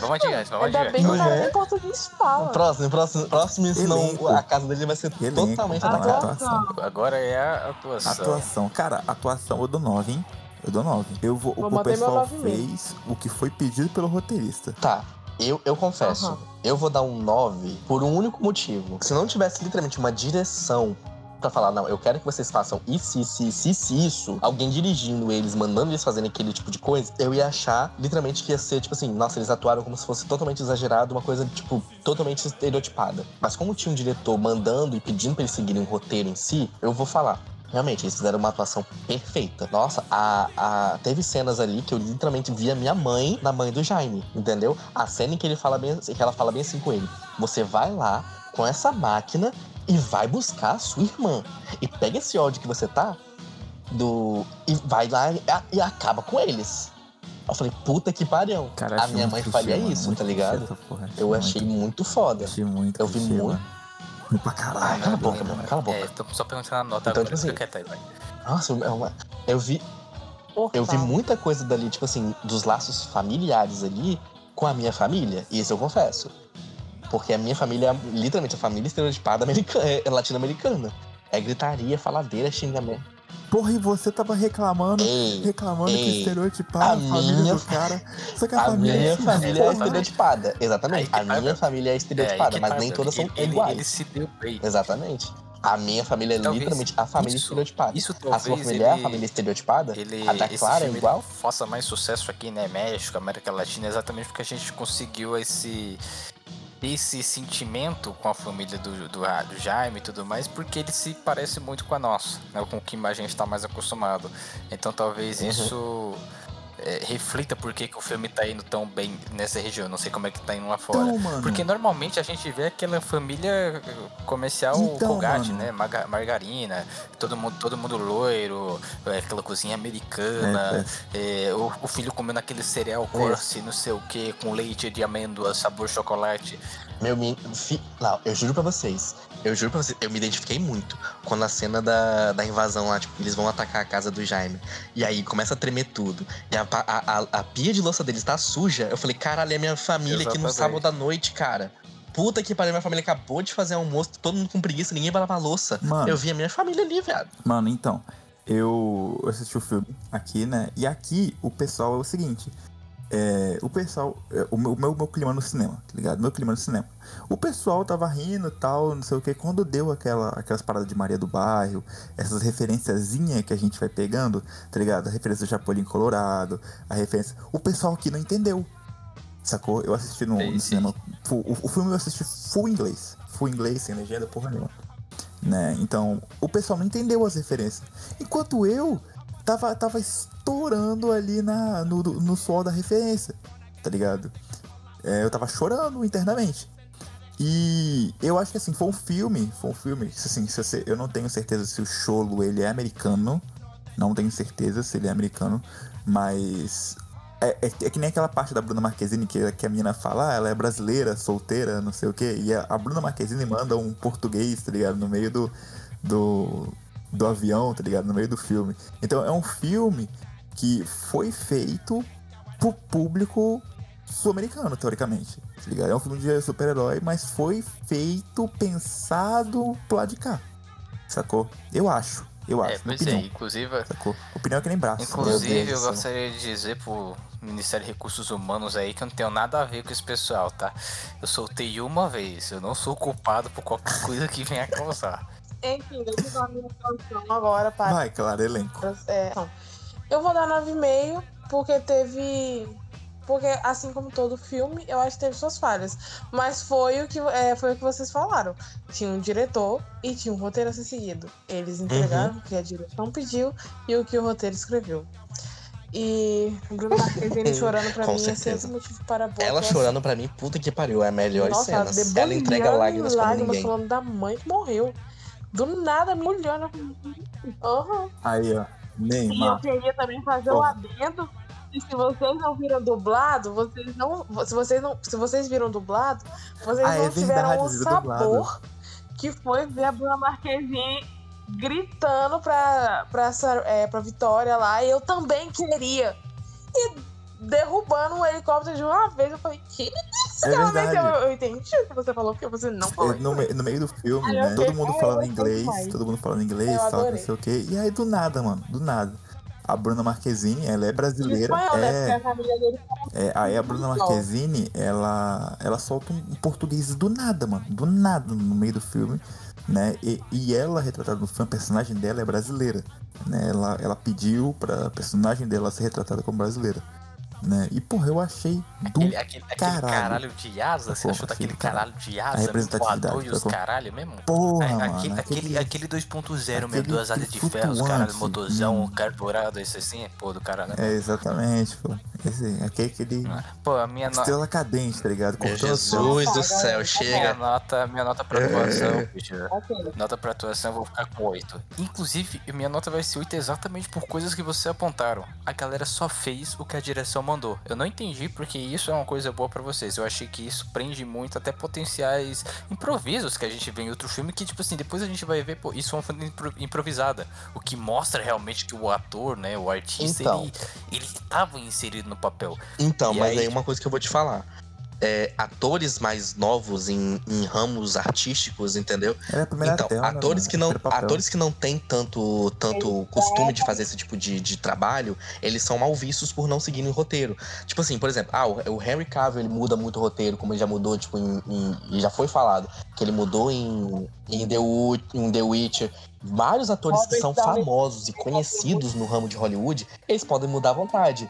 Vamos adiante, vamos Ainda adiante. bem que o cara nem português fala. Próximo, próximo, próximo, senão Elenco. a casa dele vai ser Elenco. totalmente Ah, atacada. atuação. Agora é a atuação. Atuação. Cara, atuação eu dou 9, hein? Eu dou 9. Eu vou, Vou o pessoal fez o que foi pedido pelo roteirista. Tá, eu, eu confesso, Aham. eu vou dar um 9 por um único motivo. Se não tivesse literalmente uma direção pra falar, não, eu quero que vocês façam isso, isso, isso, isso, isso, alguém dirigindo eles, mandando eles fazerem aquele tipo de coisa, eu ia achar literalmente que ia ser, tipo assim, nossa, eles atuaram como se fosse totalmente exagerado, uma coisa, tipo, totalmente estereotipada. Mas como tinha um diretor mandando e pedindo pra eles seguirem um roteiro em si, eu vou falar. Realmente, eles fizeram uma atuação perfeita. Nossa, a, a- teve cenas ali que eu literalmente via minha mãe na mãe do Jaime, entendeu? A cena em que ele fala bem, que ela fala bem assim com ele. Você vai lá com essa máquina e vai buscar a sua irmã. E pega esse ódio que você tá do e vai lá e, a- e acaba com eles. Eu falei, puta que pariu. Cara, a achei minha mãe faria mano, isso, tá ligado? porra, Eu muito, achei muito foda. Achei muito. Eu vi clichê, muito. mano. Pra Ai, caralho. cala a boca, mano. cala a boca. É, tô só perguntando a nota Então, agora. tipo assim, quieto aí, vai. Nossa, é uma- eu vi, Eu vi muita coisa dali, tipo assim, dos laços familiares ali com a minha família. E isso eu confesso. Porque a minha família é literalmente a família estereotipada americana, é latino-americana. É gritaria, faladeira, xingamento. Porra, e você tava reclamando, Ei, reclamando que ei, estereotipava a a família minha do cara. Só que a, A família minha assim, família é estereotipada. Exatamente. Aí A que tá, minha família é É, estereotipada, que mas tá, nem todas são ele, iguais. ele se deu bem. Exatamente. A minha família é Talvez literalmente a família isso- estereotipada. isso a sua talvez família é a família estereotipada? Ele, a da Clara é igual? faça mais sucesso aqui, né? México, América Latina, exatamente porque a gente conseguiu esse esse sentimento com a família do, do, do Jaime e tudo mais, porque ele se parece muito com a nossa, né? Com o que a gente está mais acostumado. Então talvez Uhum. isso é, reflita por que, que o filme tá indo tão bem nessa região. Não sei como é que tá indo lá fora. Então, mano. Porque normalmente a gente vê aquela família comercial Então, Colgate, mano. né? Marga- margarina, todo mundo, todo mundo loiro, é, aquela cozinha americana, É, é, o, o filho comendo aquele cereal corse, não sei o que, com leite de amêndoa, sabor chocolate. Meu. Fi... Não, eu juro pra vocês. Eu juro pra vocês, eu me identifiquei muito quando a cena da, da invasão lá, tipo, eles vão atacar a casa do Jaime. E aí começa a tremer tudo. E a, a, a, a pia de louça deles tá suja. Eu falei, caralho, é minha família aqui no Exatamente. sábado à noite, cara. Puta que pariu, minha família acabou de fazer almoço, todo mundo com preguiça, ninguém vai lavar louça. Mano. Eu vi a minha família ali, viado. Mano, então, eu assisti o filme aqui, né? E aqui o pessoal é o seguinte. É, o pessoal. é, o meu, o meu, clima no cinema, tá ligado? Meu clima no cinema. O pessoal tava rindo e tal, não sei o que. Quando deu aquela, aquelas paradas de Maria do Bairro, essas referenciazinhas que a gente vai pegando, tá ligado? A referência do Chapolin Colorado, a referência. O pessoal aqui não entendeu. Sacou? Eu assisti no, no cinema. o, o filme eu assisti full inglês. Full inglês, sem legenda, porra nenhuma. Né? Então, o pessoal não entendeu as referências. Enquanto eu tava, tava estourando ali na, no, no suor da referência, tá ligado? É, eu tava chorando internamente. E eu acho que assim, foi um filme, foi um filme, assim, se você, eu não tenho certeza se o Cholo ele é americano, não tenho certeza se ele é americano, mas é, é- é que nem aquela parte da Bruna Marquezine que, que a menina fala, ah, ela é brasileira, solteira, não sei o quê, e a, a Bruna Marquezine manda um português, tá ligado, no meio do, do, do avião, tá ligado, no meio do filme. Então é um filme que foi feito pro público sul-americano, teoricamente. Tá ligado? É um filme de super-herói, mas foi feito, pensado pro lado de cá. Sacou? Eu acho. Eu acho. É, pois é, opinião. inclusive, Sacou? Opinião é que nem braço. inclusive eu gostaria de dizer pro Ministério de Recursos Humanos aí que eu não tenho nada a ver com esse pessoal, tá? Eu soltei uma vez, eu não sou culpado por qualquer coisa que venha causar. Enfim, deixa eu dar a minha posição agora para. Vai, claro, elenco. É, não. eu vou dar 9,5 porque teve. Porque, assim como todo filme, eu acho que teve suas falhas. Mas foi o que, é, foi o que vocês falaram. Tinha um diretor e tinha um roteiro a ser seguido. Eles entregaram o que a direção pediu e o que o roteiro escreveu. E Bruno Marquezine chorando pra Com mim é certeza. sempre motivo para boa Ela chorando pra mim, puta que pariu, é a melhor Nossa, debulhando Ela entrega lágrimas lágrimas ninguém. falando da mãe que morreu. Do nada, me olhando. Aham. Aí, ó. E eu Neymar. queria também fazer um Porra. adendo. E se vocês não viram dublado, vocês não. Se vocês não. Se vocês viram dublado, vocês Ah, é não tiveram verdade, o sabor que foi ver a Bruna Marquezine gritando pra, pra, essa, é, pra Vitória lá. E eu também queria. E derrubando um helicóptero de uma vez. Eu falei, que isso? É eu, eu entendi o que você falou, porque você não falou. É, no, me- no meio do filme, Aí né? Todo mundo "Ai, falando inglês, demais." todo mundo falando inglês, tal, não sei o quê. E aí, do nada, mano, do nada. A Bruna Marquezine, ela é brasileira. espanhol, né? É, a família dele é, aí a Bruna. Marquezine, ela, ela solta um, português do nada, mano. Do nada, no meio do filme. Né? E, e ela, retratada no filme, a personagem dela é brasileira. Né? Ela, ela pediu pra personagem dela ser retratada como brasileira. Né? E, porra, eu achei do Aquele, aquele, aquele caralho. caralho. de asa, você Porra, achou daquele aquele caralho. caralho de A asa, representatividade, voador e os caralho mesmo? porra, A- mano. aquele, aquele, aquele 2.0 mesmo, duas asas de ferro, os caralho, motorzão, Hum. carburado, esse assim, pô, do caralho. É, exatamente, pô. Esse, aquele, aquele Pô, a minha, no... estrela cadente, tá ligado? Cortando Jesus do céu, minha chega. nota, minha nota pra atuação, bicho. Ok. Nota pra atuação, eu vou ficar com 8. Inclusive, minha nota vai ser 8 exatamente por coisas que vocês apontaram. A galera só fez o que a direção mandou. Eu não entendi porque isso é uma coisa boa pra vocês. Eu achei que isso prende muito até potenciais improvisos que a gente vê em outro filme que, tipo assim, depois a gente vai ver, pô, isso é uma coisa improvisada. O que mostra realmente que o ator, né, o artista, Então. ele, ele tava inserido no papel. Então, E mas aí, aí uma coisa que eu vou te falar. é, atores mais novos em, em ramos artísticos, entendeu? É a primeira Então, tela, atores né? que não, atores que não têm tanto, tanto costume de fazer esse tipo de, de trabalho, eles são mal vistos por não seguirem o roteiro. Tipo assim, por exemplo, ah, o, o Henry Cavill ele muda muito o roteiro, como ele já mudou, tipo, em, em- e já foi falado, que ele mudou em, em, The, em The Witcher. Vários atores que são Downey famosos e conhecidos no ramo de Hollywood, eles podem mudar à vontade.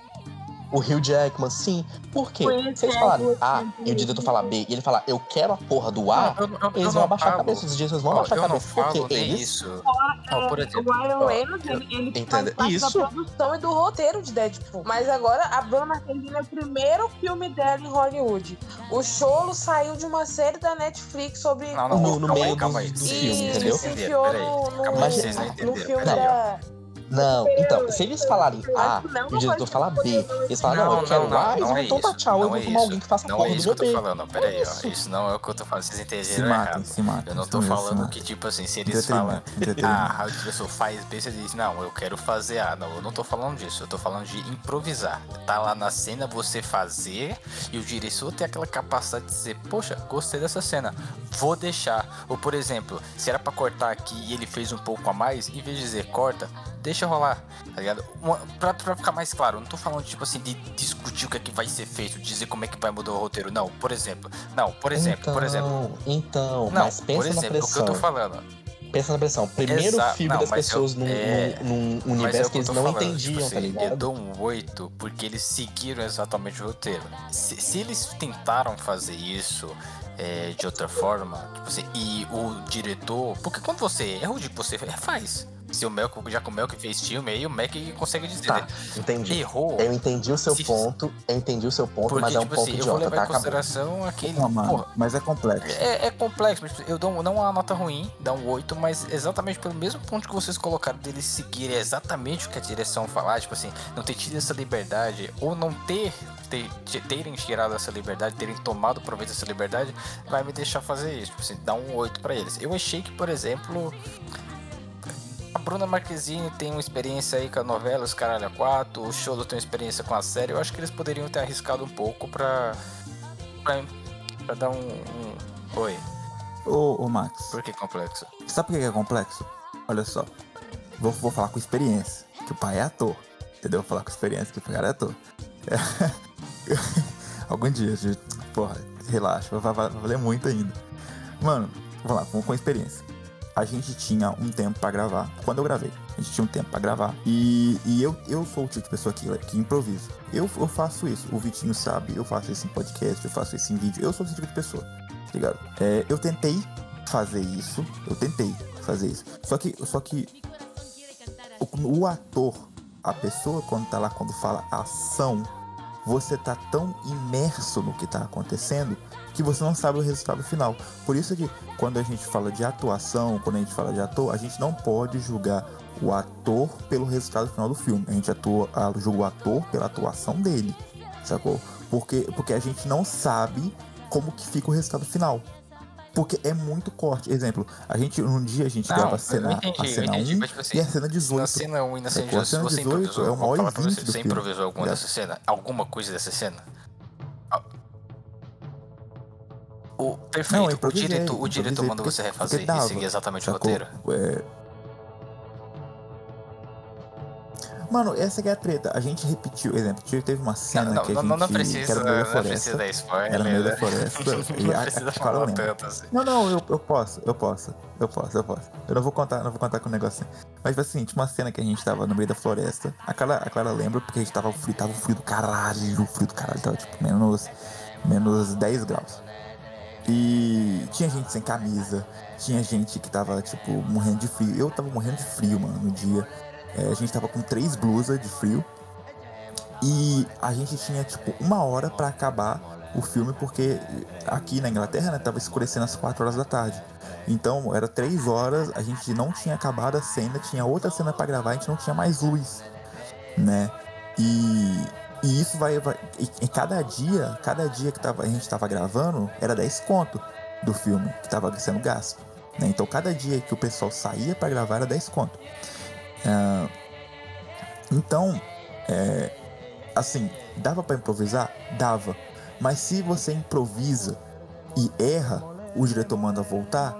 O Hugh Jackman, sim. Por quê? Se eles falarem algo A assim, e o diretor falar B e ele falar eu quero a porra do A, Não, eu- eu- eu eles não vão abaixar a cabeça. Os diretores vão abaixar a eu não cabeça. Porque eles isso. É, Ó, por exemplo, o Ryan Reynolds, ele, ele faz parte Isso. da produção e do roteiro de Deadpool. Mas agora a Bruna Marquezine é o primeiro filme dela em Hollywood. O Cholo saiu de uma série da Netflix sobre... Não, não, No- no calma aí, meio calma dos- aí. dos Vocês- filmes, vocês entendeu? não se entenderam, enfiou peraí. no, no, não no entenderam. filme ó. da... Não, então, se eles falarem A não, e o diretor falar B, eles falam, não, eu quero A, eles vão é tchau, eu não vou é tomar alguém que faça Não porra é do isso meu que eu tô falando, peraí, Isso. ó. Isso não é o que eu tô falando, vocês Se entenderam matem, errado. se matem. Eu não tô se falando matem. que, tipo assim, se eles falam, ah, a pessoa faz B, você diz, não, eu quero fazer A. Não, eu não tô falando disso, eu tô falando de improvisar. Tá lá na cena você fazer e o diretor tem aquela capacidade de dizer, poxa, gostei dessa cena, vou deixar. Ou, por exemplo, se era pra cortar aqui e ele fez um pouco a mais, em vez de dizer corta, deixa rolar, tá ligado? Uma, pra, pra ficar mais claro, eu não tô falando, tipo assim, de discutir o que é que vai ser feito, dizer como é que vai mudar o roteiro. Não, por exemplo. Não, por exemplo, então, por exemplo. Então, Não, mas por pensa na exemplo, o que eu pressão. tô falando. Pensa na pressão. Primeiro Exa- filme não, das mas eu- pessoas num, é, num- num é universo o que eu eles não falando, entendiam, tipo tá assim, Eu ligado? dou um 8 porque eles seguiram exatamente o roteiro. Se, se eles tentaram fazer isso é, de outra forma, tipo assim, e o diretor. Porque quando você erra o você faz. Se o Melk, já que o Melk fez filme, aí o Melk consegue dizer. Tá, né? entendi. Errou. Eu entendi o seu Se- ponto, eu entendi o seu ponto, Porque, mas é um tipo pouco assim, eu vou idiota, levar tá? em Acabou. consideração aquele. Não, mano, porra, mas é complexo. é, é complexo, mas eu dou não uma nota ruim, dá um 8, mas exatamente pelo mesmo ponto que vocês colocaram deles seguirem exatamente o que a direção falar, tipo assim, não ter tido essa liberdade, ou não ter, ter te- terem tirado essa liberdade, terem tomado proveito dessa liberdade, vai me deixar fazer isso, tipo assim, dá um 8 pra eles. Eu achei que, por exemplo, Bruna Marquezine tem uma experiência aí com a novela, os caralho a 4, o Cholo tem uma experiência com a série, eu acho que eles poderiam ter arriscado um pouco pra, pra, pra dar um, um... Oi. Ô, ô, Max, Por que complexo? sabe por que é complexo? Olha só. Vou, vou falar com experiência, que o pai é ator. Entendeu? Vou falar com experiência, que o pai é ator. É. Algum dia, gente, porra, relaxa, vai, vai- vai valer muito ainda. Mano, vamos lá, vamos com experiência. A gente tinha um tempo pra gravar. Quando eu gravei, a gente tinha um tempo pra gravar. E, e eu, eu sou o tipo de pessoa que, que improvisa. Eu, eu faço isso. O Vitinho sabe, eu faço isso em podcast, eu faço isso em vídeo. Eu sou esse tipo de pessoa, tá ligado? É, eu tentei fazer isso. Eu tentei fazer isso. Só que, só que o, o ator, a pessoa quando tá lá, quando fala ação, você tá tão imerso no que tá acontecendo que você não sabe o resultado final. Por isso que quando a gente fala de atuação, quando a gente fala de ator, a gente não pode julgar o ator pelo resultado final do filme. A gente atua, julga o ator pela atuação dele, sacou? Porque, porque a gente não sabe como que fica o resultado final. Porque é muito corte. Exemplo, a gente, um dia a gente Não, grava a cena, entendi, a cena entendi, 1 mas, tipo assim, e a cena 18. Na cena 1 e na cena Sacou? A 18, cena você 18 improvisou. é uma hora e você, filme, improvisou alguma dessa cena? Alguma coisa dessa cena? O, Não, perfeito, eu o diretor, o diretor improvisei, mandou você refazer e dava, seguir exatamente o Sacou? roteiro? É... Mano, essa que é a treta. A gente repetiu, exemplo, teve uma cena Não, que a não, gente não, não que precisa, era no meio da não floresta. precisa dar spoiler. Era no meio da né? floresta. e Não a, precisa a falar tanto assim. Não, não, eu, eu posso, eu posso, eu posso, eu posso. Eu não vou contar, não vou contar com o negocinho. Mas tipo assim, tinha uma cena que a gente tava no meio da floresta. A Clara, a Clara lembra porque a gente tava frio, tava frio do caralho, frio do caralho, tava tipo menos, menos 10 graus. E tinha gente sem camisa, tinha gente que tava, tipo, morrendo de frio. Eu tava morrendo de frio, mano, no dia. É, a gente tava com três blusas de frio. E a gente tinha, tipo, uma hora pra acabar o filme, porque aqui na Inglaterra, né, tava escurecendo às 4 horas da tarde. Então, era 3 horas, a gente não tinha acabado a cena, tinha outra cena pra gravar, a gente não tinha mais luz, né? E, e isso vai, vai e, cada dia, cada dia que tava, a gente tava gravando, era 10 conto do filme que tava sendo gasto, né? Então, cada dia que o pessoal saía pra gravar era 10 conto. Ah, então, é, assim, dava pra improvisar? Dava. Mas se você improvisa e erra, o diretor manda voltar.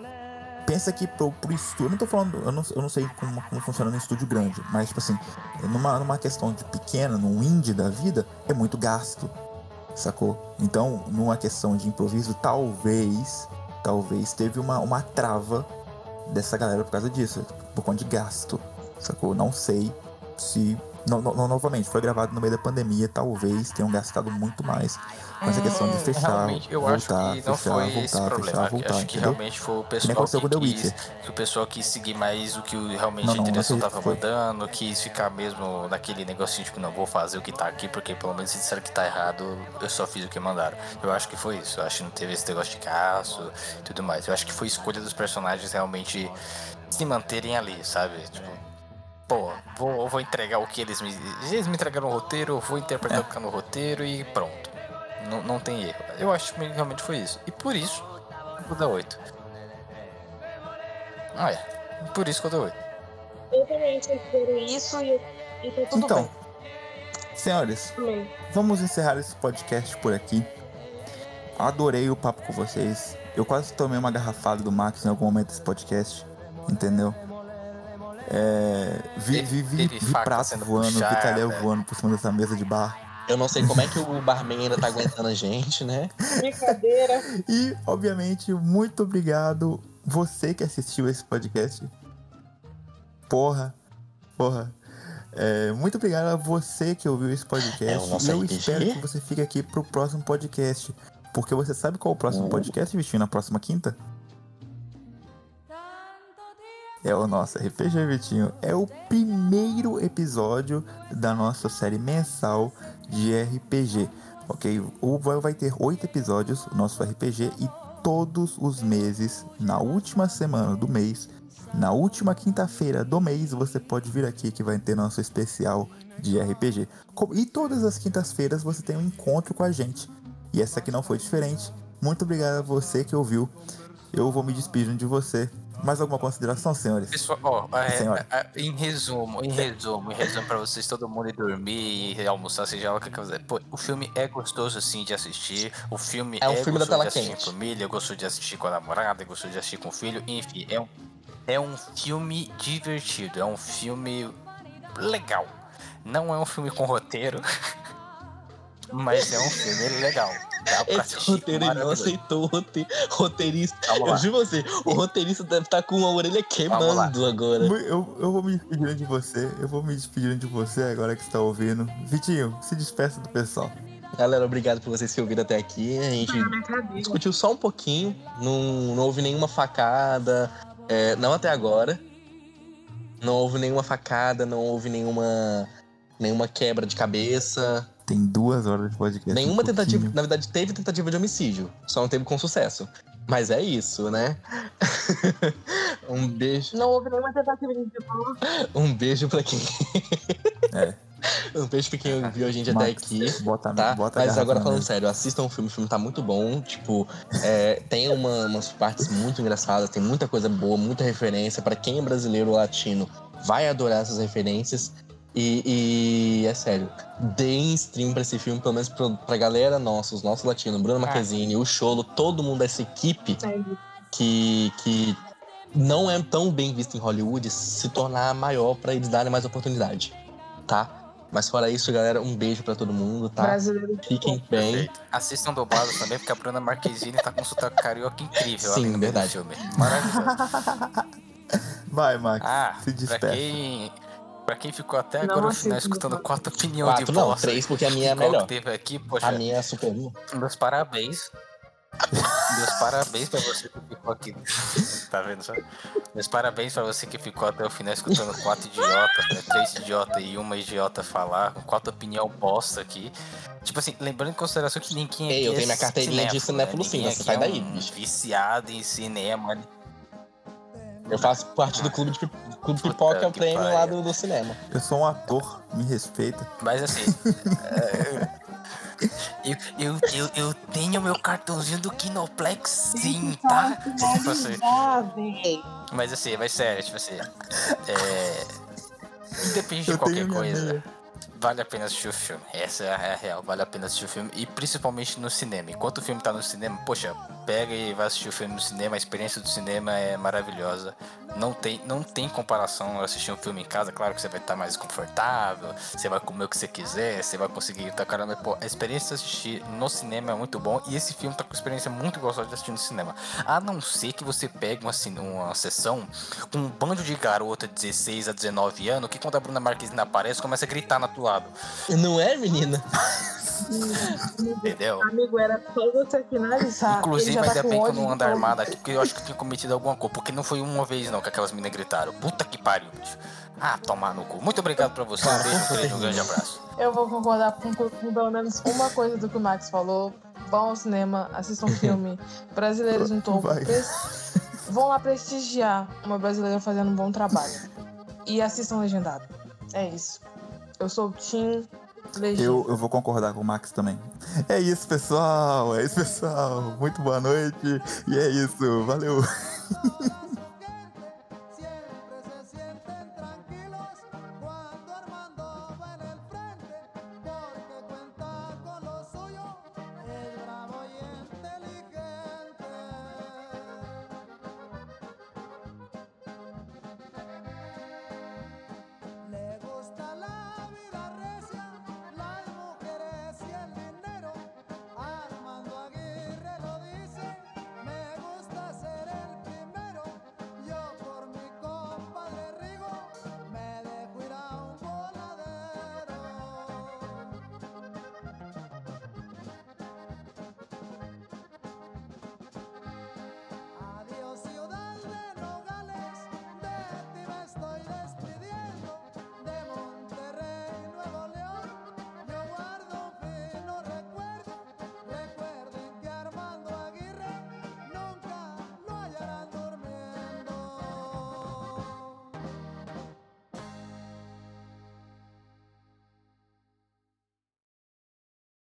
Pensa que pro, pro estúdio. Eu não tô falando. Eu não, eu não sei como, como funciona no estúdio grande. Mas, tipo assim, numa, numa questão de pequena, num indie da vida, é muito gasto. Sacou? Então, numa questão de improviso, talvez. Talvez teve uma, uma trava dessa galera por causa disso. Por conta de gasto. Sacou? Não sei se no, no, novamente, foi gravado no meio da pandemia, talvez tenham gastado muito mais. Mas a questão de Hum, fechar, voltar, acho que não fechar, foi voltar, esse problema. fechar, voltar, acho que entendeu? realmente foi o pessoal que quis, que o pessoal quis seguir mais o que realmente Não, não, a não direção acredito tava que foi. mandando, quis ficar mesmo naquele negocinho, tipo, não vou fazer o que tá aqui, porque pelo menos se disseram que tá errado, eu só fiz o que mandaram. Eu acho que foi isso. Eu acho que não teve esse negócio de caço e tudo mais. Eu acho que foi escolha dos personagens realmente se manterem ali, sabe? Tipo, pô, vou, vou entregar o que eles me. Eles me entregaram o roteiro, eu vou interpretar É. o que tá no roteiro e pronto. Não, não tem erro. Eu acho que realmente foi isso. E por isso, vou dar 8. Ah, é. Por isso que eu dou 8. Eu também espero isso e, e tá tudo Então, bem. senhores, Também. vamos encerrar esse podcast por aqui. Adorei o papo com vocês. Eu quase tomei uma garrafada do Max em algum momento desse podcast. Entendeu? É, vi, vi, vi, vi prato voando, vi puxada. talher voando por cima dessa mesa de bar. Eu não sei como é que o barman ainda tá aguentando a gente, né? Brincadeira. E, obviamente, muito obrigado você que assistiu esse podcast. Porra, porra. É, muito obrigado a você que ouviu esse podcast. É e eu RPG? espero que você fique aqui pro próximo podcast. Porque você sabe qual é o próximo Hum. podcast, Vitinho, na próxima quinta? É o nosso RPG, Vitinho. É o primeiro episódio da nossa série mensal de RPG. Ok? O vai ter oito episódios, nosso RPG, e todos os meses, na última semana do mês, na última quinta-feira do mês, você pode vir aqui que vai ter nosso especial de RPG. E todas as quintas-feiras você tem um encontro com a gente. E essa aqui não foi diferente. Muito obrigado a você que ouviu. Eu vou me despedindo de você. Mais alguma consideração, senhores? Pessoal, ó, é, Senhora. é, em resumo, em resumo, em resumo pra vocês todo mundo ir dormir e almoçar, seja lá o que quiser. Pô, o filme é gostoso assim de assistir. O filme É um filme da gostoso tela de assistir quente. em família, gostoso de assistir com a namorada, gostoso de assistir com o filho, enfim, é um, é um filme divertido, é um filme legal. Não é um filme com roteiro, mas é um filme legal. Pra Esse roteiro ele não aceitou o rote- roteirista. Eu juro você, o roteirista deve estar com a orelha queimando agora. Eu, eu vou me despedindo de você. Eu vou me despedindo de você agora que está ouvindo. Vitinho, se despeça do pessoal. Galera, obrigado por vocês que ouviram até aqui. A gente discutiu só um pouquinho, não, não houve nenhuma facada, é, não até agora. Não houve nenhuma facada, não houve nenhuma, nenhuma quebra de cabeça. Tem duas horas de podcast. Nenhuma um tentativa. Na verdade, teve tentativa de homicídio. Só não teve com sucesso. Mas é isso, né? um beijo. Não houve nenhuma tentativa de diplo. Um beijo pra quem. É. Um beijo pra quem viu a gente até Max, aqui. Bota, Tá? bota a Mas agora falando mesa. sério, assistam o filme, o filme tá muito bom. Tipo, é, tem uma- umas partes muito engraçadas, tem muita coisa boa, muita referência. Pra quem é brasileiro ou latino, vai adorar essas referências. E, e é sério, deem stream pra esse filme, pelo menos pra, pra galera nossa, os nossos latinos, Bruno Marquezine, o Cholo, todo mundo dessa equipe que, que não é tão bem visto em Hollywood se tornar maior pra eles darem mais oportunidade, tá? Mas fora isso, galera, um beijo pra todo mundo, tá? Brasileiro. Fiquem bem. Perfeito. Assistam dublados também, porque a Bruna Marquezine tá com um sotaque carioca incrível Sim, verdade. filme. Maravilhoso. Vai, Max. Ah, se pra despeça. quem, pra quem ficou até Não agora no final assisto escutando quatro opiniões Quatro de não, bosta, três, porque a minha é melhor. teve aqui, poxa, A minha é super. meus parabéns. Meus parabéns pra você que ficou aqui. Tá vendo só? Meus parabéns pra você que ficou até o final escutando quatro idiotas, né? Três idiotas e uma idiota falar, com quatro opinião bosta aqui. Tipo assim, lembrando em consideração que ninguém aqui Ei, eu é tenho minha carteirinha de cinéfilo sim, Ninguém você aqui sai é daí, um bicho. Viciado em cinema. Eu faço parte do clube de clube Puta pipoca, é o que prêmio lá do, do cinema. Eu sou um ator, me respeita. Mas assim. é, eu, eu, eu, eu tenho meu cartãozinho do Kinoplex sim, tá? Tipo assim, Ah, mas assim, mas sério, tipo assim. É, independente de Eu qualquer coisa. meia. Vale a pena assistir o filme. Essa é a real, vale a pena assistir o filme. E principalmente no cinema. Enquanto o filme tá no cinema, poxa, pega e vai assistir o filme no cinema. A experiência do cinema é maravilhosa. Não tem, não tem comparação assistir um filme em casa. Claro que você vai estar mais confortável, você vai comer o que você quiser, você vai conseguir tá, caramba. Pô, a experiência de assistir no cinema é muito bom. E esse filme tá com experiência muito gostosa de assistir no cinema. A não ser que você pegue uma, uma sessão com um bando de garota de 16 a 19 anos que quando a Bruna Marquezine aparece, começa a gritar na tua lado. Não é, menina? Entendeu? Amigo, era só você finalizar. Inclusive, tá ainda com bem que eu não ando armado aqui, porque eu acho que eu tinha cometido alguma coisa. Porque não foi uma vez, não, que aquelas meninas gritaram. Puta que pariu, bicho. Ah, tomar no cu. Muito obrigado pra você. Um beijo, um beijo, um grande abraço. Eu vou concordar com, com pelo menos uma coisa do que o Max falou. Vão ao cinema, assistam um filme. Brasileiros no topo. Vão lá prestigiar uma brasileira fazendo um bom trabalho. E assistam legendado. É isso. Eu sou o Tim. Eu, eu vou concordar com o Max também. É isso, pessoal. É isso, pessoal. Muito boa noite. E é isso. Valeu.